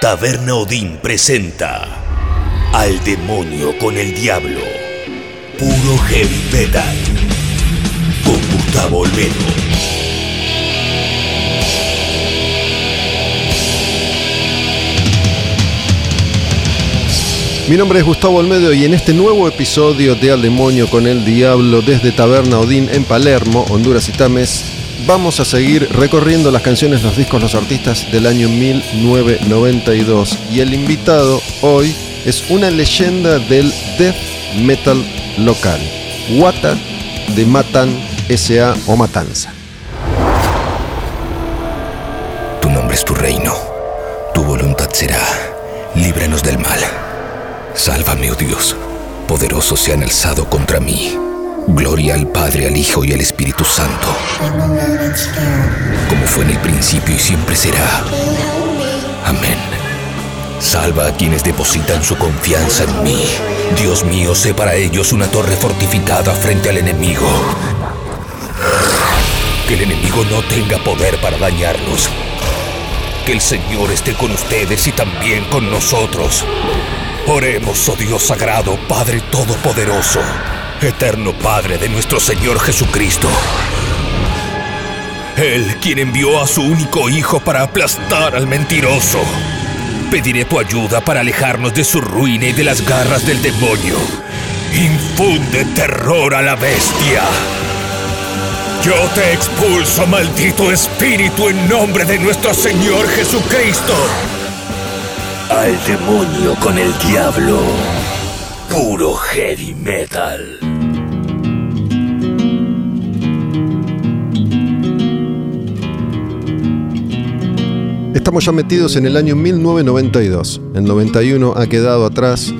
Taberna Odín presenta Al demonio con el diablo. Puro heavy metal. Con Gustavo Olmedo. Mi nombre es Gustavo Olmedo y en este nuevo episodio de Al Demonio con el Diablo desde Taberna Odín en Palermo, Honduras y Tames, vamos a seguir recorriendo las canciones, los discos, los artistas del año 1992. Y el invitado hoy es una leyenda del death metal local, Wata de Matan S.A. o Matanza. Tu nombre es tu reino, tu voluntad será, líbranos del mal. Sálvame, oh Dios. Poderosos se han alzado contra mí. Gloria al Padre, al Hijo y al Espíritu Santo. Como fue en el principio y siempre será. Amén. Salva a quienes depositan su confianza en mí. Dios mío, sé para ellos una torre fortificada frente al enemigo. Que el enemigo no tenga poder para dañarlos. Que el Señor esté con ustedes y también con nosotros. Oremos, oh Dios sagrado, Padre Todopoderoso, eterno Padre de nuestro Señor Jesucristo. Él quien envió a su único Hijo para aplastar al mentiroso. Pediré tu ayuda para alejarnos de su ruina y de las garras del demonio. Infunde terror a la bestia. Yo te expulso, maldito espíritu, en nombre de nuestro Señor Jesucristo. Al demonio con el diablo. Puro heavy metal. Estamos ya metidos en el año 1992. El 91 ha quedado atrás.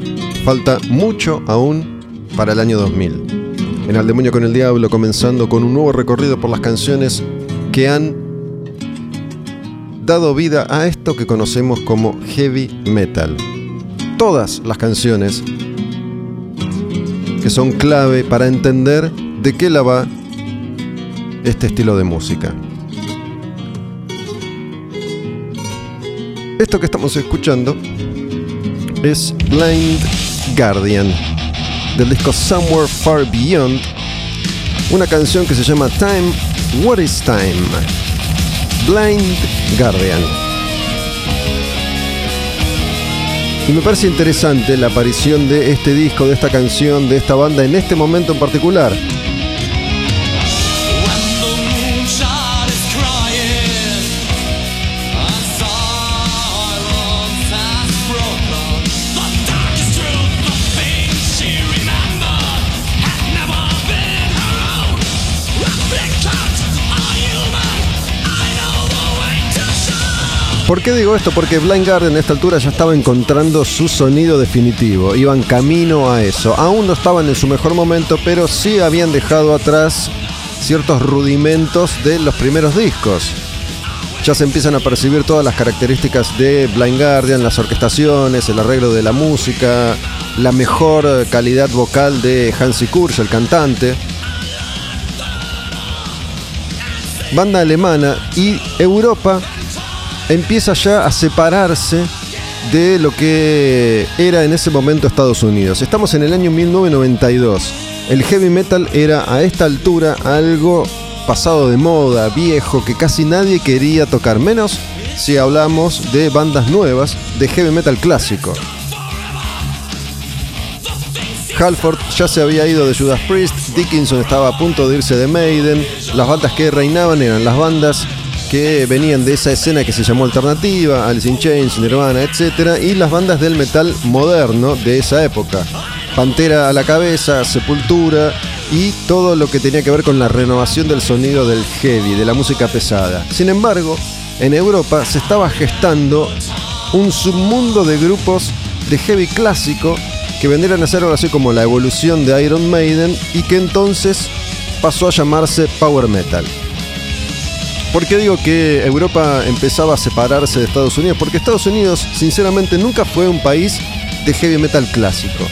Falta mucho aún para el año 2000. En Al Demonio con el Diablo, comenzando con un nuevo recorrido por las canciones que han dado vida a esto que conocemos como heavy metal. Todas las canciones que son clave para entender de qué la va este estilo de música. Esto que estamos escuchando es Blind Guardian del disco Somewhere Far Beyond, una canción que se llama Time, What is Time? Blind Guardian. Y me parece interesante la aparición de este disco, de esta canción, de esta banda en este momento en particular. ¿Por qué digo esto? Porque Blind Guardian a esta altura ya estaba encontrando su sonido definitivo, iban camino a eso. Aún no estaban en su mejor momento, pero sí habían dejado atrás ciertos rudimentos de los primeros discos. Ya se empiezan a percibir todas las características de Blind Guardian, las orquestaciones, el arreglo de la música, la mejor calidad vocal de Hansi Kursch, el cantante. Banda alemana y Europa empieza ya a separarse de lo que era en ese momento Estados Unidos. Estamos en el año 1992. El heavy metal era a esta altura algo pasado de moda, viejo, que casi nadie quería tocar, menos si hablamos de bandas nuevas de heavy metal clásico. Halford ya se había ido de Judas Priest, Dickinson estaba a punto de irse de Maiden, las bandas que reinaban eran las bandas que venían de esa escena que se llamó alternativa, Alice in Chains, Nirvana, etc. Y las bandas del metal moderno de esa época. Pantera a la cabeza, Sepultura y todo lo que tenía que ver con la renovación del sonido del heavy, de la música pesada. Sin embargo, en Europa se estaba gestando un submundo de grupos de heavy clásico que vendrían a ser algo así como la evolución de Iron Maiden y que entonces pasó a llamarse Power Metal. ¿Por qué digo que Europa empezaba a separarse de Estados Unidos? Porque Estados Unidos, sinceramente, nunca fue un país de heavy metal clásico.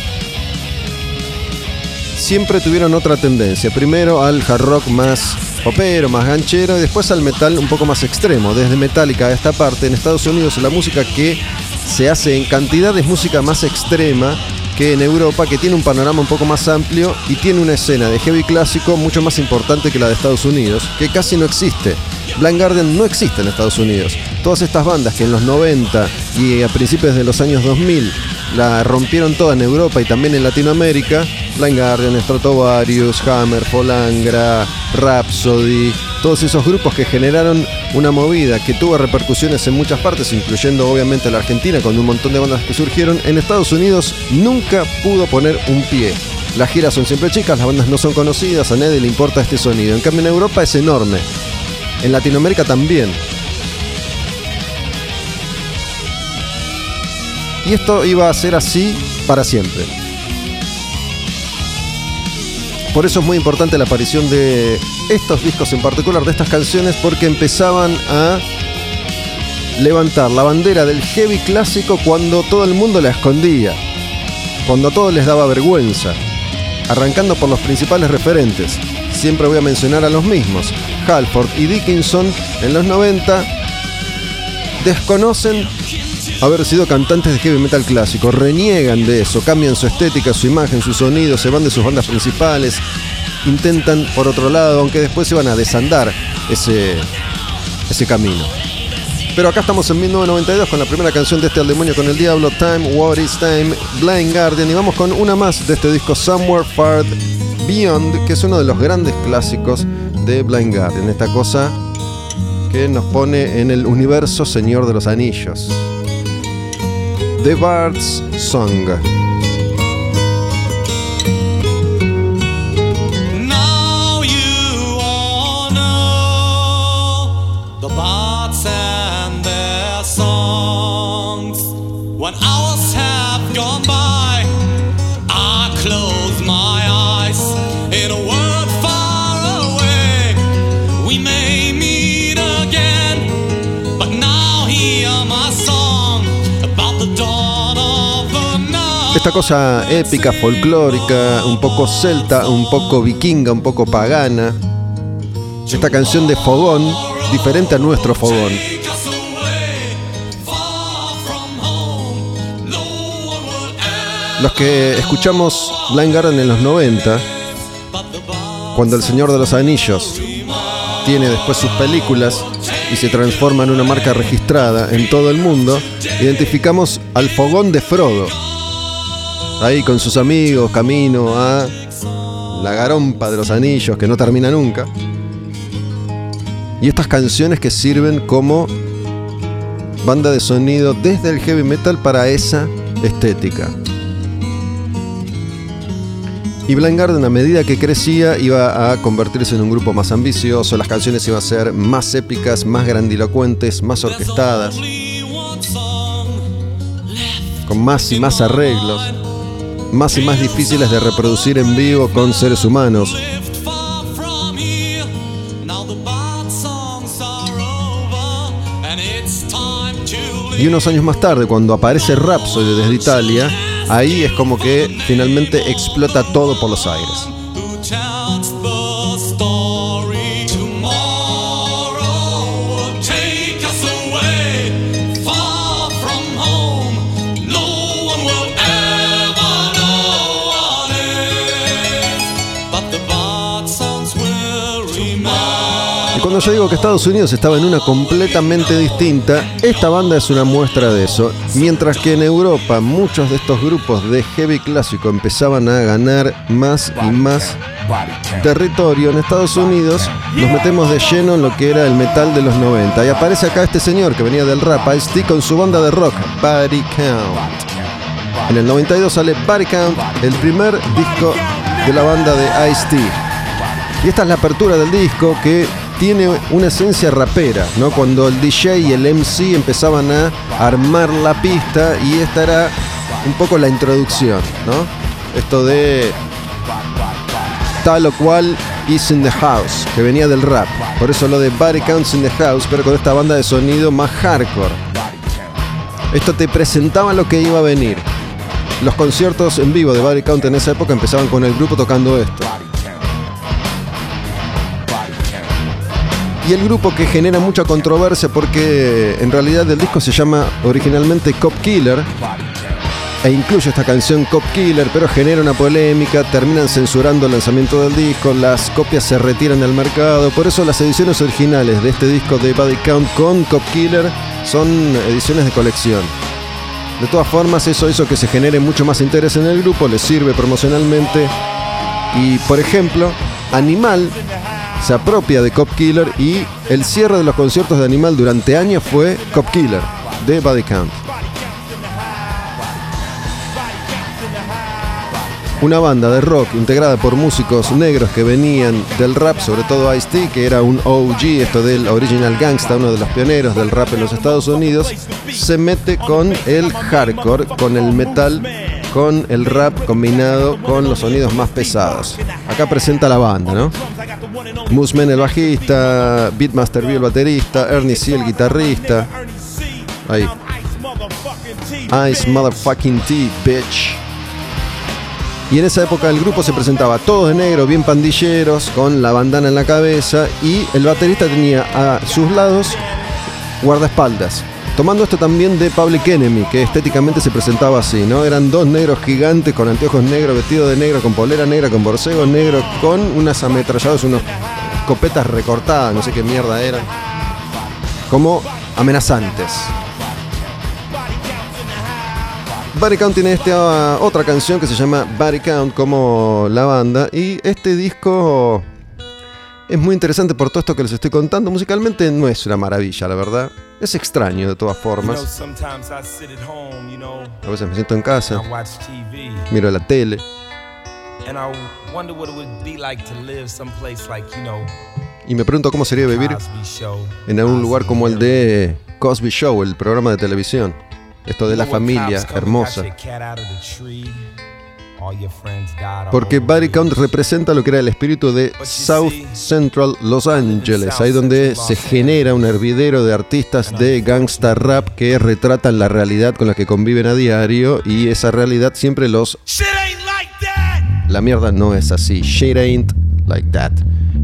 Siempre tuvieron otra tendencia. Primero al hard rock más popero, más ganchero, y después al metal un poco más extremo. Desde Metallica a esta parte, en Estados Unidos la música que se hace en cantidades música más extrema que en Europa, que tiene un panorama un poco más amplio y tiene una escena de heavy clásico mucho más importante que la de Estados Unidos, que casi no existe. Blind Guardian no existe en Estados Unidos. Todas estas bandas que en los 90 y a principios de los años 2000 la rompieron toda en Europa y también en Latinoamérica, Blind Guardian, Stratovarius, Hammer, Polangra, Rhapsody, todos esos grupos que generaron una movida que tuvo repercusiones en muchas partes, incluyendo obviamente la Argentina con un montón de bandas que surgieron, en Estados Unidos nunca pudo poner un pie. Las giras son siempre chicas, las bandas no son conocidas, a nadie le importa este sonido. En cambio en Europa es enorme. En Latinoamérica también. Y esto iba a ser así para siempre. Por eso es muy importante la aparición de estos discos en particular, de estas canciones, porque empezaban a levantar la bandera del heavy clásico cuando todo el mundo la escondía, cuando a todos les daba vergüenza. Arrancando por los principales referentes, siempre voy a mencionar a los mismos, Halford y Dickinson en los 90 desconocen haber sido cantantes de heavy metal clásico, reniegan de eso, cambian su estética, su imagen, su sonido, se van de sus bandas principales, intentan por otro lado, aunque después se van a desandar ese, ese camino. Pero acá estamos en 1992 con la primera canción de este Al Demonio con el Diablo, Time, What is Time, Blind Guardian, y vamos con una más de este disco, Somewhere Far Beyond, que es uno de los grandes clásicos de Blind Guardian, esta cosa que nos pone en el universo Señor de los Anillos. The Bard's Song. Esta cosa épica, folclórica, un poco celta, un poco vikinga, un poco pagana. Esta canción de fogón, diferente a nuestro fogón. Los que escuchamos Blind Guardian en los 90, but the bar. cuando El Señor de los Anillos tiene después sus películas y se transforma en una marca registrada en todo el mundo, identificamos al fogón de Frodo. Ahí con sus amigos, camino a la garompa de los anillos que no termina nunca. Y estas canciones que sirven como banda de sonido desde el heavy metal para esa estética. Y Blind Guardian a medida que crecía iba a convertirse en un grupo más ambicioso, las canciones iban a ser más épicas, más grandilocuentes, más orquestadas, con más y más arreglos, más y más difíciles de reproducir en vivo con seres humanos. Y unos años más tarde, cuando aparece Rhapsody desde Italia, ahí es como que finalmente explota todo por los aires. Cuando yo digo que Estados Unidos estaba en una completamente distinta, esta banda es una muestra de eso. Mientras que en Europa muchos de estos grupos de heavy clásico empezaban a ganar más y más territorio, en Estados Unidos nos metemos de lleno en lo que era el metal de los 90. Y aparece acá este señor que venía del rap, Ice-T, con su banda de rock, Body Count. En el 92 sale Body Count, el primer disco de la banda de Ice-T. Y esta es la apertura del disco que tiene una esencia rapera, ¿no? Cuando el DJ y el MC empezaban a armar la pista y esta era un poco la introducción, ¿no? Esto de tal o cual is in the house, que venía del rap. Por eso lo de Body Counts in the house, pero con esta banda de sonido más hardcore. Esto te presentaba lo que iba a venir. Los conciertos en vivo de Body Count en esa época empezaban con el grupo tocando esto. Y el grupo que genera mucha controversia porque en realidad el disco se llama originalmente Cop Killer. E incluye esta canción Cop Killer, pero genera una polémica, terminan censurando el lanzamiento del disco, las copias se retiran del mercado, por eso las ediciones originales de este disco de Body Count con Cop Killer son ediciones de colección. De todas formas, eso hizo que se genere mucho más interés en el grupo, les sirve promocionalmente. Y, por ejemplo, Animal se apropia de Cop Killer y el cierre de los conciertos de Animal durante años fue Cop Killer de Body Count. Una banda de rock integrada por músicos negros que venían del rap, sobre todo Ice-T, que era un OG, esto del Original Gangsta, uno de los pioneros del rap en los Estados Unidos, se mete con el hardcore, con el metal, con el rap combinado con los sonidos más pesados. Acá presenta la banda, ¿no? Moosman el bajista, Beatmaster B el baterista, Ernie C el guitarrista. Ahí. Ice motherfucking T, bitch. Y en esa época el grupo se presentaba todos de negro, bien pandilleros, con la bandana en la cabeza y el baterista tenía a sus lados guardaespaldas. Tomando esto también de Public Enemy, que estéticamente se presentaba así, ¿no? Eran dos negros gigantes con anteojos negros, vestidos de negro, con polera negra, con borcegos negros, con unas ametralladas, unos escopetas recortadas, no sé qué mierda eran, como amenazantes. Body Count tiene esta otra canción que se llama Body Count como la banda y este disco es muy interesante por todo esto que les estoy contando. Musicalmente no es una maravilla, la verdad. Es extraño de todas formas. A veces me siento en casa, miro la tele. Y me pregunto cómo sería vivir en algún lugar como el de Cosby Show, el programa de televisión. Esto de la familia hermosa. Porque Body Count representa lo que era el espíritu de South Central Los Angeles, ahí donde se genera un hervidero de artistas de gangsta rap que retratan la realidad con la que conviven a diario y esa realidad siempre los... La mierda no es así, shit ain't like that.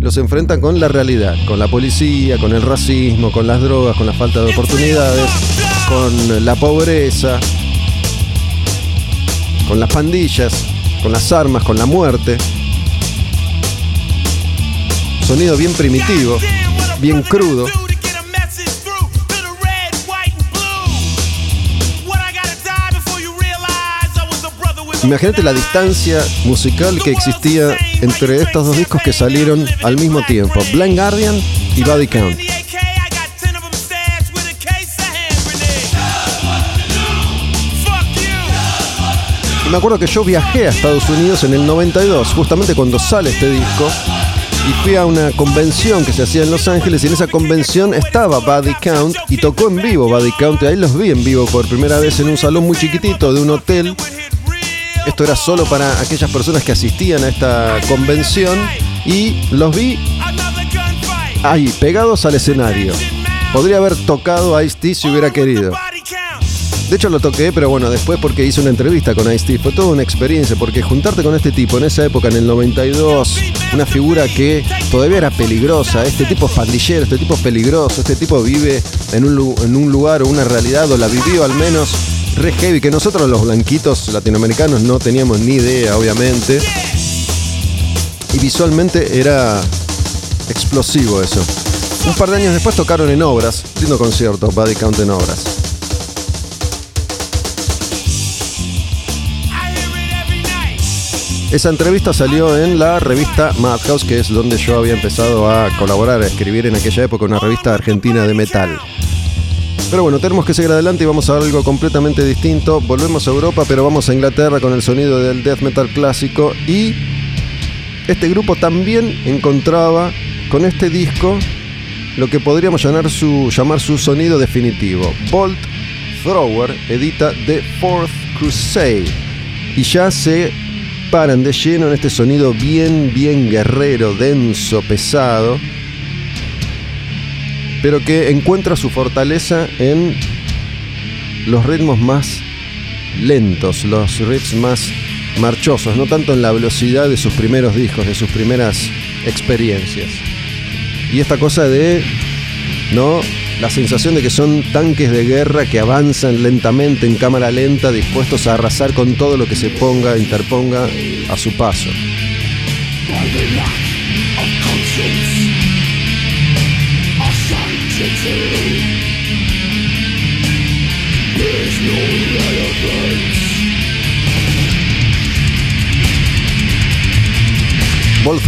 Los enfrentan con la realidad, con la policía, con el racismo, con las drogas, con la falta de oportunidades con la pobreza, con las pandillas, con las armas, con la muerte. Sonido bien primitivo, bien crudo. Imagínate la distancia musical que existía entre estos dos discos que salieron al mismo tiempo, Blind Guardian y Body Count. Me acuerdo que yo viajé a Estados Unidos en el 92, justamente cuando sale este disco, y fui a una convención que se hacía en Los Ángeles y en esa convención estaba Buddy Count y tocó en vivo Buddy Count y ahí los vi en vivo por primera vez en un salón muy chiquitito de un hotel. Esto era solo para aquellas personas que asistían a esta convención y los vi ahí, pegados al escenario. Podría haber tocado a Ice-T si hubiera querido. De hecho lo toqué, pero bueno, después porque hice una entrevista con Ice-T. Fue toda una experiencia, porque juntarte con este tipo en esa época, en el 92, una figura que todavía era peligrosa, este tipo es pandillero, este tipo es peligroso, este tipo vive en un, lugar o una realidad, o la vivió al menos re heavy, que nosotros los blanquitos latinoamericanos no teníamos ni idea, obviamente. Y visualmente era explosivo eso. Un par de años después tocaron en obras, lindo concierto, Buddy Count en obras. Esa entrevista salió en la revista Madhouse, que es donde yo había empezado a colaborar, a escribir en aquella época, una revista argentina de metal. Pero bueno, tenemos que seguir adelante y vamos a algo completamente distinto. Volvemos a Europa, pero vamos a Inglaterra con el sonido del death metal clásico. Y este grupo también encontraba con este disco lo que podríamos llamar su, llamar su sonido definitivo. Bolt Thrower edita The Fourth Crusade. Y ya se paran de lleno en este sonido bien, bien guerrero, denso, pesado, pero que encuentra su fortaleza en los ritmos más lentos, los riffs más marchosos, no tanto en la velocidad de sus primeros discos, de sus primeras experiencias. y esta cosa de, ¿no? La sensación de que son tanques de guerra que avanzan lentamente en cámara lenta, dispuestos a arrasar con todo lo que se ponga, interponga a su paso.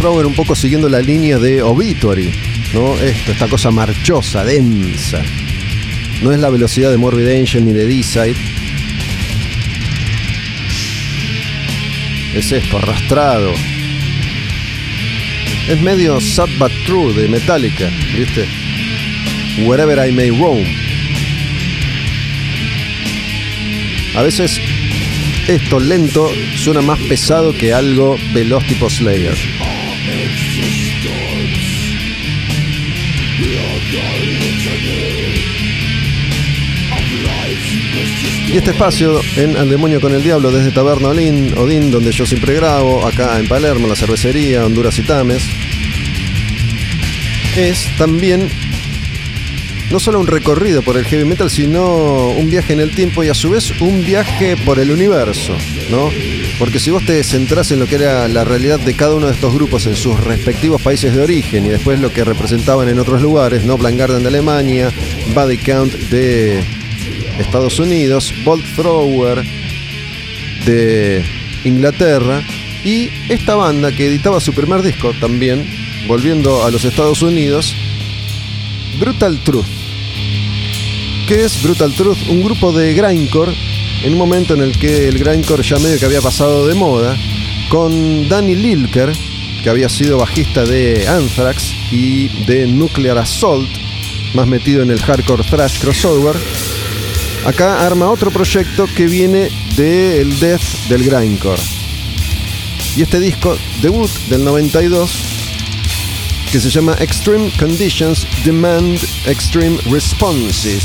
Thrower un poco siguiendo la línea de Obituary, ¿no? Esto, esta cosa marchosa, densa. No es la velocidad de Morbid Angel ni de D-Side. Es esto, arrastrado. Es medio Sad But True de Metallica, ¿viste? Wherever I May Roam. A veces esto lento suena más pesado que algo veloz tipo Slayer. Y este espacio en Al Demonio con el Diablo desde Taberna Odín, Odín, donde yo siempre grabo, acá en Palermo, la cervecería, Honduras y Tames, es también no solo un recorrido por el heavy metal, sino un viaje en el tiempo y a su vez un viaje por el universo, ¿no? Porque si vos te centrás en lo que era la realidad de cada uno de estos grupos en sus respectivos países de origen y después lo que representaban en otros lugares, ¿no? Blind Garden de Alemania, Body Count de Estados Unidos, Bolt Thrower de Inglaterra y esta banda que editaba su primer disco también, volviendo a los Estados Unidos, Brutal Truth. ¿Qué es Brutal Truth? Un grupo de grindcore en un momento en el que el grindcore ya medio que había pasado de moda, con Danny Lilker, que había sido bajista de Anthrax y de Nuclear Assault, más metido en el hardcore thrash crossover, Acá arma otro proyecto que viene del death del grindcore. Y este disco, debut del 92, que se llama Extreme Conditions Demand Extreme Responses.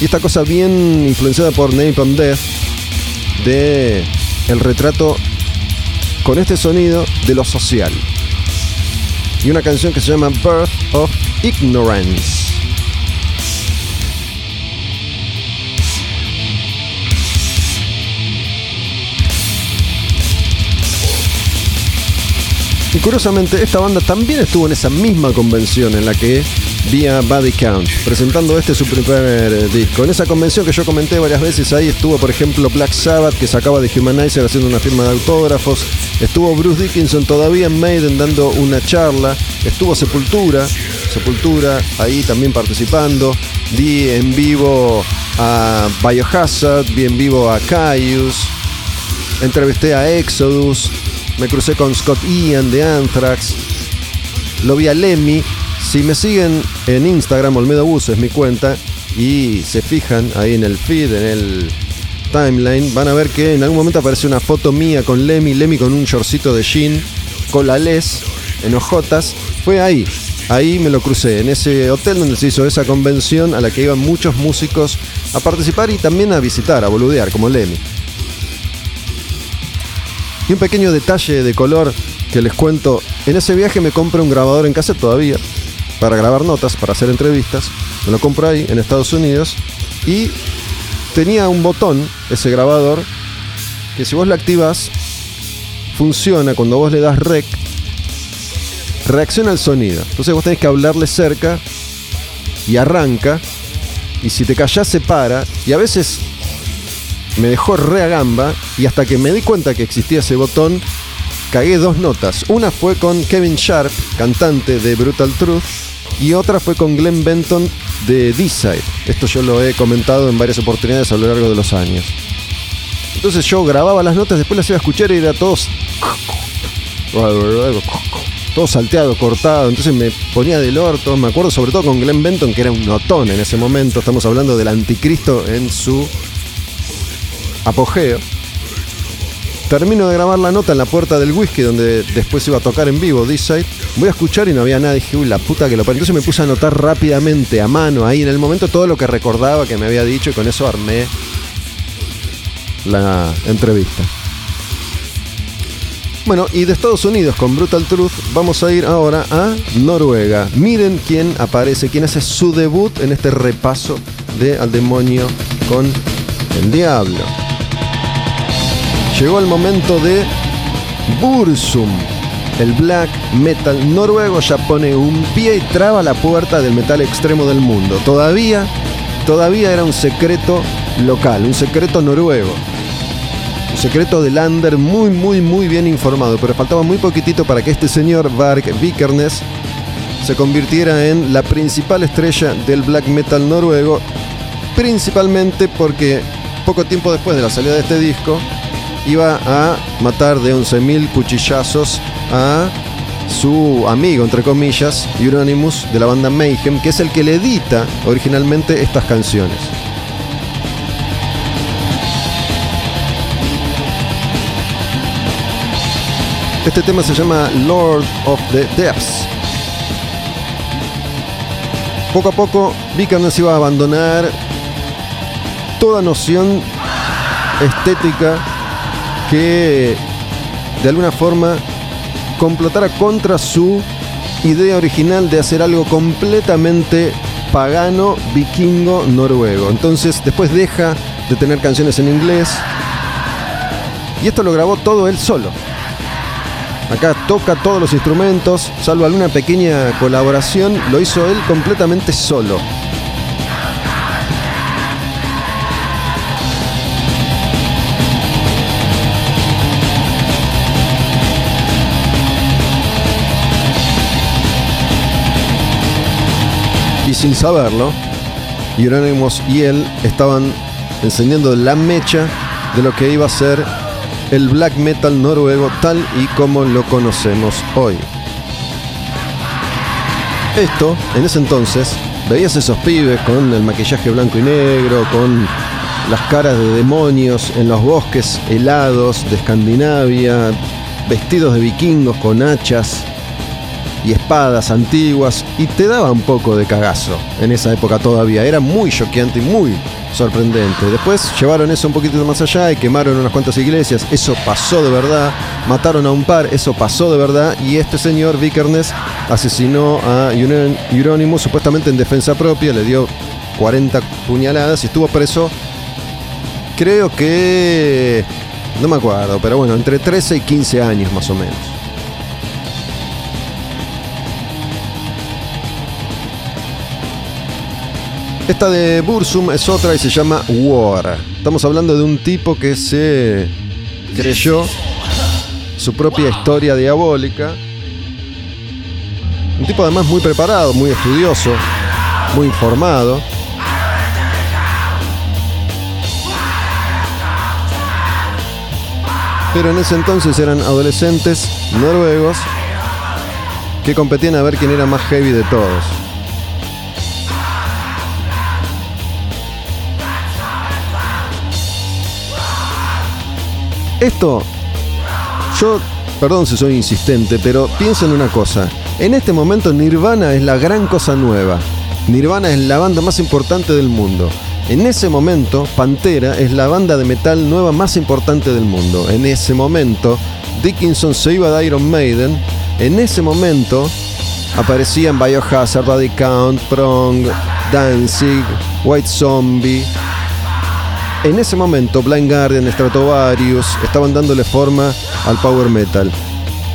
Y esta cosa bien influenciada por Napalm Death de el retrato con este sonido de lo social. Y una canción que se llama Birth of Ignorance. Y curiosamente, esta banda también estuvo en esa misma convención en la que vía Body Count, presentando este su primer disco. En esa convención que yo comenté varias veces, ahí estuvo, por ejemplo, Black Sabbath, que sacaba de Humanizer haciendo una firma de autógrafos. Estuvo Bruce Dickinson todavía en Maiden dando una charla. Estuvo Sepultura, Sepultura ahí también participando. Vi en vivo a Biohazard, vi en vivo a Caius. Entrevisté a Exodus, me crucé con Scott Ian de Anthrax. Lo vi a Lemmy. Si me siguen en Instagram, Olmedo Bus es mi cuenta. Y se fijan ahí en el feed, en el timeline, van a ver que en algún momento aparece una foto mía con Lemmy. Lemmy con un shortcito de jean, con la les, en ojotas. Fue ahí. Ahí me lo crucé, en ese hotel donde se hizo esa convención a la que iban muchos músicos a participar y también a visitar, a boludear, como Lemmy. Y un pequeño detalle de color que les cuento. En ese viaje me compré un grabador en cassette todavía para grabar notas, para hacer entrevistas. Me lo compro ahí en Estados Unidos y tenía un botón, ese grabador, que si vos lo activas, funciona cuando vos le das rec, reacciona al sonido. Entonces vos tenés que hablarle cerca y arranca. Y si te callás se para. Y a veces me dejó re a gamba y hasta que me di cuenta que existía ese botón, cagué dos notas. Una fue con Kevin Sharp, cantante de Brutal Truth, y otra fue con Glenn Benton de D-Side. Esto yo lo he comentado en varias oportunidades a lo largo de los años. Entonces yo grababa las notas, después las iba a escuchar y era todos... Todo salteado, cortado, entonces me ponía del orto. Me acuerdo sobre todo con Glenn Benton, que era un notón en ese momento. Estamos hablando del anticristo en su apogeo. Termino de grabar la nota en la puerta del whisky, donde después iba a tocar en vivo D-Side. Voy a escuchar y no había nada. Dije, uy, la puta que lo parió. Entonces me puse a anotar rápidamente, a mano, ahí en el momento, todo lo que recordaba que me había dicho y con eso armé la entrevista. Bueno, y de Estados Unidos con Brutal Truth vamos a ir ahora a Noruega. Miren quién aparece, quién hace su debut en este repaso de Al demonio con el diablo. Llegó el momento de Bursum. El black metal noruego ya pone un pie y traba la puerta del metal extremo del mundo. Todavía, todavía era un secreto local, un secreto noruego. Un secreto de Lander muy, muy, muy bien informado, pero faltaba muy poquitito para que este señor Varg Vikernes se convirtiera en la principal estrella del black metal noruego, principalmente porque poco tiempo después de la salida de este disco iba a matar de 11.000 cuchillazos a su amigo, entre comillas, Euronymous, de la banda Mayhem, que es el que le edita originalmente estas canciones. Este tema se llama Lord of the Depths. Poco a poco, Vikernes iba a abandonar toda noción estética que de alguna forma complotara contra su idea original de hacer algo completamente pagano, vikingo, noruego. Entonces después deja de tener canciones en inglés y esto lo grabó todo él solo. Acá toca todos los instrumentos, salvo alguna pequeña colaboración, lo hizo él completamente solo. Sin saberlo, Euronymous y él estaban encendiendo la mecha de lo que iba a ser el black metal noruego tal y como lo conocemos hoy. Esto, en ese entonces, veías esos pibes con el maquillaje blanco y negro, con las caras de demonios en los bosques helados de Escandinavia, vestidos de vikingos con hachas y espadas antiguas, y te daba un poco de cagazo en esa época todavía. Era muy choqueante y muy sorprendente. Después llevaron eso un poquito más allá y quemaron unas cuantas iglesias. Eso pasó de verdad. Mataron a un par. Eso pasó de verdad. Y este señor Vikernes asesinó a Euronymous supuestamente en defensa propia. Le dio 40 puñaladas y estuvo preso. Creo que... No me acuerdo, pero bueno, entre 13 y 15 años más o menos. Esta de Bursum es otra y se llama War. Estamos hablando de un tipo que se creyó su propia historia diabólica. Un tipo además muy preparado, muy estudioso, muy informado. Pero en ese entonces eran adolescentes noruegos que competían a ver quién era más heavy de todos. Esto, yo, perdón si soy insistente, pero pienso en una cosa. En este momento Nirvana es la gran cosa nueva. Nirvana es la banda más importante del mundo. En ese momento, Pantera es la banda de metal nueva más importante del mundo. En ese momento, Dickinson se iba de Iron Maiden. En ese momento, aparecían Biohazard, Body Count, Prong, Danzig, White Zombie, en ese momento Blind Guardian, Stratovarius estaban dándole forma al power metal.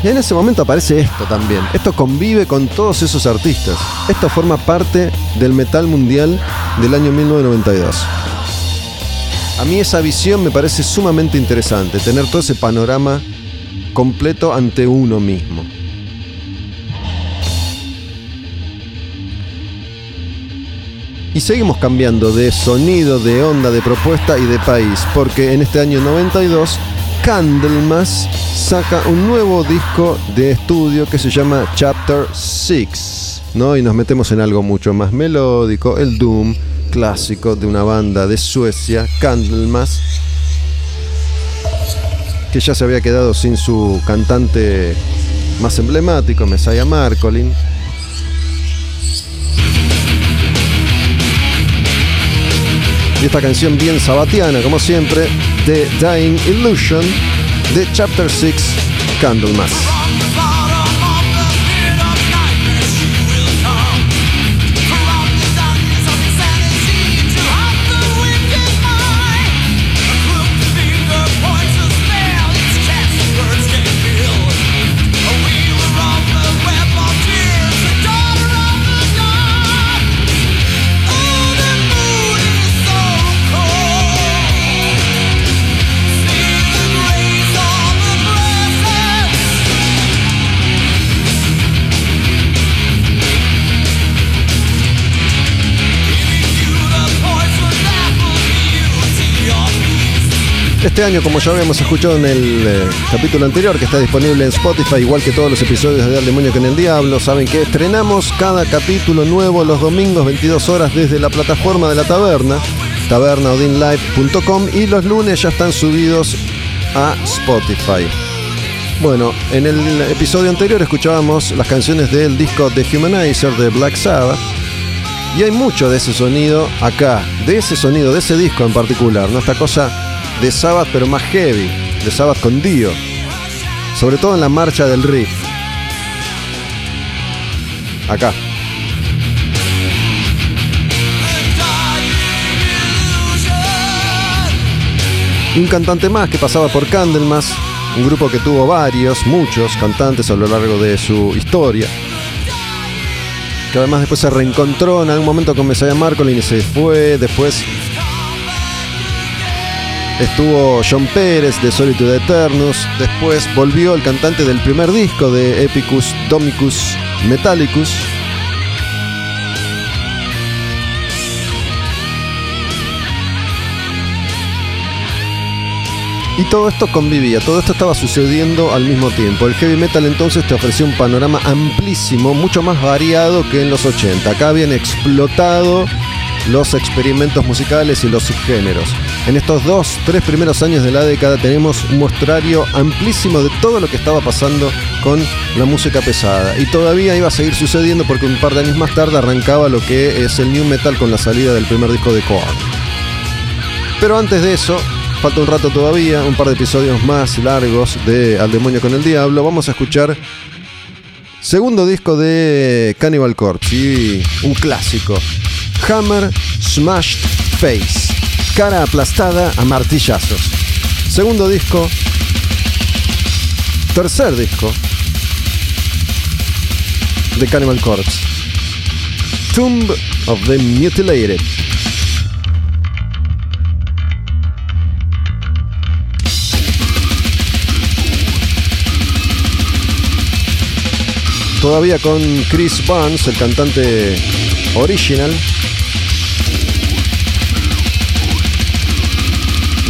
Y en ese momento aparece esto también. Esto convive con todos esos artistas. Esto forma parte del metal mundial del año 1992. A mí esa visión me parece sumamente interesante, tener todo ese panorama completo ante uno mismo. Y seguimos cambiando de sonido, de onda, de propuesta y de país, porque en este año 92 Candlemas saca un nuevo disco de estudio que se llama Chapter 6, ¿no? Y nos metemos en algo mucho más melódico, el doom clásico de una banda de Suecia, Candlemas, que ya se había quedado sin su cantante más emblemático, Messiah Marcolin. Y esta canción bien sabatiana, como siempre, de Dying Illusion, de Chapter 6 Candlemas. Este año, como ya habíamos escuchado en el eh, capítulo anterior, que está disponible en Spotify, igual que todos los episodios de Al Demonio con el Diablo, saben que estrenamos cada capítulo nuevo los domingos 22 horas desde la plataforma de la taberna, tabernaodinlive.com, y los lunes ya están subidos a Spotify. Bueno, en el episodio anterior escuchábamos las canciones del disco The Humanizer de Black Sabbath. Y hay mucho de ese sonido acá, de ese sonido, de ese disco en particular, ¿no? Esta cosa de Sabbath pero más heavy, de Sabbath con Dio. Sobre todo en la marcha del riff. Acá. Y un cantante más que pasaba por Candlemas, un grupo que tuvo varios, muchos cantantes a lo largo de su historia. Que además después se reencontró en algún momento con Messiah Marcolin y se fue. Después Estuvo John Pérez de Solitude Eternus. Después volvió el cantante del primer disco de Epicus Domicus Metallicus. Y todo esto convivía, todo esto estaba sucediendo al mismo tiempo. El heavy metal entonces te ofreció un panorama amplísimo, mucho más variado que en los 80. Acá habían explotado los experimentos musicales y los subgéneros. En estos dos, tres primeros años de la década tenemos un mostrario amplísimo de todo lo que estaba pasando con la música pesada. Y todavía iba a seguir sucediendo porque un par de años más tarde arrancaba lo que es el new metal con la salida del primer disco de Korn. Pero antes de eso, falta un rato todavía, un par de episodios más largos de Al demonio con el diablo. Vamos a escuchar segundo disco de Cannibal Corpse y un clásico. Hammer Smashed Face. Cara aplastada a martillazos. Segundo disco. Tercer disco. De Cannibal Corpse. Tomb of the Mutilated. Todavía con Chris Barnes, el cantante original.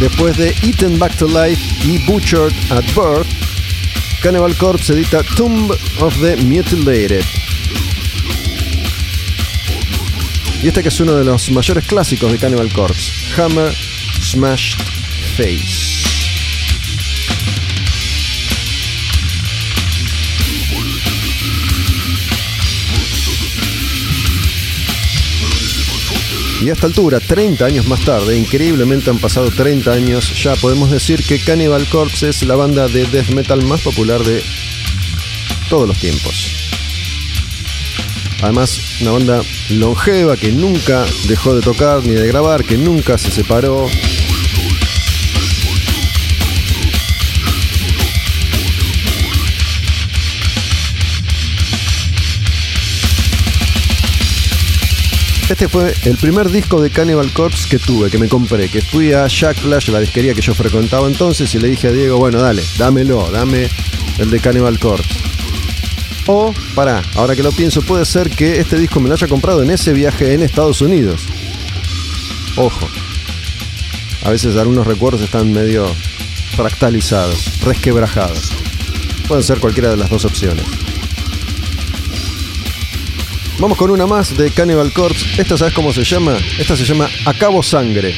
Después de Eaten Back to Life y Butchered at Birth, Cannibal Corpse edita Tomb of the Mutilated. Y este que es uno de los mayores clásicos de Cannibal Corpse, Hammer Smashed Face. Y a esta altura, 30 años más tarde, increíblemente han pasado 30 años, ya podemos decir que Cannibal Corpse es la banda de death metal más popular de todos los tiempos. Además, una banda longeva que nunca dejó de tocar ni de grabar, que nunca se separó. Este fue el primer disco de Cannibal Corpse que tuve, que me compré, que fui a Jack Flash, la disquería que yo frecuentaba entonces, y le dije a Diego, bueno, dale, dámelo, dame el de Cannibal Corpse. O, pará, ahora que lo pienso, puede ser que este disco me lo haya comprado en ese viaje en Estados Unidos. Ojo. A veces algunos recuerdos están medio fractalizados, resquebrajados. Pueden ser cualquiera de las dos opciones. Vamos con una más de Cannibal Corpse. Esta, ¿sabes cómo se llama? Esta se llama Acabo Sangre.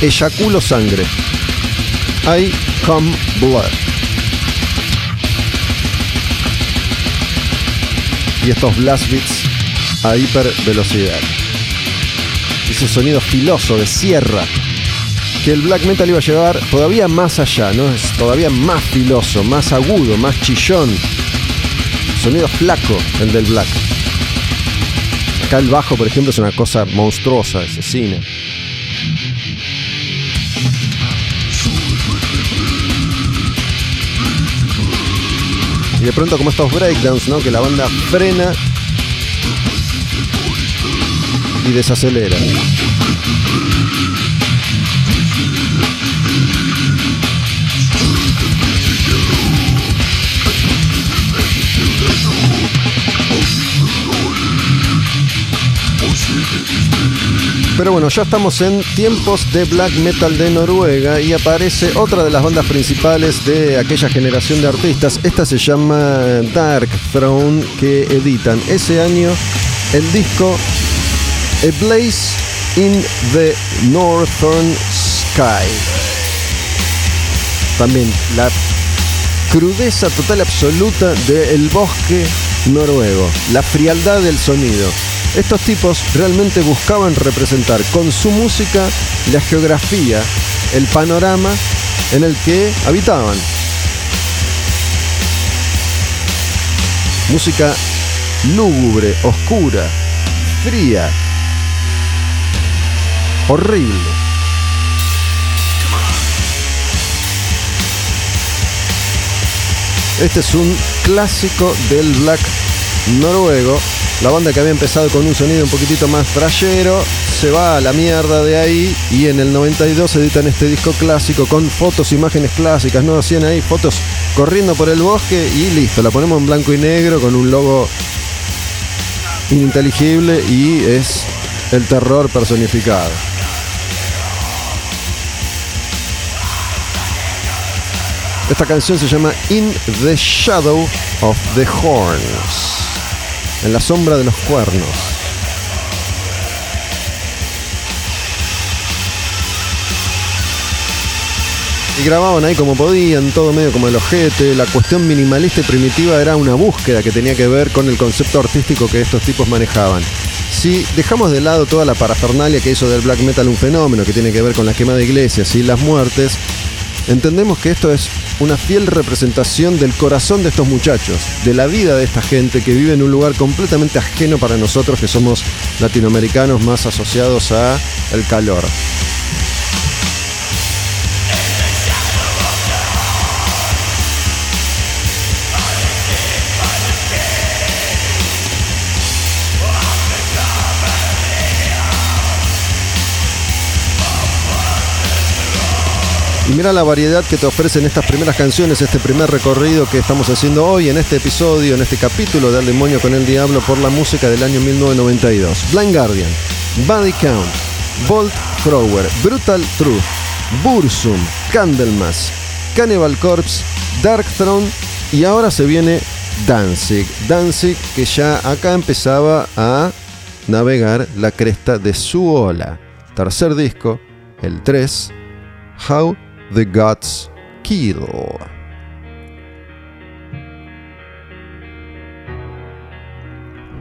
Eyaculo sangre. I come blood. Y estos blast beats a hiper velocidad. Ese sonido filoso de sierra que el black metal iba a llevar todavía más allá, ¿no? Es todavía más filoso, más agudo, más chillón. Sonido flaco el del black. Acá el bajo, por ejemplo, es una cosa monstruosa, asesina. Y de pronto como estos breakdowns, ¿no? Que la banda frena y desacelera. Pero bueno, ya estamos en tiempos de black metal de Noruega y aparece otra de las bandas principales de aquella generación de artistas. Esta se llama Dark Throne, que editan ese año el disco A Blaze in the Northern Sky. También la crudeza total absoluta del bosque noruego, la frialdad del sonido. Estos tipos realmente buscaban representar con su música la geografía, el panorama en el que habitaban. Música lúgubre, oscura, fría, horrible. Este es un clásico del black noruego. La banda que había empezado con un sonido un poquitito más trayero se va a la mierda de ahí y en el 92 editan este disco clásico con fotos, imágenes clásicas, ¿no? Hacían ahí fotos corriendo por el bosque y listo, la ponemos en blanco y negro con un logo ininteligible y es el terror personificado. Esta canción se llama In the Shadow of the Horns. En la sombra de los cuernos. Y grababan ahí como podían, todo medio como el ojete. La cuestión minimalista y primitiva era una búsqueda que tenía que ver con el concepto artístico que estos tipos manejaban. Si dejamos de lado toda la parafernalia que hizo del black metal un fenómeno que tiene que ver con la quema de iglesias y las muertes, entendemos que esto es una fiel representación del corazón de estos muchachos, de la vida de esta gente que vive en un lugar completamente ajeno para nosotros que somos latinoamericanos más asociados a el calor. Y mira la variedad que te ofrecen estas primeras canciones, este primer recorrido que estamos haciendo hoy en este episodio, en este capítulo de Al Demonio con el Diablo por la música del año 1992. Blind Guardian, Body Count, Bolt Thrower, Brutal Truth, Bursum, Candlemas, Cannibal Corpse, Dark Throne y ahora se viene Danzig. Danzig que ya acá empezaba a navegar la cresta de su ola. Tercer disco, el 3, How the Gods Kill.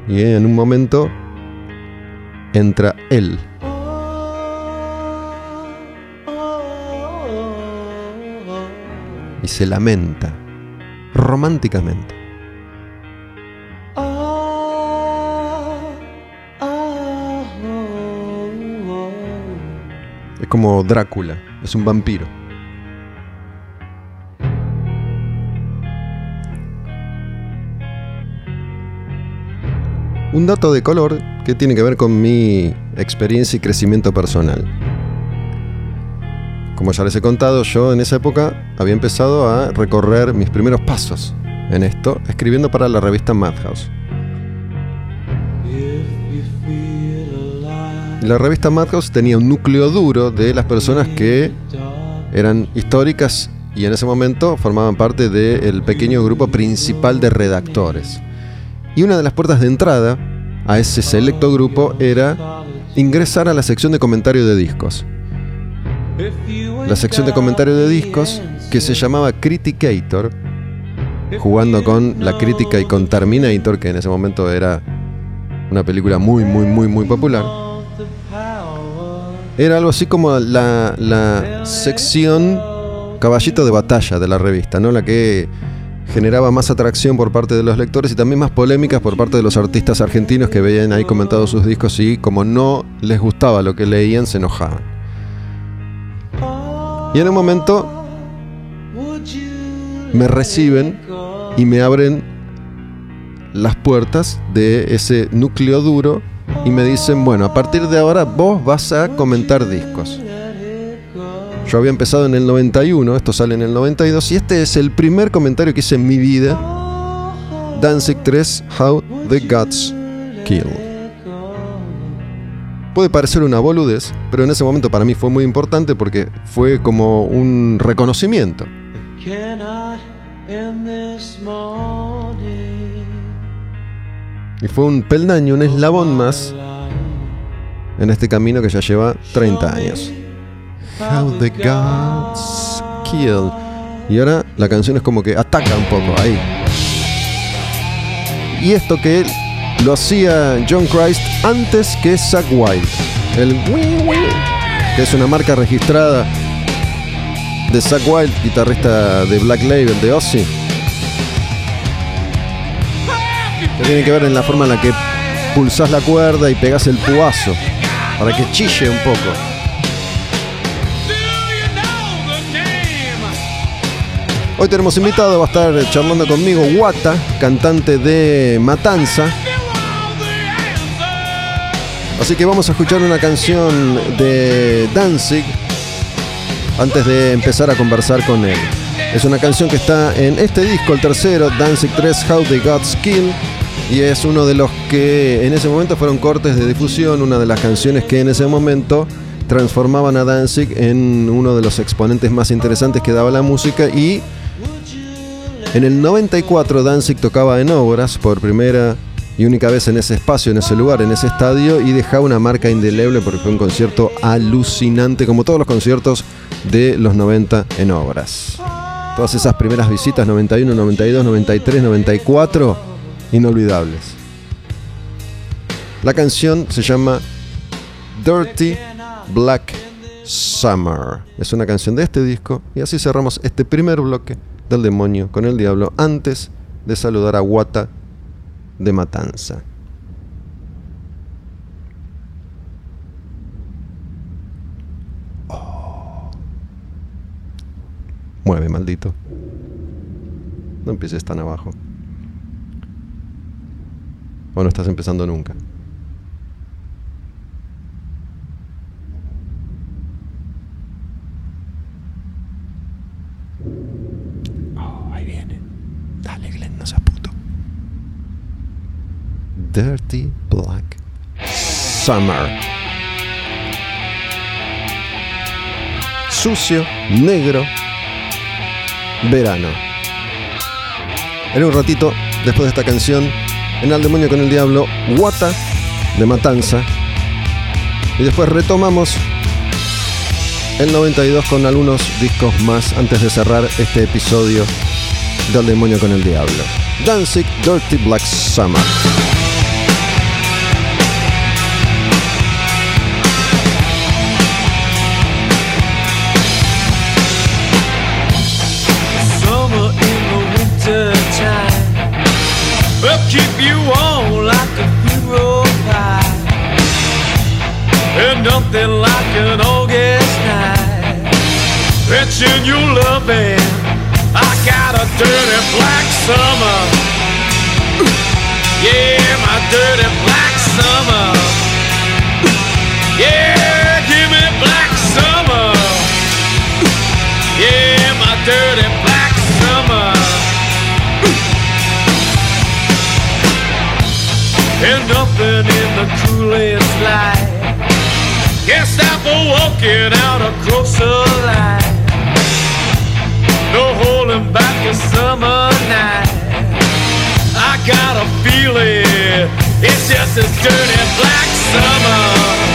Y en un momento entra él. Y se lamenta románticamente. Es como Drácula, es un vampiro. Un dato de color que tiene que ver con mi experiencia y crecimiento personal. Como ya les he contado, yo en esa época había empezado a recorrer mis primeros pasos en esto, escribiendo para la revista Madhouse. La revista Madhouse tenía un núcleo duro de las personas que eran históricas y en ese momento formaban parte del pequeño grupo principal de redactores. Y una de las puertas de entrada a ese selecto grupo era ingresar a la sección de comentario de discos. La sección de comentario de discos que se llamaba Criticator, jugando con la crítica y con Terminator, que en ese momento era una película muy, muy, muy, muy popular. Era algo así como la, la sección caballito de batalla de la revista, ¿no? La que generaba más atracción por parte de los lectores y también más polémicas por parte de los artistas argentinos que veían ahí comentados sus discos y como no les gustaba lo que leían, se enojaban. Y en un momento me reciben y me abren las puertas de ese núcleo duro y me dicen, bueno, a partir de ahora vos vas a comentar discos. Yo había empezado en el 91, esto sale en el 92, y este es el primer comentario que hice en mi vida. Danzig 3, How the Gods Kill. Puede parecer una boludez, pero en ese momento para mí fue muy importante porque fue como un reconocimiento. Y fue un peldaño, un eslabón más en este camino que ya lleva 30 años. How the Gods Kill. Y ahora la canción es como que ataca un poco ahí. Y esto que lo hacía John Christ antes que Zack Wild. El que es una marca registrada de Zack Wild, guitarrista de Black Label de Ozzy. Tiene que ver en la forma en la que pulsás la cuerda y pegas el puazo para que chille un poco. Hoy tenemos invitado, va a estar charlando conmigo Wata, cantante de Matanza. Así que vamos a escuchar una canción de Danzig antes de empezar a conversar con él. Es una canción que está en este disco, el tercero, Danzig 3, How the Gods Kill. Y es uno de los que en ese momento fueron cortes de difusión, una de las canciones que en ese momento transformaban a Danzig en uno de los exponentes más interesantes que daba la música y en el 94 Danzig tocaba en obras por primera y única vez en ese espacio, en ese lugar, en ese estadio y dejaba una marca indeleble porque fue un concierto alucinante como todos los conciertos de los 90 en obras. Todas esas primeras visitas, 91, 92, 93, 94, inolvidables. La canción se llama Dirty Black Summer. Es una canción de este disco y así cerramos este primer bloque del demonio con el diablo antes de saludar a Wata de Matanza. Oh. Mueve, maldito. No empieces tan abajo. O no estás empezando nunca. Dirty Black Summer. Sucio, negro, verano. En un ratito, después de esta canción, en Al Demonio con el Diablo, Wata de Matanza. Y después retomamos el 92 con algunos discos más antes de cerrar este episodio del Demonio con el Diablo. Danzig Dirty Black Summer. And nothing like an August night. Fetching your loving. I got a dirty black summer. Yeah, my dirty black summer. Yeah, give me black summer. Yeah, my dirty black summer. and nothing in the coolest light. Walking out across the line. No holding back a summer night. I got a feeling it's just a dirty black summer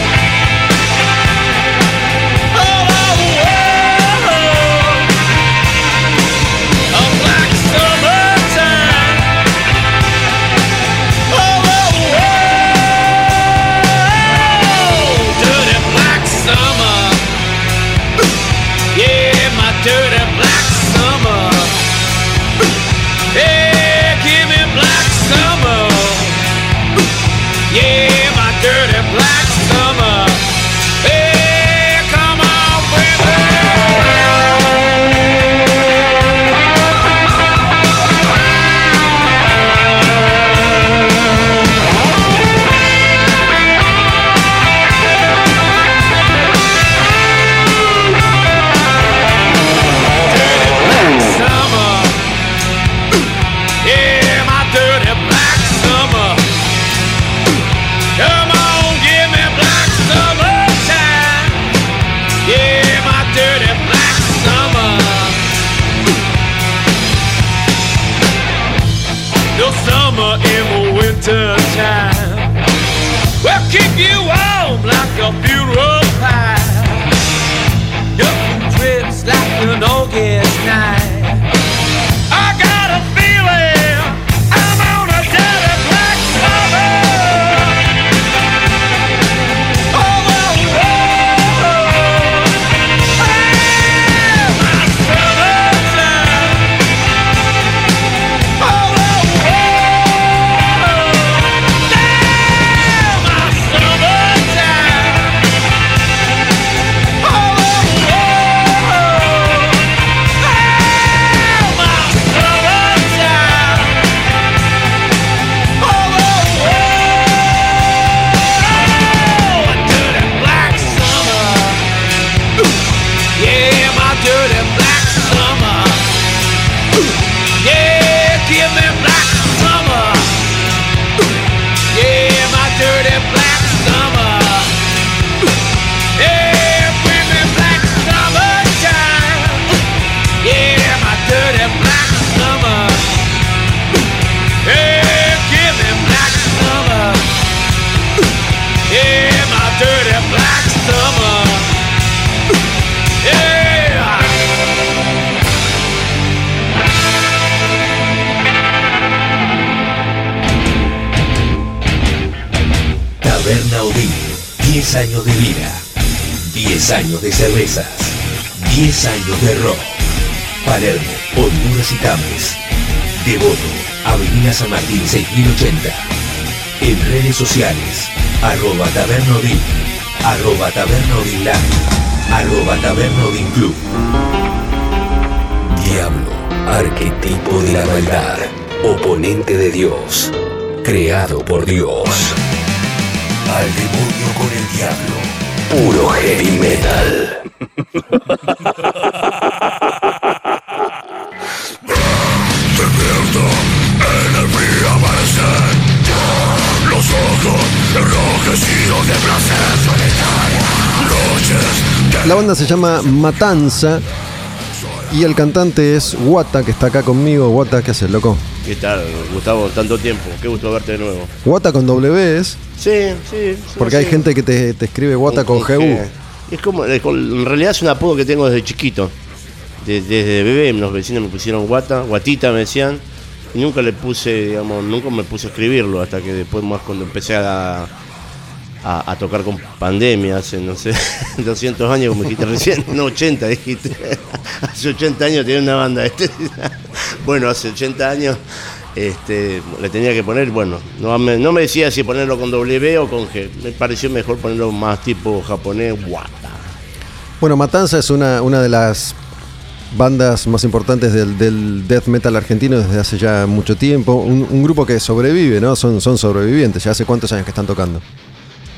10 años de vida, 10 años de cervezas, 10 años de rock. Palermo, Honduras y Tames. Devoto, Avenida San Martín 6080. En redes sociales, arroba Taberna Odín, arroba Live, arroba Taberna Odín Club. Diablo, arquetipo de la maldad, oponente de Dios, creado por Dios. Al demonio con el diablo, puro heavy metal. La banda se llama Matanza y el cantante es Wata, que está acá conmigo. Wata, ¿qué haces, loco? ¿Qué tal, Gustavo? Tanto tiempo. Qué gusto verte de nuevo. Wata con W es, Sí, sí. sí, porque hay gente que te, te escribe Wata con G. GU. Es como, con- en realidad es un apodo que tengo desde chiquito. De- desde bebé los vecinos me pusieron guata, guatita me decían. Y nunca le puse, digamos, nunca me puse a escribirlo hasta que después más cuando empecé a, a, tocar con pandemia hace, no sé, 200 años, como dijiste recién, no 80, dijiste. hace 80 años tenía una banda. Este, bueno, hace 80 años este, le tenía que poner, bueno, no me, no me decía si ponerlo con W o con G. Me pareció mejor ponerlo más tipo japonés, guata. Bueno, Matanza es una, una de las bandas más importantes del, del death metal argentino desde hace ya mucho tiempo. Un, un grupo que sobrevive, ¿no? Son, son sobrevivientes. ¿Ya hace cuántos años que están tocando?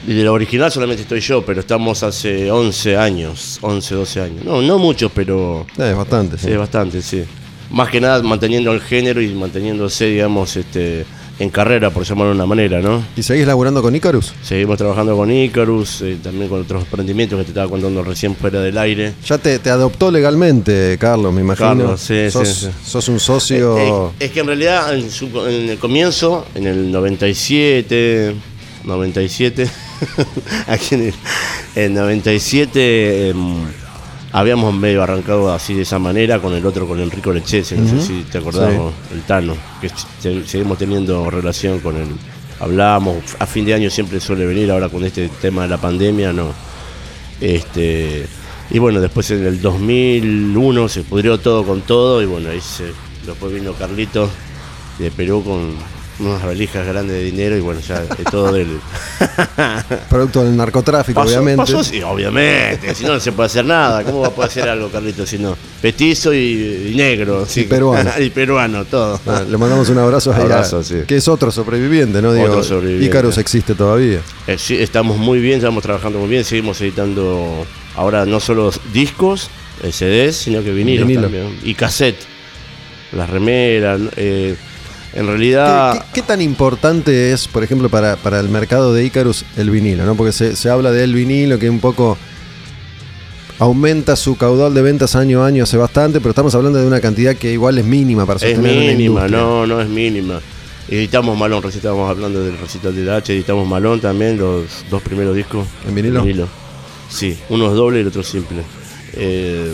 Y de la original solamente estoy yo, pero estamos hace 11 años, 11, 12 años. No, no muchos, pero Eh, es bastante, sí. sí, bastante, sí. Más que nada manteniendo el género y manteniéndose, digamos, este, en carrera, por llamarlo de una manera, ¿no? ¿Y seguís laburando con Icarus? Seguimos trabajando con Icarus, eh, también con otros emprendimientos que te estaba contando recién fuera del aire. Ya te, te adoptó legalmente, Carlos, me imagino. Carlos, sí, sos, sí, sí. sos un socio. Eh, eh, es que en realidad en, su- en el comienzo, en el 97, 97, aquí en el, en 97 em, habíamos medio arrancado así de esa manera con el otro, con Enrico Lechese, no sé si te acordamos, el Tano, que se- seguimos teniendo relación con él. Hablamos, a fin de año siempre suele venir, ahora con este tema de la pandemia, no. Este, y bueno, después en el 2001 se pudrió todo con todo y bueno, ahí se, después vino Carlito de Perú con unas valijas grandes de dinero y bueno, ya es todo del... Producto del narcotráfico, Pasó- obviamente. pasó, sí, obviamente, si no no se puede hacer nada. ¿Cómo va a poder hacer algo, Carlito, si no? Petizo y, y negro. sí. peruano. y peruano, todo. Ah, le mandamos un abrazo, a- Abrazo, sí. que es otro sobreviviente, ¿no? Digo, Otro sobreviviente. Icarus existe todavía. Eh, sí, estamos muy bien, estamos trabajando muy bien, seguimos editando ahora no solo discos, eh, CDs, sino que vinilos Vinilo. también. Y cassette. Las remeras. eh, en ¿Qué, realidad. qué- qué tan importante es, por ejemplo, para, para el mercado de Icarus el vinilo? ¿no? Porque se, se habla del vinilo que un poco aumenta su caudal de ventas año a año hace bastante, pero estamos hablando de una cantidad que igual es mínima para Es sostener una mínima, no, no es mínima. Editamos Malón, recién estábamos hablando del recital de H, editamos Malón también, los dos primeros discos. ¿En vinilo? Sí, uno es doble y el otro simple. Eh,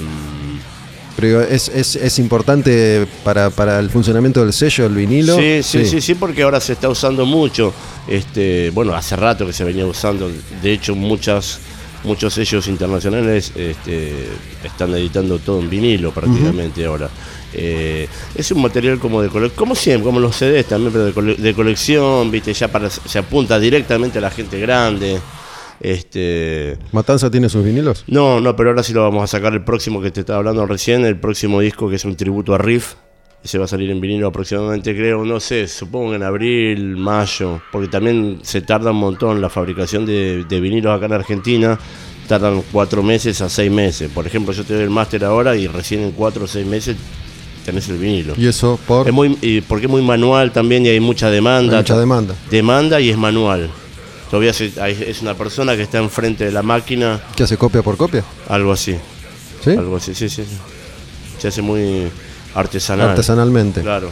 Pero es, es, es importante para, para el funcionamiento del sello, el vinilo. Sí, sí, sí, sí, porque ahora se está usando mucho. Este, bueno, hace rato que se venía usando. De hecho, muchas, muchos sellos internacionales este, están editando todo en vinilo prácticamente ahora. Eh, es un material como de colección, como siempre, como los CDs también, pero de, cole- de colección, viste, ya para, se apunta directamente a la gente grande. Este, ¿Matanza tiene sus vinilos? no, no, pero ahora sí lo vamos a sacar el próximo que te estaba hablando recién, el próximo disco que es un tributo a Riff. Ese va a salir en vinilo aproximadamente, creo, no sé, supongo en abril, mayo, porque también se tarda un montón la fabricación de, de vinilos acá en Argentina. Tardan cuatro meses a seis meses. Por ejemplo, yo te doy el máster ahora y recién en cuatro o seis meses tenés el vinilo. Y eso por Es muy, y porque es muy manual también y hay mucha demanda. Hay mucha demanda. Demanda y es manual. Todavía es una persona que está enfrente de la máquina, que hace copia por copia. algo así. ¿Sí? Algo así, sí, sí. sí. Se hace muy artesanal. Artesanalmente. Claro.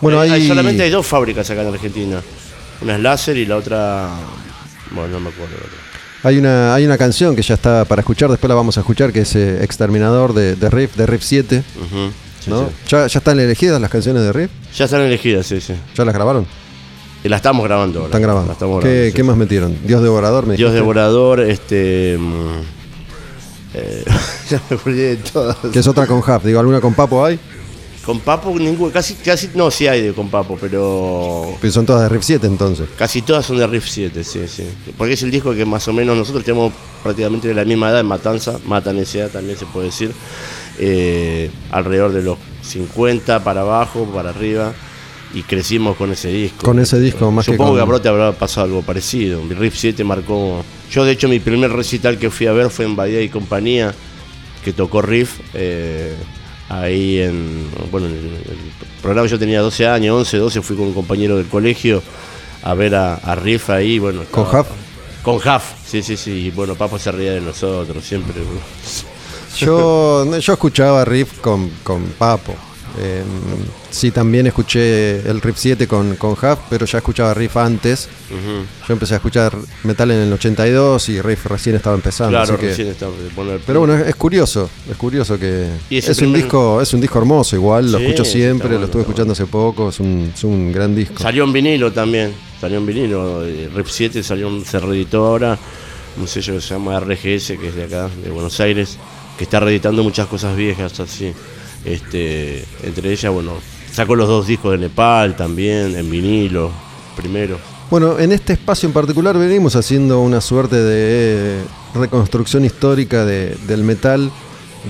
Bueno, Hay- hay, solamente hay dos fábricas acá en Argentina. Una es láser y la otra. Bueno, no me acuerdo. hay una hay una canción que ya está para escuchar, después la vamos a escuchar, que es eh, Exterminador de, de Riff, de Riff 7. Ujú, sí, ¿no? sí. ¿Ya, ¿Ya están elegidas las canciones de Riff? Ya están elegidas, sí, sí. ¿Ya las grabaron? Y la estamos grabando ahora. Están grabando. ¿Qué, sí, qué más metieron? Dios devorador, me Dios dijiste? devorador, este. mm, eh, ya me olvidé de todas. Que es otra con Huff. Digo, ¿alguna con Papo hay? Con Papo, ningún, casi, casi, no, sí hay de con Papo, pero Pero son todas de Riff 7 entonces. casi todas son de Riff 7, sí, sí. Porque es el disco que más o menos nosotros tenemos prácticamente de la misma edad en Matanza, Matan S.A. también se puede decir, eh, alrededor de los 50 para abajo, para arriba, y crecimos con ese disco. Con ese disco, más que Supongo que, con- a Brote habrá pasado algo parecido. Mi Riff 7 marcó. Yo, de hecho, mi primer recital que fui a ver fue en Bahía y Compañía, que tocó Riff. eh, ahí en. Bueno, en el, programa yo tenía 12 años, 11, 12, fui con un compañero del colegio a ver a, a Riff ahí. Bueno, ¿Con Huff? Con Huff, sí, sí, sí. Y bueno, Papo se reía de nosotros siempre. Yo, yo escuchaba Riff con, con Papo. Eh, sí, también escuché el Riff 7 con, con Huff, pero ya escuchaba Riff antes. Yo empecé a escuchar metal en el 82 y Riff recién estaba empezando. Claro, así que- estaba. Pero bueno, es, es curioso, es curioso que es un disco, es un disco hermoso igual, lo escucho siempre, bueno, lo estuve escuchando hace poco, es un, es un gran disco. Salió en vinilo también, salió en vinilo. eh, Rep 7 salió un se reeditó ahora, un sello que se llama RGS, que es de acá, de Buenos Aires, que está reeditando muchas cosas viejas así. Este, entre ellas, bueno, sacó los dos discos de Nepal también, en vinilo, primero. Bueno, en este espacio en particular venimos haciendo una suerte de reconstrucción histórica de- del metal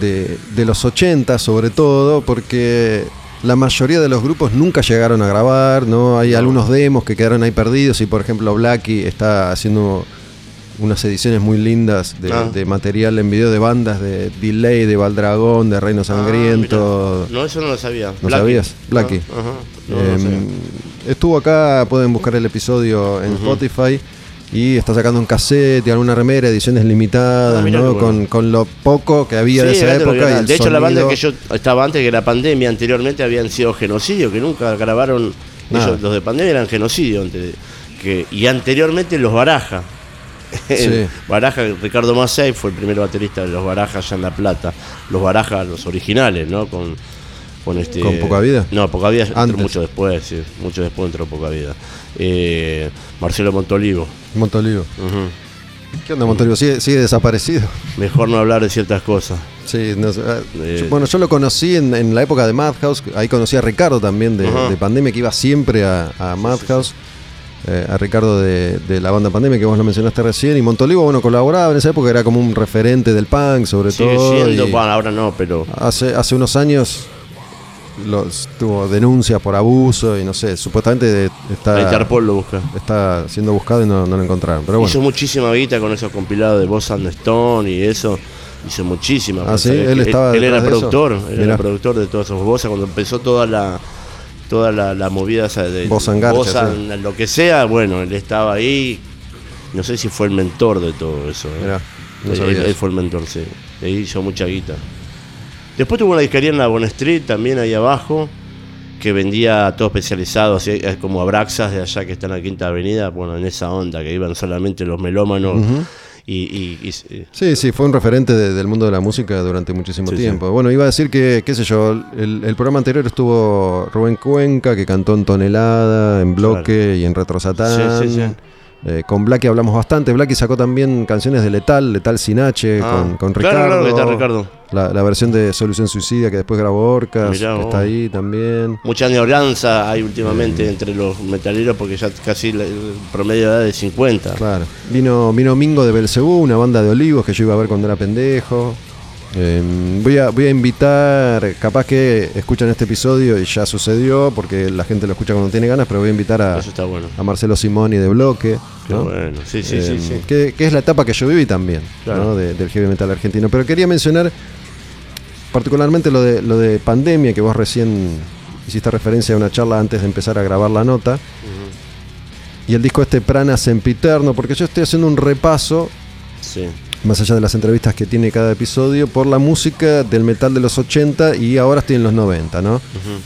de, de los 80 sobre todo, porque la mayoría de los grupos nunca llegaron a grabar, ¿no? Hay algunos demos que quedaron ahí perdidos y por ejemplo Blackie está haciendo unas ediciones muy lindas de, Ah. de material en video de bandas de Delay, de Valdragón, de Reino Sangriento. Ah, mira. no, eso no lo sabía. ¿No sabías? Blackie. Ah, ajá. No, no Em, sabía. estuvo acá, pueden buscar el episodio en Spotify. Y está sacando un cassette y alguna remera, ediciones limitadas, ¿no? bueno. Con, con lo poco que había de esa época. y el de hecho, la banda sonido- que yo estaba antes que la pandemia, anteriormente habían sido genocidio, que nunca grabaron. Ellos, los de pandemia eran genocidio. antes de- que, y anteriormente los Baraja. Sí. Baraja, Ricardo Macei fue el primer baterista de los Baraja allá en La Plata. Los Baraja, los originales, ¿no? Con, con este. ¿Con Poca Vida? No, Poca Vida entró mucho después, sí. Mucho después entró Poca Vida. Eh, Marcelo Montolivo. Montolivo. ¿Qué onda, Montolivo? ¿Sigue, sigue desaparecido? Mejor no hablar de ciertas cosas. Sí, no ah, Eh. yo- bueno, yo lo conocí en, en la época de Madhouse. Ahí conocí a Ricardo también de, Pandemia, que iba siempre a, a Madhouse. Eh, a Ricardo de, de la banda Pandemia, que vos lo mencionaste recién. Y Montolivo, bueno, colaboraba en esa época, era como un referente del punk, sobre Sigue todo. siendo, y bueno, ahora no, pero. hace, hace unos años los, tuvo denuncias por abuso y no sé, supuestamente está, Interpol lo busca. está siendo buscado y no, no lo encontraron. Pero bueno. Hizo muchísima guita con esos compilados de Boss and Stone y eso. Hizo muchísima. Ah, ¿sí? Él estaba él, era de eso. productor, él Mirá. era productor de todos esos Bossa cuando empezó toda la toda la, la movida esa de Garcha, sí. and lo que sea, bueno, él estaba ahí. No sé si fue el mentor de todo eso. ¿eh? Mirá, no él, fue el mentor, sí. Le hizo mucha guita. Después tuvo una disquería en la Bon Street, también ahí abajo. que vendía todo especializado, así, eh, como Abraxas de allá que está en la Quinta Avenida, bueno, en esa onda, que iban solamente los melómanos y- y- y- Sí, sí, fue un referente de- del mundo de la música durante muchísimo Sí, tiempo. Bueno, iba a decir que, qué sé yo, el, el programa anterior estuvo Rubén Cuenca, que cantó en Tonelada, en Bloque y en Retro Satán. Sí, sí, sí. Eh, con Blacky hablamos bastante. Blacky sacó también canciones de Letal, Letal Sin H, Ah, con, con claro, Ricardo. claro que está Ricardo. La, la versión de Solución Suicida que después grabó Orcas, Mirá que está ahí también. mucha añoranza hay últimamente entre los metaleros porque ya casi la- el promedio de edad es 50. Claro. Vino, vino Mingo de Belcebú, una banda de olivos que yo iba a ver cuando era pendejo. Eh, voy, a, voy a invitar, capaz que escuchan este episodio y ya sucedió, porque la gente lo escucha cuando tiene ganas, pero voy a invitar a, bueno. a Marcelo Simoni de Bloque. Qué ¿no? bueno, sí, sí, Eh, sí, sí. Que, que es la etapa que yo viví también, Claro. ¿no? de- del heavy metal argentino. Pero quería mencionar particularmente lo de, lo de pandemia, que vos recién hiciste referencia a una charla antes de empezar a grabar la nota. Y el disco este Prana Sempiterno, porque yo estoy haciendo un repaso, Sí. Más allá de las entrevistas que tiene cada episodio, por la música del metal de los 80 y ahora estoy en los 90, ¿no?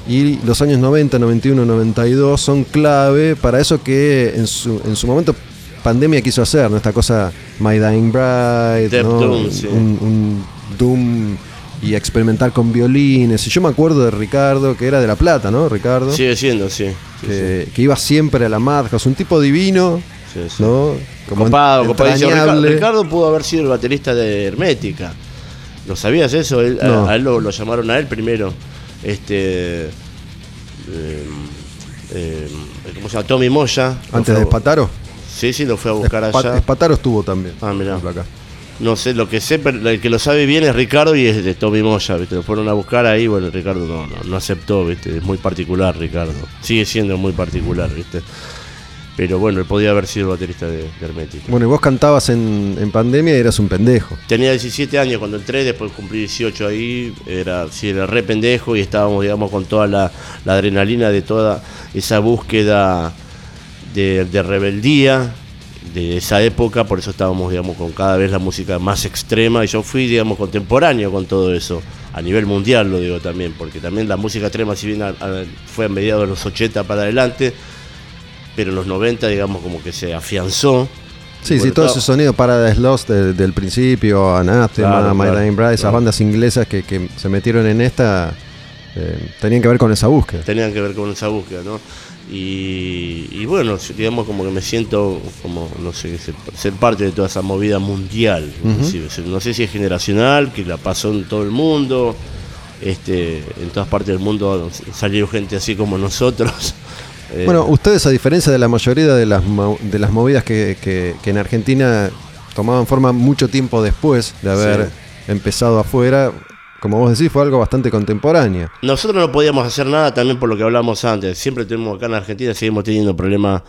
Y los años 90, 91, 92 son clave para eso que en su, en su momento pandemia quiso hacer, ¿no? Esta cosa My Dying Bride, Death ¿no? Doom, sí. un, un Doom y experimentar con violines. Y yo me acuerdo de Ricardo, que era de La Plata, ¿no? Ricardo. Sigue siendo, sí. sí, que, que iba siempre a la Madhouse, un tipo divino, sí, sí, sí. ¿no? Como Copado. Ricardo, pudo haber sido el baterista de Hermética. ¿Lo sabías eso? Él- a- No. A, él lo, lo llamaron a él primero. Este. eh, eh, ¿Cómo se llama? Tommy Moya. Antes de Espataro. Sí, sí, lo fue a buscar Espa- allá. Espataro estuvo también. Ah, mirá. No sé, lo que sé, pero el que lo sabe bien es Ricardo y es de Tommy Moya, ¿viste? Lo fueron a buscar ahí, bueno, Ricardo no, no, no aceptó, ¿viste? Es muy particular, Ricardo. Sigue siendo muy particular, ¿viste? Pero bueno, él podía haber sido el baterista de, de Hermética. Bueno, y vos cantabas en, en pandemia y eras un pendejo. Tenía 17 años cuando entré, después cumplí 18 ahí, era, sí, era re pendejo y estábamos, digamos, con toda la, la adrenalina de toda esa búsqueda de, de rebeldía de esa época, por eso estábamos, digamos, con cada vez la música más extrema y yo fui, digamos, contemporáneo con todo eso, a nivel mundial lo digo también, porque también la música extrema, si bien a- a- fue a mediados de los 80 para adelante, pero en los 90, digamos, como que se afianzó. Sí, sí, todo ese sonido Paradise Lost de- del principio, Anathema, Claro, My claro, Dying Bride, esas claro. bandas inglesas que, que se metieron en esta, eh, tenían que ver con esa búsqueda. tenían que ver con esa búsqueda, ¿no? Y, y bueno, digamos como que me siento como, no sé, ser, parte de toda esa movida mundial. inclusive. No sé si es generacional, que la pasó en todo el mundo, este, en todas partes del mundo salió gente así como nosotros. Eh, Bueno, ustedes, a diferencia de la mayoría de las, de las movidas que, que- que en Argentina tomaban forma mucho tiempo después de haber empezado afuera, como vos decís, fue algo bastante contemporáneo. Nosotros no podíamos hacer nada también por lo que hablamos antes. Siempre tenemos acá en Argentina, seguimos teniendo problemas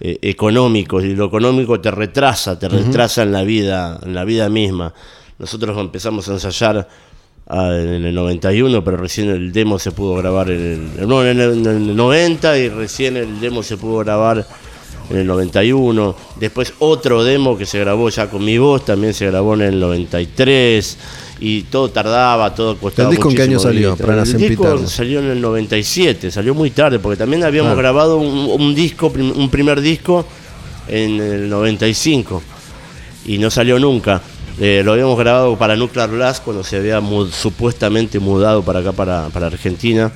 eh, económicos y lo económico te retrasa, te retrasa en la vida, en la vida misma. Nosotros empezamos a ensayar ah, en el 91, pero recién el demo se pudo grabar en el, no, en el, en el 90 y recién el demo se pudo grabar en el 91. Después otro demo que se grabó ya con mi voz también se grabó en el 93 y todo tardaba, todo costaba ¿El disco en qué año salió. Prana El disco salió en el 97, salió muy tarde porque también habíamos Ah. grabado un, un disco, un primer disco en el 95 y no salió nunca. Eh, lo habíamos grabado para Nuclear Blast cuando se había supuestamente mudado para acá, para, para Argentina.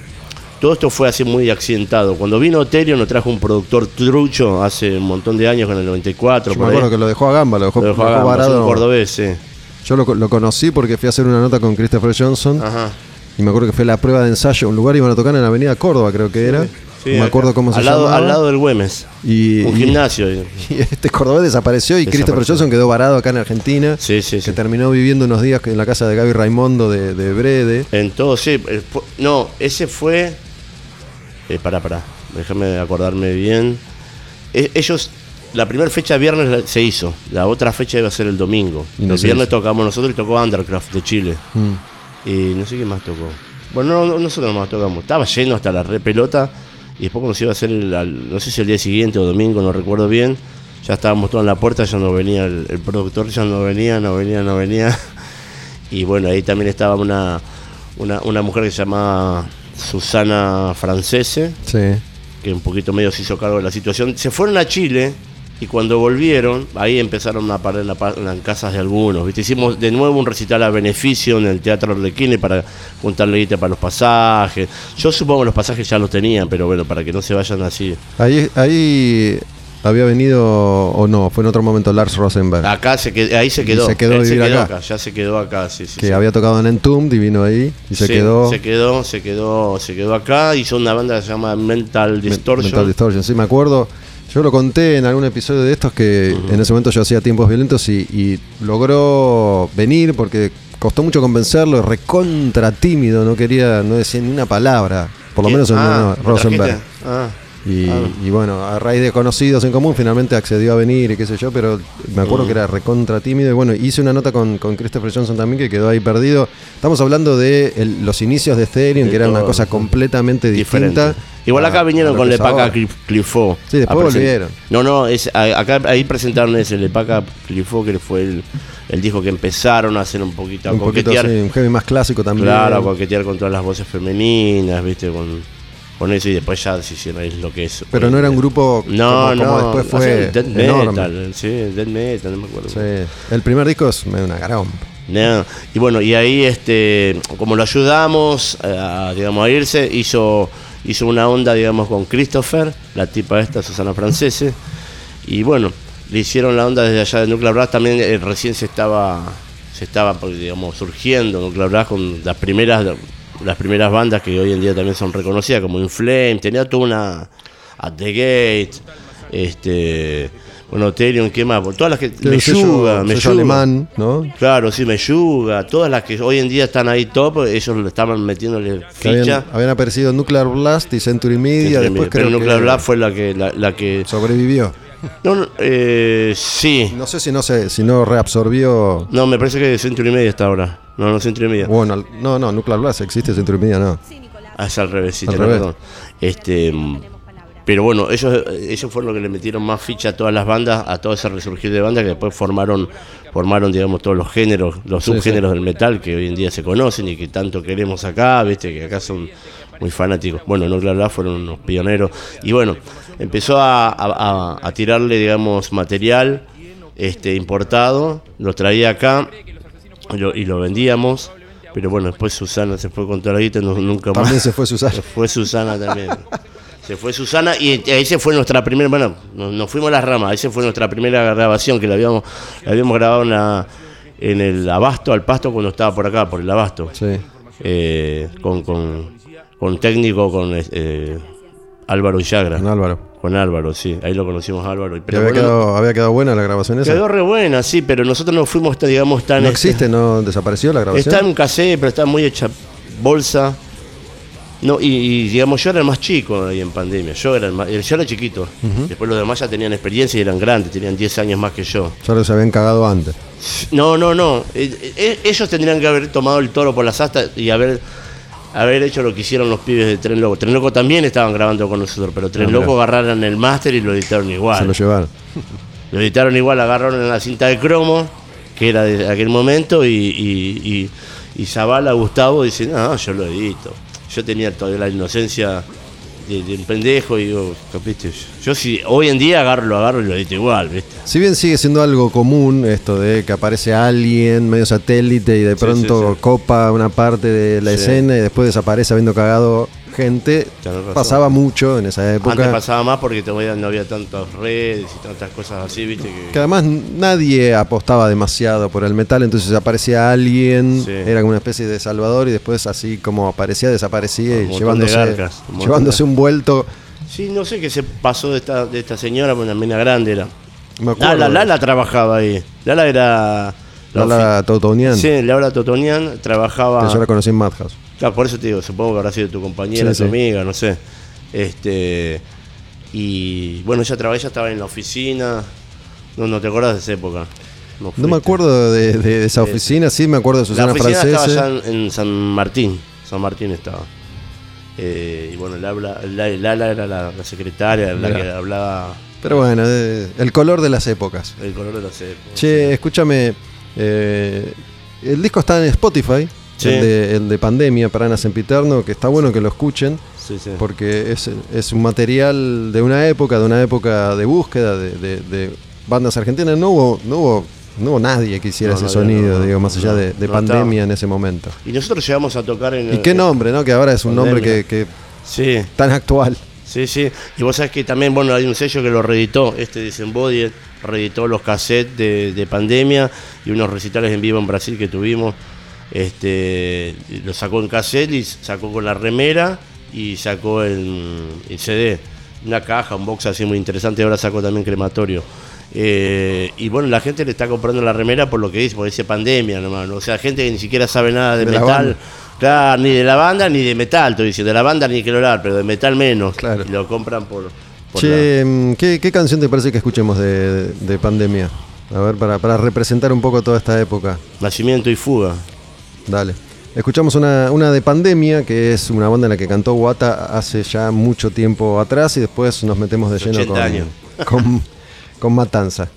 Todo esto fue así muy accidentado. Cuando vino Oterio nos trajo un productor trucho hace un montón de años, con el 94. Yo por me ahí. acuerdo que lo dejó a Gamba, lo dejó, Lo dejó lo a Gamba, varado. un cordobés, sí. Yo lo, lo conocí porque fui a hacer una nota con Christopher Johnson Ajá. y me acuerdo que fue la prueba de ensayo, un lugar iban a tocar en la avenida Córdoba, creo que era. Sí, no me acá. acuerdo cómo se al lado, llamaba. Al lado del Güemes. y, Un y- gimnasio. y este cordobés desapareció y Christopher. Johnson quedó varado acá en Argentina. Sí, sí, que sí. terminó viviendo unos días en la casa de Gaby Raimondo de, de Brede. En todo, sí. fu- No, ese fue. Eh, pará, pará. Déjame acordarme bien. E- ellos. La primera fecha viernes se hizo. La otra fecha iba a ser el domingo. Y no el viernes hizo. tocamos nosotros y tocó Undercraft de Chile. Mm. Y no sé qué más tocó. Bueno, no, no, nosotros nomás tocamos. Estaba lleno hasta la re pelota. Y después cuando se iba a hacer, el, al- no sé si el día siguiente o domingo, no recuerdo bien. Ya estábamos todos en la puerta, ya no venía el, el productor, ya no venía, no venía, no venía. Y bueno, ahí también estaba una, una, una mujer que se llamaba Susana Francese, Sí. que un poquito medio se hizo cargo de la situación. Se fueron a Chile y cuando volvieron, ahí empezaron a parar en, la en las casas de algunos. ¿viste? Hicimos de nuevo un recital a beneficio en el Teatro Arlequine para juntarle guita para los pasajes. Yo supongo que los pasajes ya los tenían, pero bueno, para que no se vayan así. Ahí, ahí había venido, o no, fue en otro momento Lars Rosenberg, Acá se qued- ahí se Y quedó. se quedó Él vivir quedó acá. Ya se quedó acá, sí, sí. que sí. había tocado en Entombed y vino ahí y se Sí, quedó. Se quedó, se quedó, se quedó acá. Hizo una banda que se llama Mental Distortion. Mental Distortion, sí, me acuerdo. Yo lo conté en algún episodio de estos que en ese momento yo hacía tiempos violentos y, y logró venir porque costó mucho convencerlo, recontra tímido, no quería, no decía ni una palabra, por lo menos en Ah, en ¿lo Rosenberg. Ah. Y, Ah. y bueno, a raíz de conocidos en común, finalmente accedió a venir y qué sé yo, pero me Mm. acuerdo que era recontra tímido. Y bueno, hice una nota con, con Christopher Johnson también que quedó ahí perdido. Estamos hablando de el- los inicios de Ethereum, De que era una cosa completamente diferente. distinta. Igual acá vinieron con Lepaca. Clifo. Sí, después volvieron. No, no, es, acá ahí presentaron ese Lepaca Clifo, que fue el, el disco que empezaron a hacer un poquito, a Un poquito un heavy más clásico también. claro, a coquetear con todas las voces femeninas, viste, con, con eso y después ya ahí lo que es. Pero no era un grupo No, como, como no, después fue enorme. metal, sí, death metal, no me acuerdo. Sí. El primer disco es medio una. No, Y bueno, y ahí este, como lo ayudamos a, digamos, a irse, hizo, hizo una onda, digamos, con Christopher, la tipa esta, Susana Francese, y bueno, le hicieron la onda desde allá de Nuclear Blast, también eh, recién se estaba, se estaba pues, digamos, surgiendo Nuclear Blast con las primeras, las primeras bandas que hoy en día también son reconocidas, como Inflame, tenía toda una At the Gate, este bueno, Therion, ¿qué más? Todas las que Tiene me un sello- yuga, me sello alemán, ¿no? Claro, sí, me yuga. Todas las que hoy en día están ahí top, ellos le estaban metiéndole habían, ficha. habían aparecido Nuclear Blast y Century Media. Después. Pero creo Nuclear que Blast fue la que, la, la que. sobrevivió. No, no, eh, sí. No sé si no se, si no reabsorbió. No, me parece que Century Media está ahora. No, no, Century Media. Bueno, no, no, Nuclear Blast existe, Century Media no. Ah, es al revés, sí, Al tenés revés. razón. Este, mm, pero bueno, ellos, ellos fueron los que le metieron más ficha a todas las bandas, a todo ese resurgir de bandas que después formaron, formaron digamos, todos los géneros, los Sí, subgéneros del metal que hoy en día se conocen y que tanto queremos acá, viste, que acá son muy fanáticos. Bueno, no claro, fueron unos pioneros. Y bueno, empezó a, a- a- a tirarle, digamos, material este, importado, lo traía acá y lo, y lo vendíamos. Pero bueno, después Susana se fue con toda la guita, no- nunca más. También se fue Susana. Se fue Susana también. Se fue Susana y ahí se fue nuestra primera, bueno, nos, nos fuimos a las ramas, ahí se fue nuestra primera grabación que la habíamos, la habíamos grabado en, la- en el Abasto, al Pasto, cuando estaba por acá, por el Abasto. Sí. Eh, con, con, con técnico, con eh, Álvaro Illagra. Con Álvaro. Con Álvaro, sí, ahí lo conocimos a Álvaro. Pero había, bueno, quedado, había quedado buena la grabación esa. quedó re buena, sí, pero nosotros no fuimos, digamos, tan... no este, existe, no desapareció la grabación. Está en cassette, pero está muy hecha bolsa. No, y, y, digamos, yo era el más chico ahí en pandemia. Yo era, el más- yo era chiquito. Después los demás ya tenían experiencia y eran grandes, tenían 10 años más que yo. Ya los habían cagado antes. No, no, no. Eh, eh, ellos tendrían que haber tomado el toro por las astas y haber, haber hecho lo que hicieron los pibes de Tren Loco. Tren Loco también estaban grabando con nosotros, pero Tren Ah. Loco agarraron el máster y lo editaron igual. Se lo llevaron. Lo editaron igual, agarraron en la cinta de cromo, que era de aquel momento, y, y, y, y Zavala, Gustavo, dice, no, yo lo edito. Yo tenía todavía la inocencia de, de un pendejo y digo, ¿viste? Yo si hoy en día agarro, lo agarro y lo edito igual, ¿viste? Si bien sigue siendo algo común esto de que aparece alguien medio satélite y de pronto sí, sí. copa una parte de la escena y después desaparece habiendo cagado gente, pasaba mucho en esa Antes época. pasaba más porque todavía no había tantas redes y tantas cosas así, ¿viste? Que, Que además nadie apostaba demasiado por el metal, entonces aparecía alguien, Sí. era como una especie de salvador y después así como aparecía, desaparecía y de llevándose, garcas, un llevándose un vuelto. Sí, no sé qué se pasó de esta, de esta señora, una mina grande era. Me acuerdo. Lala, Lala trabajaba ahí. Lala era... la Lala Totonian, Sí, Laura Totonian trabajaba. que yo la conocí en Madhouse. Claro, por eso te digo, supongo que habrá sido tu compañera, Sí, tu sí. amiga, no sé. Este. Y bueno, ella trabajaba, ella estaba en la oficina. No, no te acordás de esa época. No me acuerdo de, de- de esa oficina, sí me acuerdo de La Susana oficina Francese. estaba allá en, en San Martín. San Martín estaba. Eh, y bueno, Lala, la, era la, la secretaria, la que hablaba Pero bueno, eh, el color de las épocas. el color de los épocas. Che, escúchame, eh, el disco está en Spotify, Sí. el, de, el de Pandemia, Paranas Sempiterno, que está bueno que lo escuchen, Sí, sí. porque es, es un material de una época, de una época de búsqueda de, de- de bandas argentinas. No hubo, no hubo, no hubo nadie que hiciera No, ese no, sonido, no, digo, más allá de, Pandemia en ese momento. Y nosotros llegamos a tocar en. Y qué nombre, ¿no? Que ahora es un nombre que, que Sí, tan actual. sí, sí. Y vos sabés que también, bueno, hay un sello que lo reeditó, este Disembodied, reeditó los cassettes de, de pandemia y unos recitales en vivo en Brasil que tuvimos. Este, lo sacó en cassette y sacó con la remera y sacó el CD. Una caja, un box así muy interesante. Ahora sacó también crematorio. Eh, y bueno, la gente le está comprando la remera por lo que dice, porque dice pandemia nomás. ¿no? O sea, gente que ni siquiera sabe nada de, De metal. Claro, ni de la banda ni de metal, estoy diciendo. De la banda ni que hablar, pero de metal menos. Claro. Y lo compran por. por Che, mm, ¿qué, qué canción te parece que escuchemos de, de Pandemia? A ver, para, para representar un poco toda esta época. Nacimiento y fuga. Dale. Escuchamos una, una de Pandemia, que es una banda en la que cantó Guata hace ya mucho tiempo atrás y después nos metemos de lleno 80 con, con, con Matanza.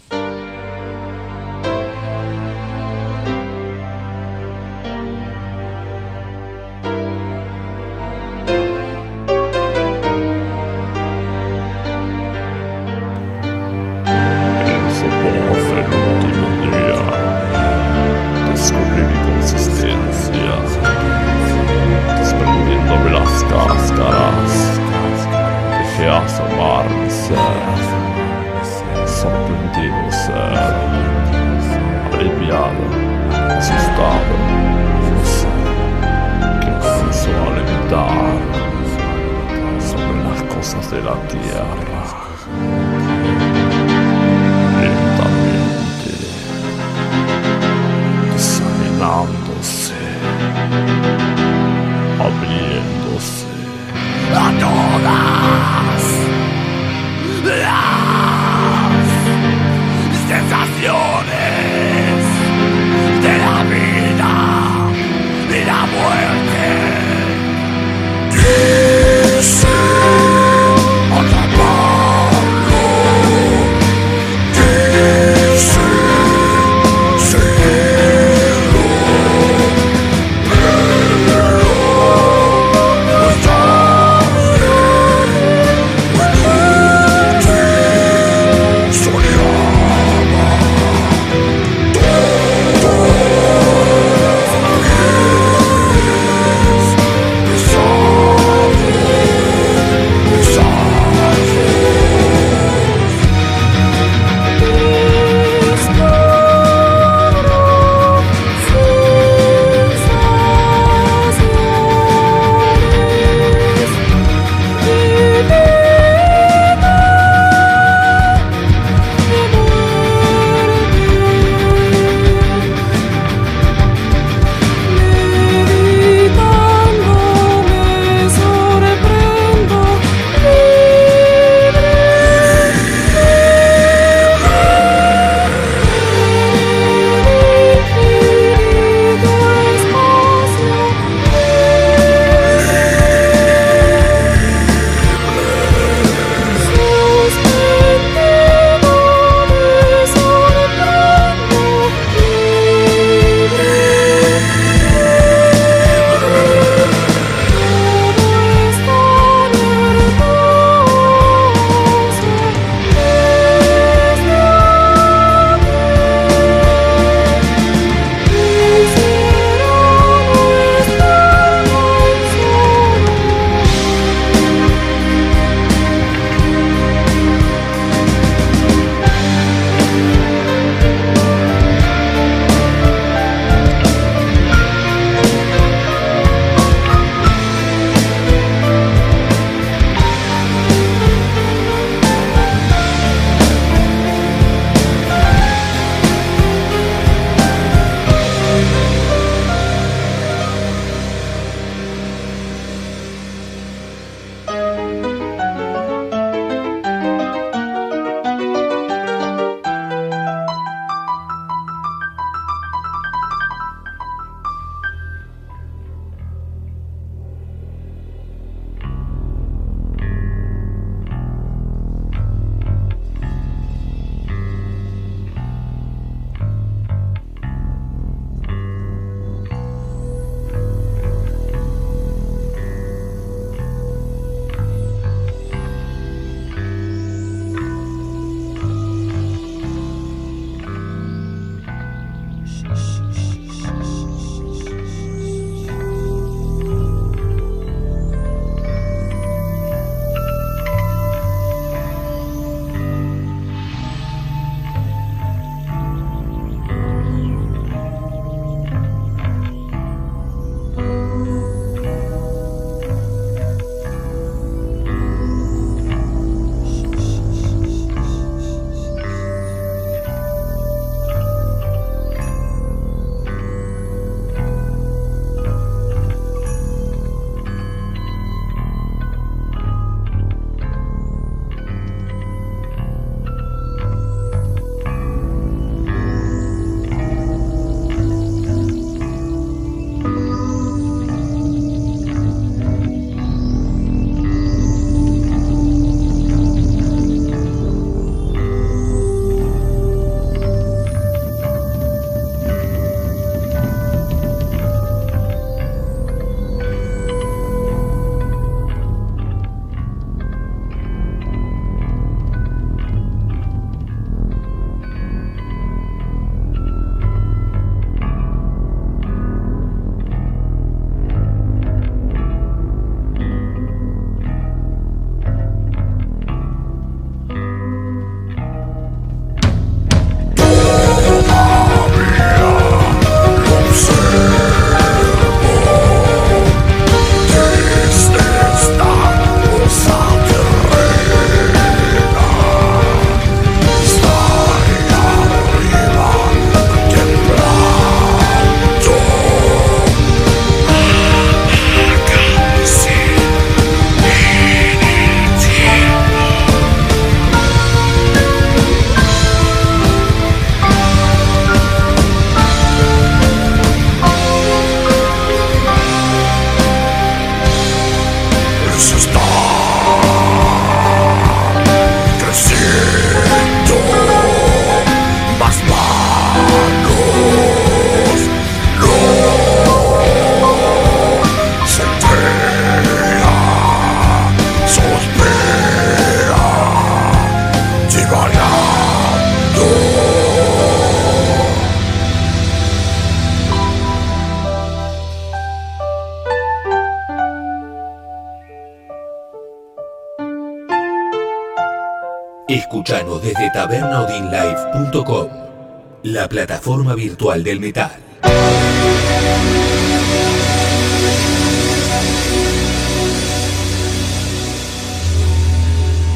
Plataforma virtual del metal.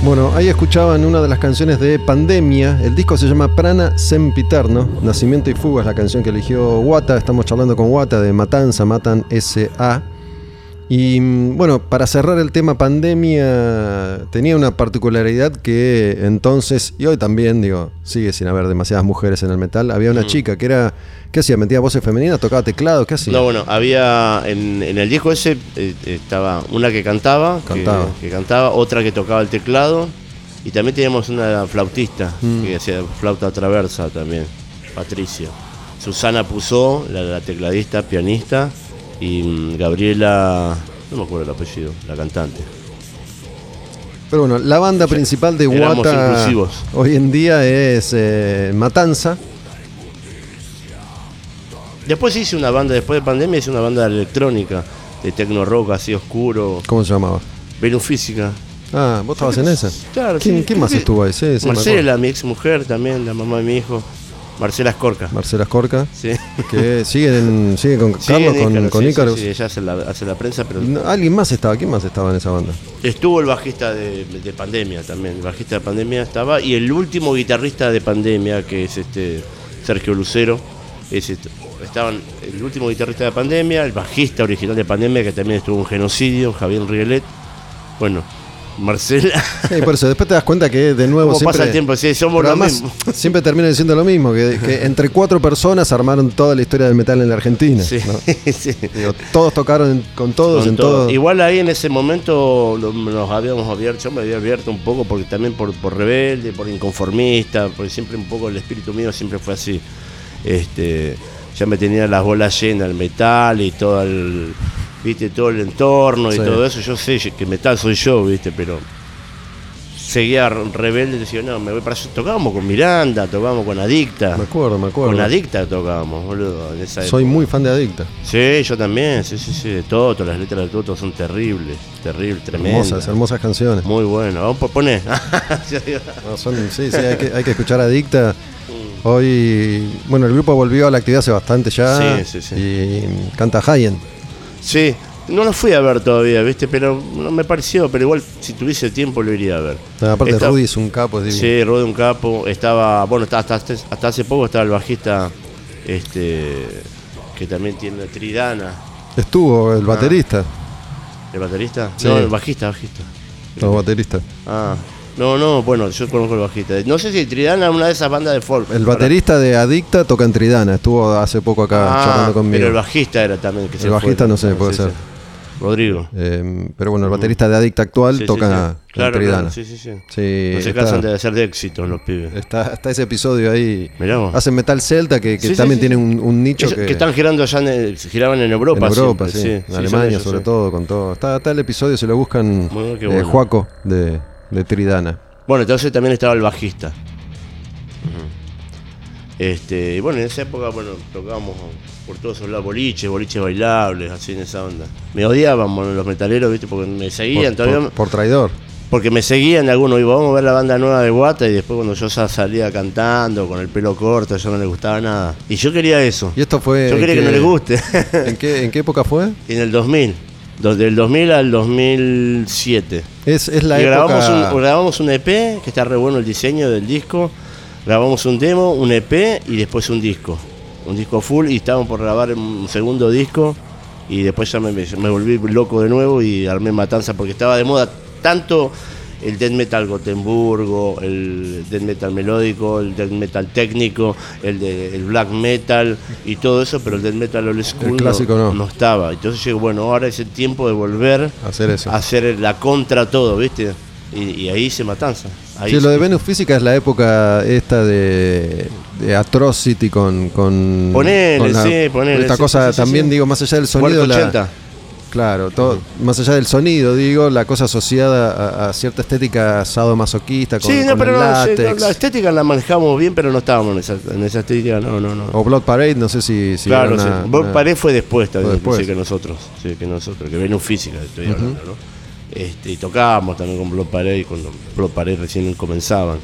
Bueno, ahí escuchaban una de las canciones de Pandemia. El disco se llama Prana Sempiterno. Nacimiento y Fuga es la canción que eligió Wata. Estamos charlando con Wata de Matanza, Matan S.A. Y mm, bueno, para cerrar el tema pandemia, tenía una particularidad que entonces, y hoy también, digo, sigue sin haber demasiadas mujeres en el metal. Había una chica que era, ¿qué hacía? ¿Metía voces femeninas? ¿Tocaba teclado? ¿Qué hacía? No, bueno, había en, en el disco ese eh, estaba una que cantaba, que- Cantaba. Que, cantaba, otra que tocaba el teclado y también teníamos una flautista Mm. que hacía flauta traversa también, Patricia. Susana Pusó, la, la tecladista, pianista y mm, Gabriela, no me acuerdo el apellido, la cantante. Pero bueno, la banda principal de inclusivos. hoy en día es eh, Matanza. Después hice una banda, después de pandemia hice una banda electrónica, de tecno rock así oscuro, ¿Cómo se llamaba? Venus Física. Ah, vos estabas en esa. Claro, ¿Quién, sí, quién más estuvo ahí? Sí, sí, me Marcela, mi ex mujer también, la mamá de mi hijo. Marcela Escorca. Marcela Escorca. Sí. Que sigue, en- sigue con Carlos, con, Ícaro, con sí, sí, sí, ella hace la, hace la prensa, pero No, Alguien más estaba, ¿quién más estaba en esa banda? estuvo el bajista de, de Pandemia también. El bajista de Pandemia estaba. Y el último guitarrista de Pandemia, que es este Sergio Lucero. Es este- estaban el último guitarrista de Pandemia, el bajista original de Pandemia, que también estuvo en genocidio, Javier Rielet. Bueno, Marcela. Sí, por eso, después te das cuenta que de nuevo ¿Cómo siempre. pasa el tiempo? Sí, somos lo mismo. siempre termina diciendo lo mismo, que, que entre cuatro personas armaron toda la historia del metal en la Argentina. Sí, ¿no? sí. Digo, todos tocaron con todos, Con en todo. todo. Igual ahí en ese momento nos habíamos abierto, yo me había abierto un poco porque también por, por rebelde, por inconformista, porque siempre un poco el espíritu mío siempre fue así. Este, ya me tenía las bolas llenas el metal y todo el, viste, todo el entorno y Sí. todo eso. Yo sé que metal soy yo, viste, pero seguía rebelde y decía, no, me voy para allá. Tocábamos con Miranda, tocábamos con Adicta. Me acuerdo, me acuerdo. Con Adicta tocábamos, boludo, en esa Soy época. muy fan de Adicta. Sí, yo también, sí, sí, sí, de Toto, las letras de Toto son terribles, terribles, tremendas. Hermosas, hermosas canciones. Muy bueno, vamos a poner. No, son- sí, sí, hay que, hay que escuchar Adicta. Hoy, bueno, el grupo volvió a la actividad hace bastante ya. Sí, sí, sí. Y canta Hayen. Sí, no lo fui a ver todavía, ¿viste? Pero no me pareció, pero igual si tuviese tiempo lo iría a ver. Aparte, Rudy es un capo, es. Sí, Rudy un capo, estaba, bueno, hasta, hasta, hasta hace poco estaba el bajista, este, que también tiene Tridana, Estuvo el baterista. el baterista. Sí. No, el bajista, bajista. No, baterista. Ah, no, no, bueno, yo conozco el bajista. No sé si Tridana es una de esas bandas de folk. El baterista de Adicta toca en Tridana. Estuvo hace poco acá Ah, charlando conmigo. Pero el bajista era también que se El bajista fue. no sé, puede Sí, ser. sí. Rodrigo. Eh, pero bueno, el baterista de Adicta actual Sí, toca en Claro, Tridana. claro, sí, sí, sí. No se está- cansan de hacer de éxito los pibes. Está, está ese episodio ahí. Hacen metal celta que, también tiene un, un nicho que, que están girando allá, en giraban en Europa. en Europa, siempre, sí, en Alemania sobre todo, con todo. Está, está el episodio, si lo buscan, Bueno, eh. Juaco de, de Tridana. Bueno, entonces también estaba el bajista. Este, y bueno, en esa época, bueno, tocábamos por todos esos lados, boliches, boliches bailables, así en esa onda. Me odiaban bueno, los metaleros, ¿viste? Porque me seguían Por, todavía. por- por traidor. Porque me seguían algunos, y vamos a ver la banda nueva de Guata, y después cuando yo salía cantando, con el pelo corto, yo no les gustaba nada. Y yo quería eso. Y esto fue. Yo quería que no les guste. ¿En qué, ¿En qué época fue? en el 2000. Do- Del 2000 al 2007. Es, es la y época. grabamos un, grabamos un EP, que está re bueno el diseño del disco. Grabamos un demo, un EP y después un disco. Un disco full y estábamos por grabar un segundo disco. Y después ya me, me volví loco de nuevo y armé Matanza porque estaba de moda tanto el death metal Gotemburgo, el death metal melódico, el death metal técnico, el, de, el black metal y todo eso, pero el death metal old school clásico no. no estaba. Entonces yo bueno, ahora es el tiempo de volver Hacer eso. a hacer la contra todo, ¿viste? Y, y ahí se matanza. Ahí Sí, lo se- de Venus Física es la época esta de, de Atrocity con. con Ponele, con la- sí, ponele, Esta sí, cosa sí, también, digo, más allá del sonido. La- 80. Claro, todo, más allá del sonido, digo, la cosa asociada a, a cierta estética sadomasoquista con, sí, no, con pero el no, sí, látex. no, la estética la manejamos bien, pero no estábamos en esa, en esa estética, no, no, no. O Blood Parade, no sé si. si claro, sí. una- una- Paré fue después también, después. sí, que nosotros, sí, que nosotros, que Venus Física estoy hablando, ¿no? Este, y tocábamos también con Blood Parade, cuando Blood Parade recién comenzaban.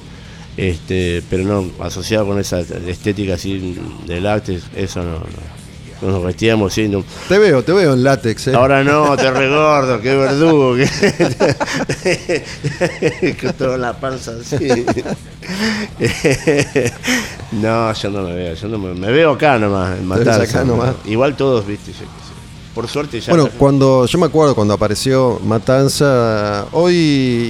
Este, pero no, asociado con esa estética así de látex, eso no, no. Nos vestíamos no. Te veo, te veo en látex, ¿eh? Ahora no, te regordo, qué verdugo. que- Con toda la panza así. No, yo no me veo, yo no me, me veo acá nomás, en Matanza. acá nomás. Igual todos, viste, yo. Por suerte ya. Bueno, cuando yo me acuerdo cuando apareció Matanza, hoy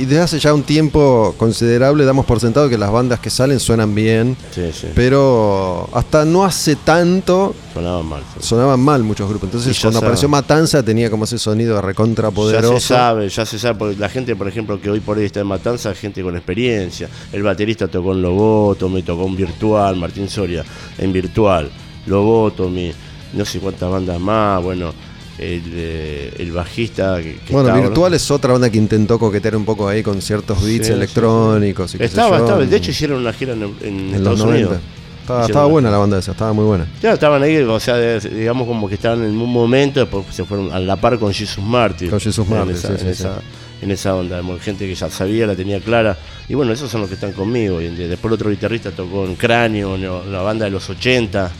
y desde hace ya un tiempo considerable damos por sentado que las bandas que salen suenan bien, Sí, sí, pero hasta no hace tanto sonaba mal. sí. sonaban mal muchos grupos. Entonces ya cuando sabe. apareció Matanza tenía como ese sonido recontra Ya poderoso. se sabe, ya se sabe, porque la gente, por ejemplo, que hoy por hoy está en Matanza, gente con experiencia. El baterista tocó en Lobotomy, tocó en Virtual, Martín Soria en Virtual, Lobotomy, no sé cuántas bandas más, bueno, el, eh, el bajista que, que Bueno, estaba- Virtual es otra banda que intentó coquetear un poco ahí con ciertos beats Sí, electrónicos y qué sé Estaba, estaba, de hecho hicieron una gira en, en en Estados los 90. Unidos. Estaba, Hicieron estaba una- buena la banda esa, estaba muy buena. Ya estaban ahí, o sea, digamos como que estaban en un momento, después se fueron a la par con Jesus Martyr. Con Jesus Martyr, en esa, sí, en sí, esa, en esa onda, gente que ya sabía, la tenía clara. Y bueno, esos son los que están conmigo. hoy en día. Después el otro guitarrista tocó en Cráneo, la banda de los 80.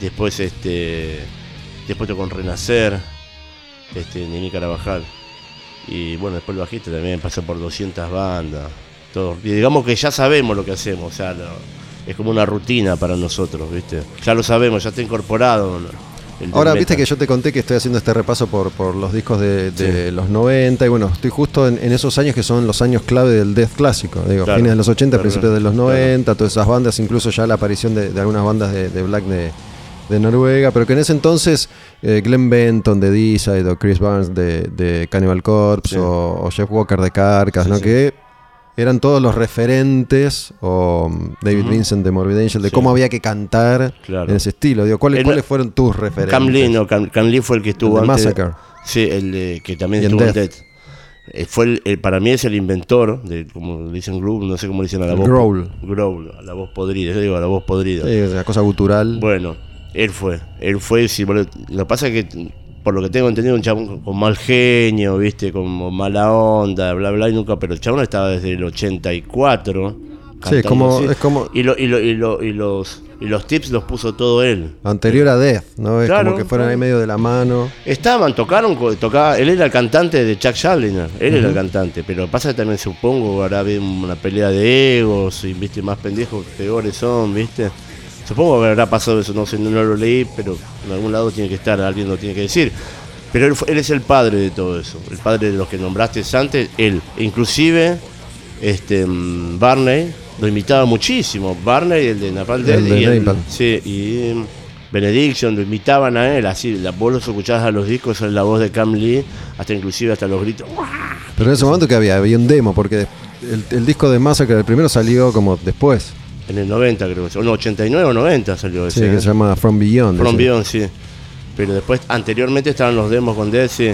Después este después tocó en Renacer, este, Nini Carabajal. Y bueno, después el bajista también pasó por 200 bandas. Todo. Y digamos que ya sabemos lo que hacemos, o sea, lo- es como una rutina para nosotros, ¿viste? Ya lo sabemos, ya está incorporado. Ahora, viste que yo te conté que estoy haciendo este repaso por, por los discos de, de los 90 y bueno, estoy justo en, en esos años que son los años clave del death clásico, digo, Claro, fines de los 80, claro, principios de los claro. 90, todas esas bandas, incluso ya la aparición de, de algunas bandas de, de black de, de Noruega, pero que en ese entonces eh, Glenn Benton de D-Side o Chris Barnes de, de Cannibal Corpse Sí. o, o Jeff Walker de Carcass, Sí, ¿no? sí. Que eran todos los referentes, o um, David. Vincent de Morbid Angel, de cómo había que cantar Claro. en ese estilo. Digo, ¿cuáles, En- ¿Cuáles fueron tus referentes? Cam Lee, no, Cam, Cam Lee fue el que estuvo El antes. Massacre. Sí, el de- que también Y estuvo en Death. Death. Eh, fue el, el- para mí es el inventor de como dicen groove, no sé cómo dicen a la voz. growl. Growl, a la voz podrida, yo digo a la voz podrida. Sí, una cosa gutural. Bueno, él fue, él fue, sí, lo que pasa es que por lo que tengo entendido un chabón con, con mal genio, viste, como mala onda, bla bla y nunca, pero el chabón estaba desde el 84. Sí, es como- así. es como- y, lo- y, lo- y, lo- y los y los tips los puso todo él. Anterior a Death, ¿no? Es Claro, como que fueron ahí medio de la mano. Estaban, tocaron, tocaba, él era el cantante de Chuck Schuldiner, él era el cantante, pero pasa que también supongo habrá habido una pelea de egos y viste más pendejos que peores son, viste. Supongo que habrá pasado eso, no sé, no, lo leí, pero en algún lado tiene que estar, alguien lo tiene que decir. Pero él, él es el padre de todo eso, el padre de los que nombraste antes, él. E inclusive, este mm, Barney lo imitaba muchísimo, Barney, el de Napalm Death, El de y el-. Sí, y mm, Benediction lo imitaban a él, así, la, vos los escuchabas a los discos, en la voz de Cam Lee, hasta inclusive hasta los gritos. Pero en ese momento que había, había un demo, porque el, el disco de Massacre, el primero salió como después. En el 90 creo, o no, 89 o 90 salió Sí, ese. que ¿eh? se llama From Beyond. From ese. Beyond, sí. Pero después, anteriormente estaban los demos con sí.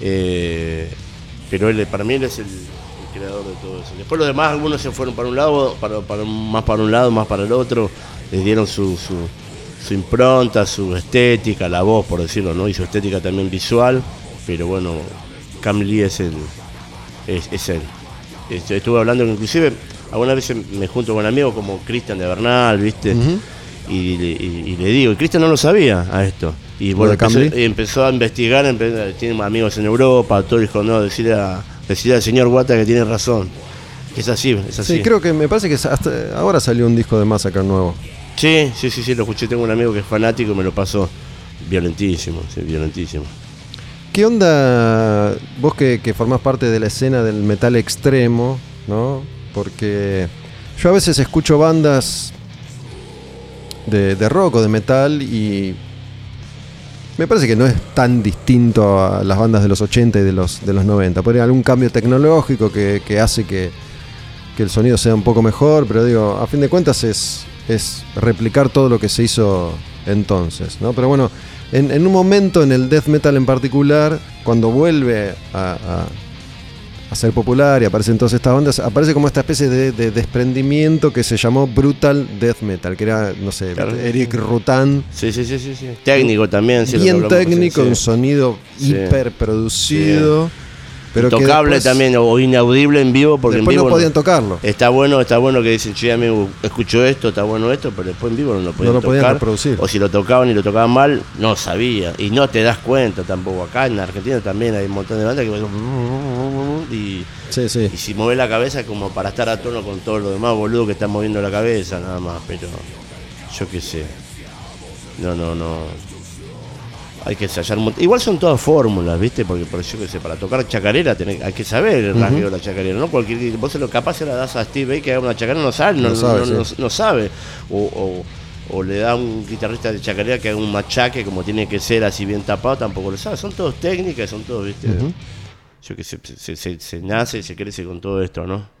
Eh, pero él, para mí él es el, el creador de todo eso. Después los demás, algunos se fueron para un lado, para, para- más para un lado, más para el otro. Les dieron su, su, su impronta, su estética, la voz, por decirlo, ¿no? Y su estética también visual. Pero bueno, Cam Lee es el, es, es él. Este, Estuve hablando que inclusive algunas veces me junto con amigos como Cristian de Bernal, ¿viste? y, le- y- y le digo, y Cristian no lo sabía a esto. Y bueno, empezó, empezó a investigar, empe- tiene amigos en Europa, todo dijo, no, decirle, a, decirle al señor Guata que tiene razón. Es así, es así. Sí, creo que me parece que hasta ahora salió un disco de Massacre nuevo. Sí, sí, sí, sí, lo escuché. Tengo un amigo que es fanático y me lo pasó violentísimo, sí, violentísimo. ¿Qué onda vos que, que formás parte de la escena del metal extremo, ¿no? Porque yo a veces escucho bandas de, rock o de metal y me parece que no es tan distinto a las bandas de los 80 y de los, de los 90. Podría algún cambio tecnológico que, hace que, el sonido sea un poco mejor, pero digo, a fin de cuentas es, replicar todo lo que se hizo entonces. Pero bueno, en, un momento en el death metal en particular, cuando vuelve a- a ser popular y aparecen todas estas bandas, aparece como esta especie de, de desprendimiento que se llamó Brutal Death Metal, que era, no sé, Claro. Eric Rutan, Sí, sí, sí, sí. sí. Técnico también, sí, lo bien hablamos técnico, sí. un sonido Sí. Pero que Intocable después- también, o inaudible en vivo, porque Después en no vivo podían tocarlo. Está bueno, está bueno que dicen, che, amigo, escucho esto, está bueno esto, pero después en vivo no lo podían lo podían tocar. reproducir. O si lo tocaban y lo tocaban mal, no sabía. Y no te das cuenta tampoco. Acá en Argentina también hay un montón de bandas que y, Sí, sí. y si mueve la cabeza como para estar a tono con todo lo demás, boludo, que están moviendo la cabeza, nada más, pero yo qué sé. No, no, no. Hay que ensayar. mu- Igual son todas fórmulas, ¿viste? Porque, por yo qué sé, para tocar chacarera tenés- hay que saber el rasgueo de la chacarera. No cualquier. Vos se lo capaz se la das a Steve Vai que haga una chacarera, no sabe, no, No sabe, no- no- sí. no sabe. O, o- o le da a un guitarrista de chacarera que haga un machaque como tiene que ser, así bien tapado, tampoco lo sabe. Son todos técnicas, son todos, ¿viste? Yo que sé, se, se- se nace y se crece con todo esto, ¿no?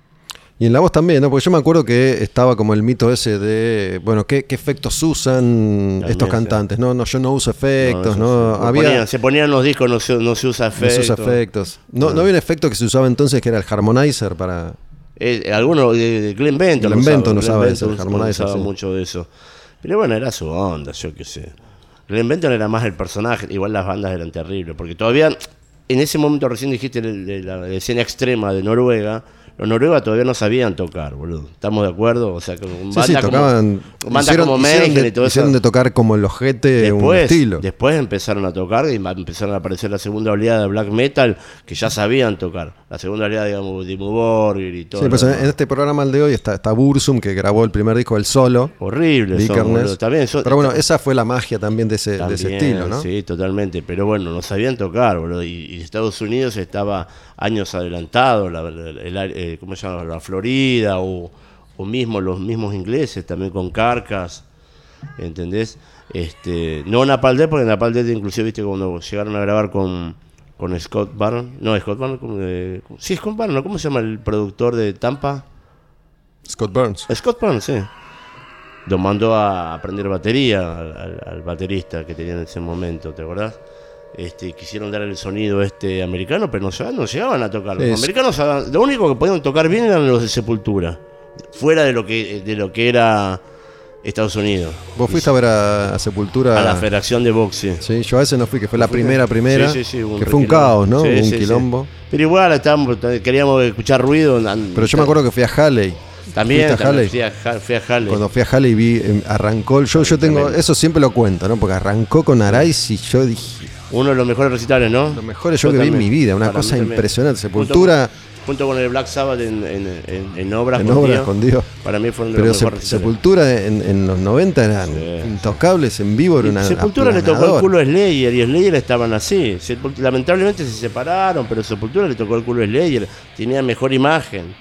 Y en la voz también, ¿no? Porque yo me acuerdo que estaba como el mito ese de, bueno, ¿qué, qué efectos usan estos cantantes? No, no, yo no uso efectos, eso ¿no? sí. Había Ponían- se ponían los discos, no se, no se usa no se usa efectos. No, no había un efecto que se usaba entonces que era el harmonizer para... Eh, algunos, eh, Glenn Benton, Glenn Benton usaba Benton ese, el harmonizer, usaba sí. mucho de eso. Pero bueno, era su onda, yo qué sé. Glenn Benton era más el personaje, igual las bandas eran terribles, porque todavía, en ese momento recién dijiste de la escena extrema de Noruega, los noruegos todavía no sabían tocar, boludo. ¿Estamos de acuerdo? O sea, con Sí, como- tocaban... bandas hicieron, como hicieron de, y todo eso. hicieron de tocar como el ojete un Después, estilo. después empezaron a tocar y empezaron a aparecer la segunda oleada de black metal que ya sabían tocar. La segunda oleada, digamos, de Borgir y todo. Sí, pues en, este programa el de hoy está, está Bursum, que grabó el primer disco del solo. Horrible, son, boludo. También son- Pero bueno, esa fue la magia también de ese, de ese También, estilo, ¿no? Sí, totalmente. Pero bueno, no sabían tocar, boludo. Y, y Estados Unidos estaba años adelantado, la, la- el- eh, ¿cómo se llama? La Florida o, o mismo los mismos ingleses, también con Carcas, ¿entendés? Este, no Napalm Death, porque Napalm Death inclusive, viste, cuando llegaron a grabar con, con Scott Barron, no, Scott Barron, ¿cómo, eh, sí, Scott Barron. ¿cómo se llama el productor de Tampa? Scott Burns. Scott Barron, sí. Lo mandó a aprender batería al, al- al baterista que tenía en ese momento, ¿te acordás? Este, quisieron dar el sonido este americano, pero no, llegaban- no llegaban a tocar. Los americanos, lo único que podían tocar bien eran los de Sepultura, fuera de lo que, de lo que era Estados Unidos, Vos fuiste a ver a, a Sepultura. a la Federación de Boxing. Sí, yo a ese no fui, que fue la primera, primera. Sí, sí, sí, que fue un caos, ¿no? Un quilombo. Pero igual estábamos, queríamos escuchar ruido. Pero yo me acuerdo que fui a Halley. También, ¿Fuiste a también fui a, fui a Halley. Cuando fui a Halley vi, eh, arrancó el show. Yo tengo, eso siempre lo cuento, ¿no? Porque arrancó con Arais y yo dije, Uno de los mejores recitales, ¿no? Los mejores shows que vi en mi vida, una Para cosa impresionante. Sepultura Junto con el Black Sabbath en, en, en, en obras en con obras Dios, con Dios. Para mí fueron de Pero los Se- mejores recitales. Sepultura en, los 90 eran Sí. intocables en vivo, era una Sepultura le tocó el culo a Slayer y Slayer estaban así. Lamentablemente se separaron, pero Sepultura le tocó el culo a Slayer. Tenía mejor imagen.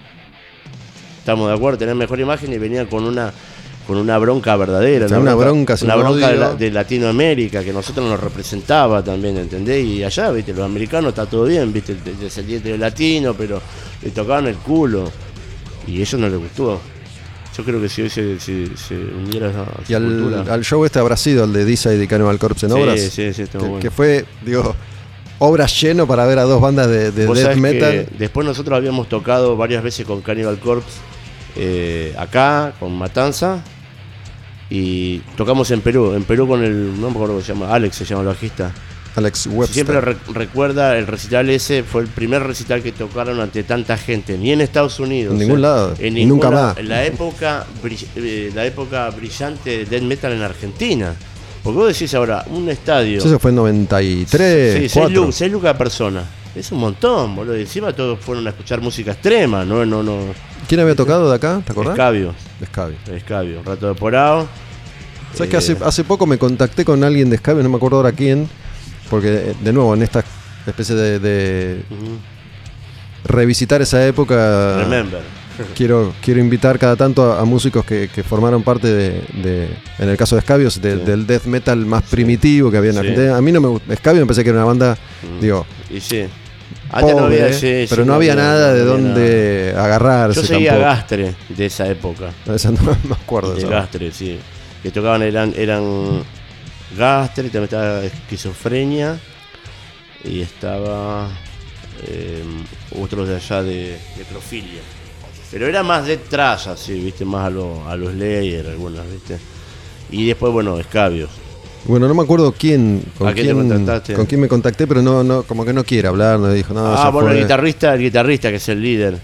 Estamos de acuerdo, tenían mejor imagen y venían con una con una bronca verdadera. O sea, una bronca sin una bronca de, la- de Latinoamérica que nosotros nos representaba también, ¿entendés? Y allá, viste, los americanos está todo bien, viste, descendiente de latino, pero le tocaban el culo. Y ellos no les gustó. Yo creo que si hoy se, se, se uniera a Y al, show este habrá sido el de Decide y Cannibal Corpse en Sí, obras. sí, sí, que, bueno. que fue, digo, obras lleno para ver a dos bandas de, de death metal. después nosotros habíamos tocado varias veces con Cannibal Corpse eh, acá, con Matanza. Y tocamos en Perú, en Perú con el, no me acuerdo cómo se llama, Alex se llama el bajista. Alex Webster. Siempre re- recuerda el recital ese, fue el primer recital que tocaron ante tanta gente, ni en Estados Unidos. En ningún lado, En nunca ninguna- más. En la época, eh, la época brillante de death metal en Argentina. Porque vos decís ahora, un estadio. Eso fue en 93. Sí, 6 4. lucas, seis lucas a persona. Es un montón, boludo. Y encima todos fueron a escuchar música extrema, no, no, no. ¿Quién había tocado de acá? ¿Te acordás? Escabio, Escabio. escabio. Rato de porado. ¿Sabes que Eh, hace, hace poco me contacté con alguien de Escabio, no me acuerdo ahora quién? Porque, eh, de nuevo, en esta especie de, revisitar esa época, Remember. quiero, quiero invitar cada tanto a, a músicos que, que formaron parte de, de- en el caso de Escabios, de- Sí. del death metal más primitivo que había en Sí. Argentina. A mí no me gusta. Escabio me pensé que era una banda, digo, Y sí. No había, sí, sí, pero no había nada de no había dónde nada. agarrarse. Yo seguía tampoco. Gastre de esa época. Esa no me acuerdo de eso. Gastre, sí. Que tocaban eran, eran Gastre, también estaba esquizofrenia. Y estaba eh, otros de allá de necrofilia. Pero era más de trash, así, viste, más a los a los Slayer, algunas, viste. Y después, bueno, escabios. Bueno, no me acuerdo quién, con ¿A quién con quién me contacté, pero no, no, como que no quiere hablar, no dijo, no, ah, bueno, fue. el guitarrista, el guitarrista que es el líder,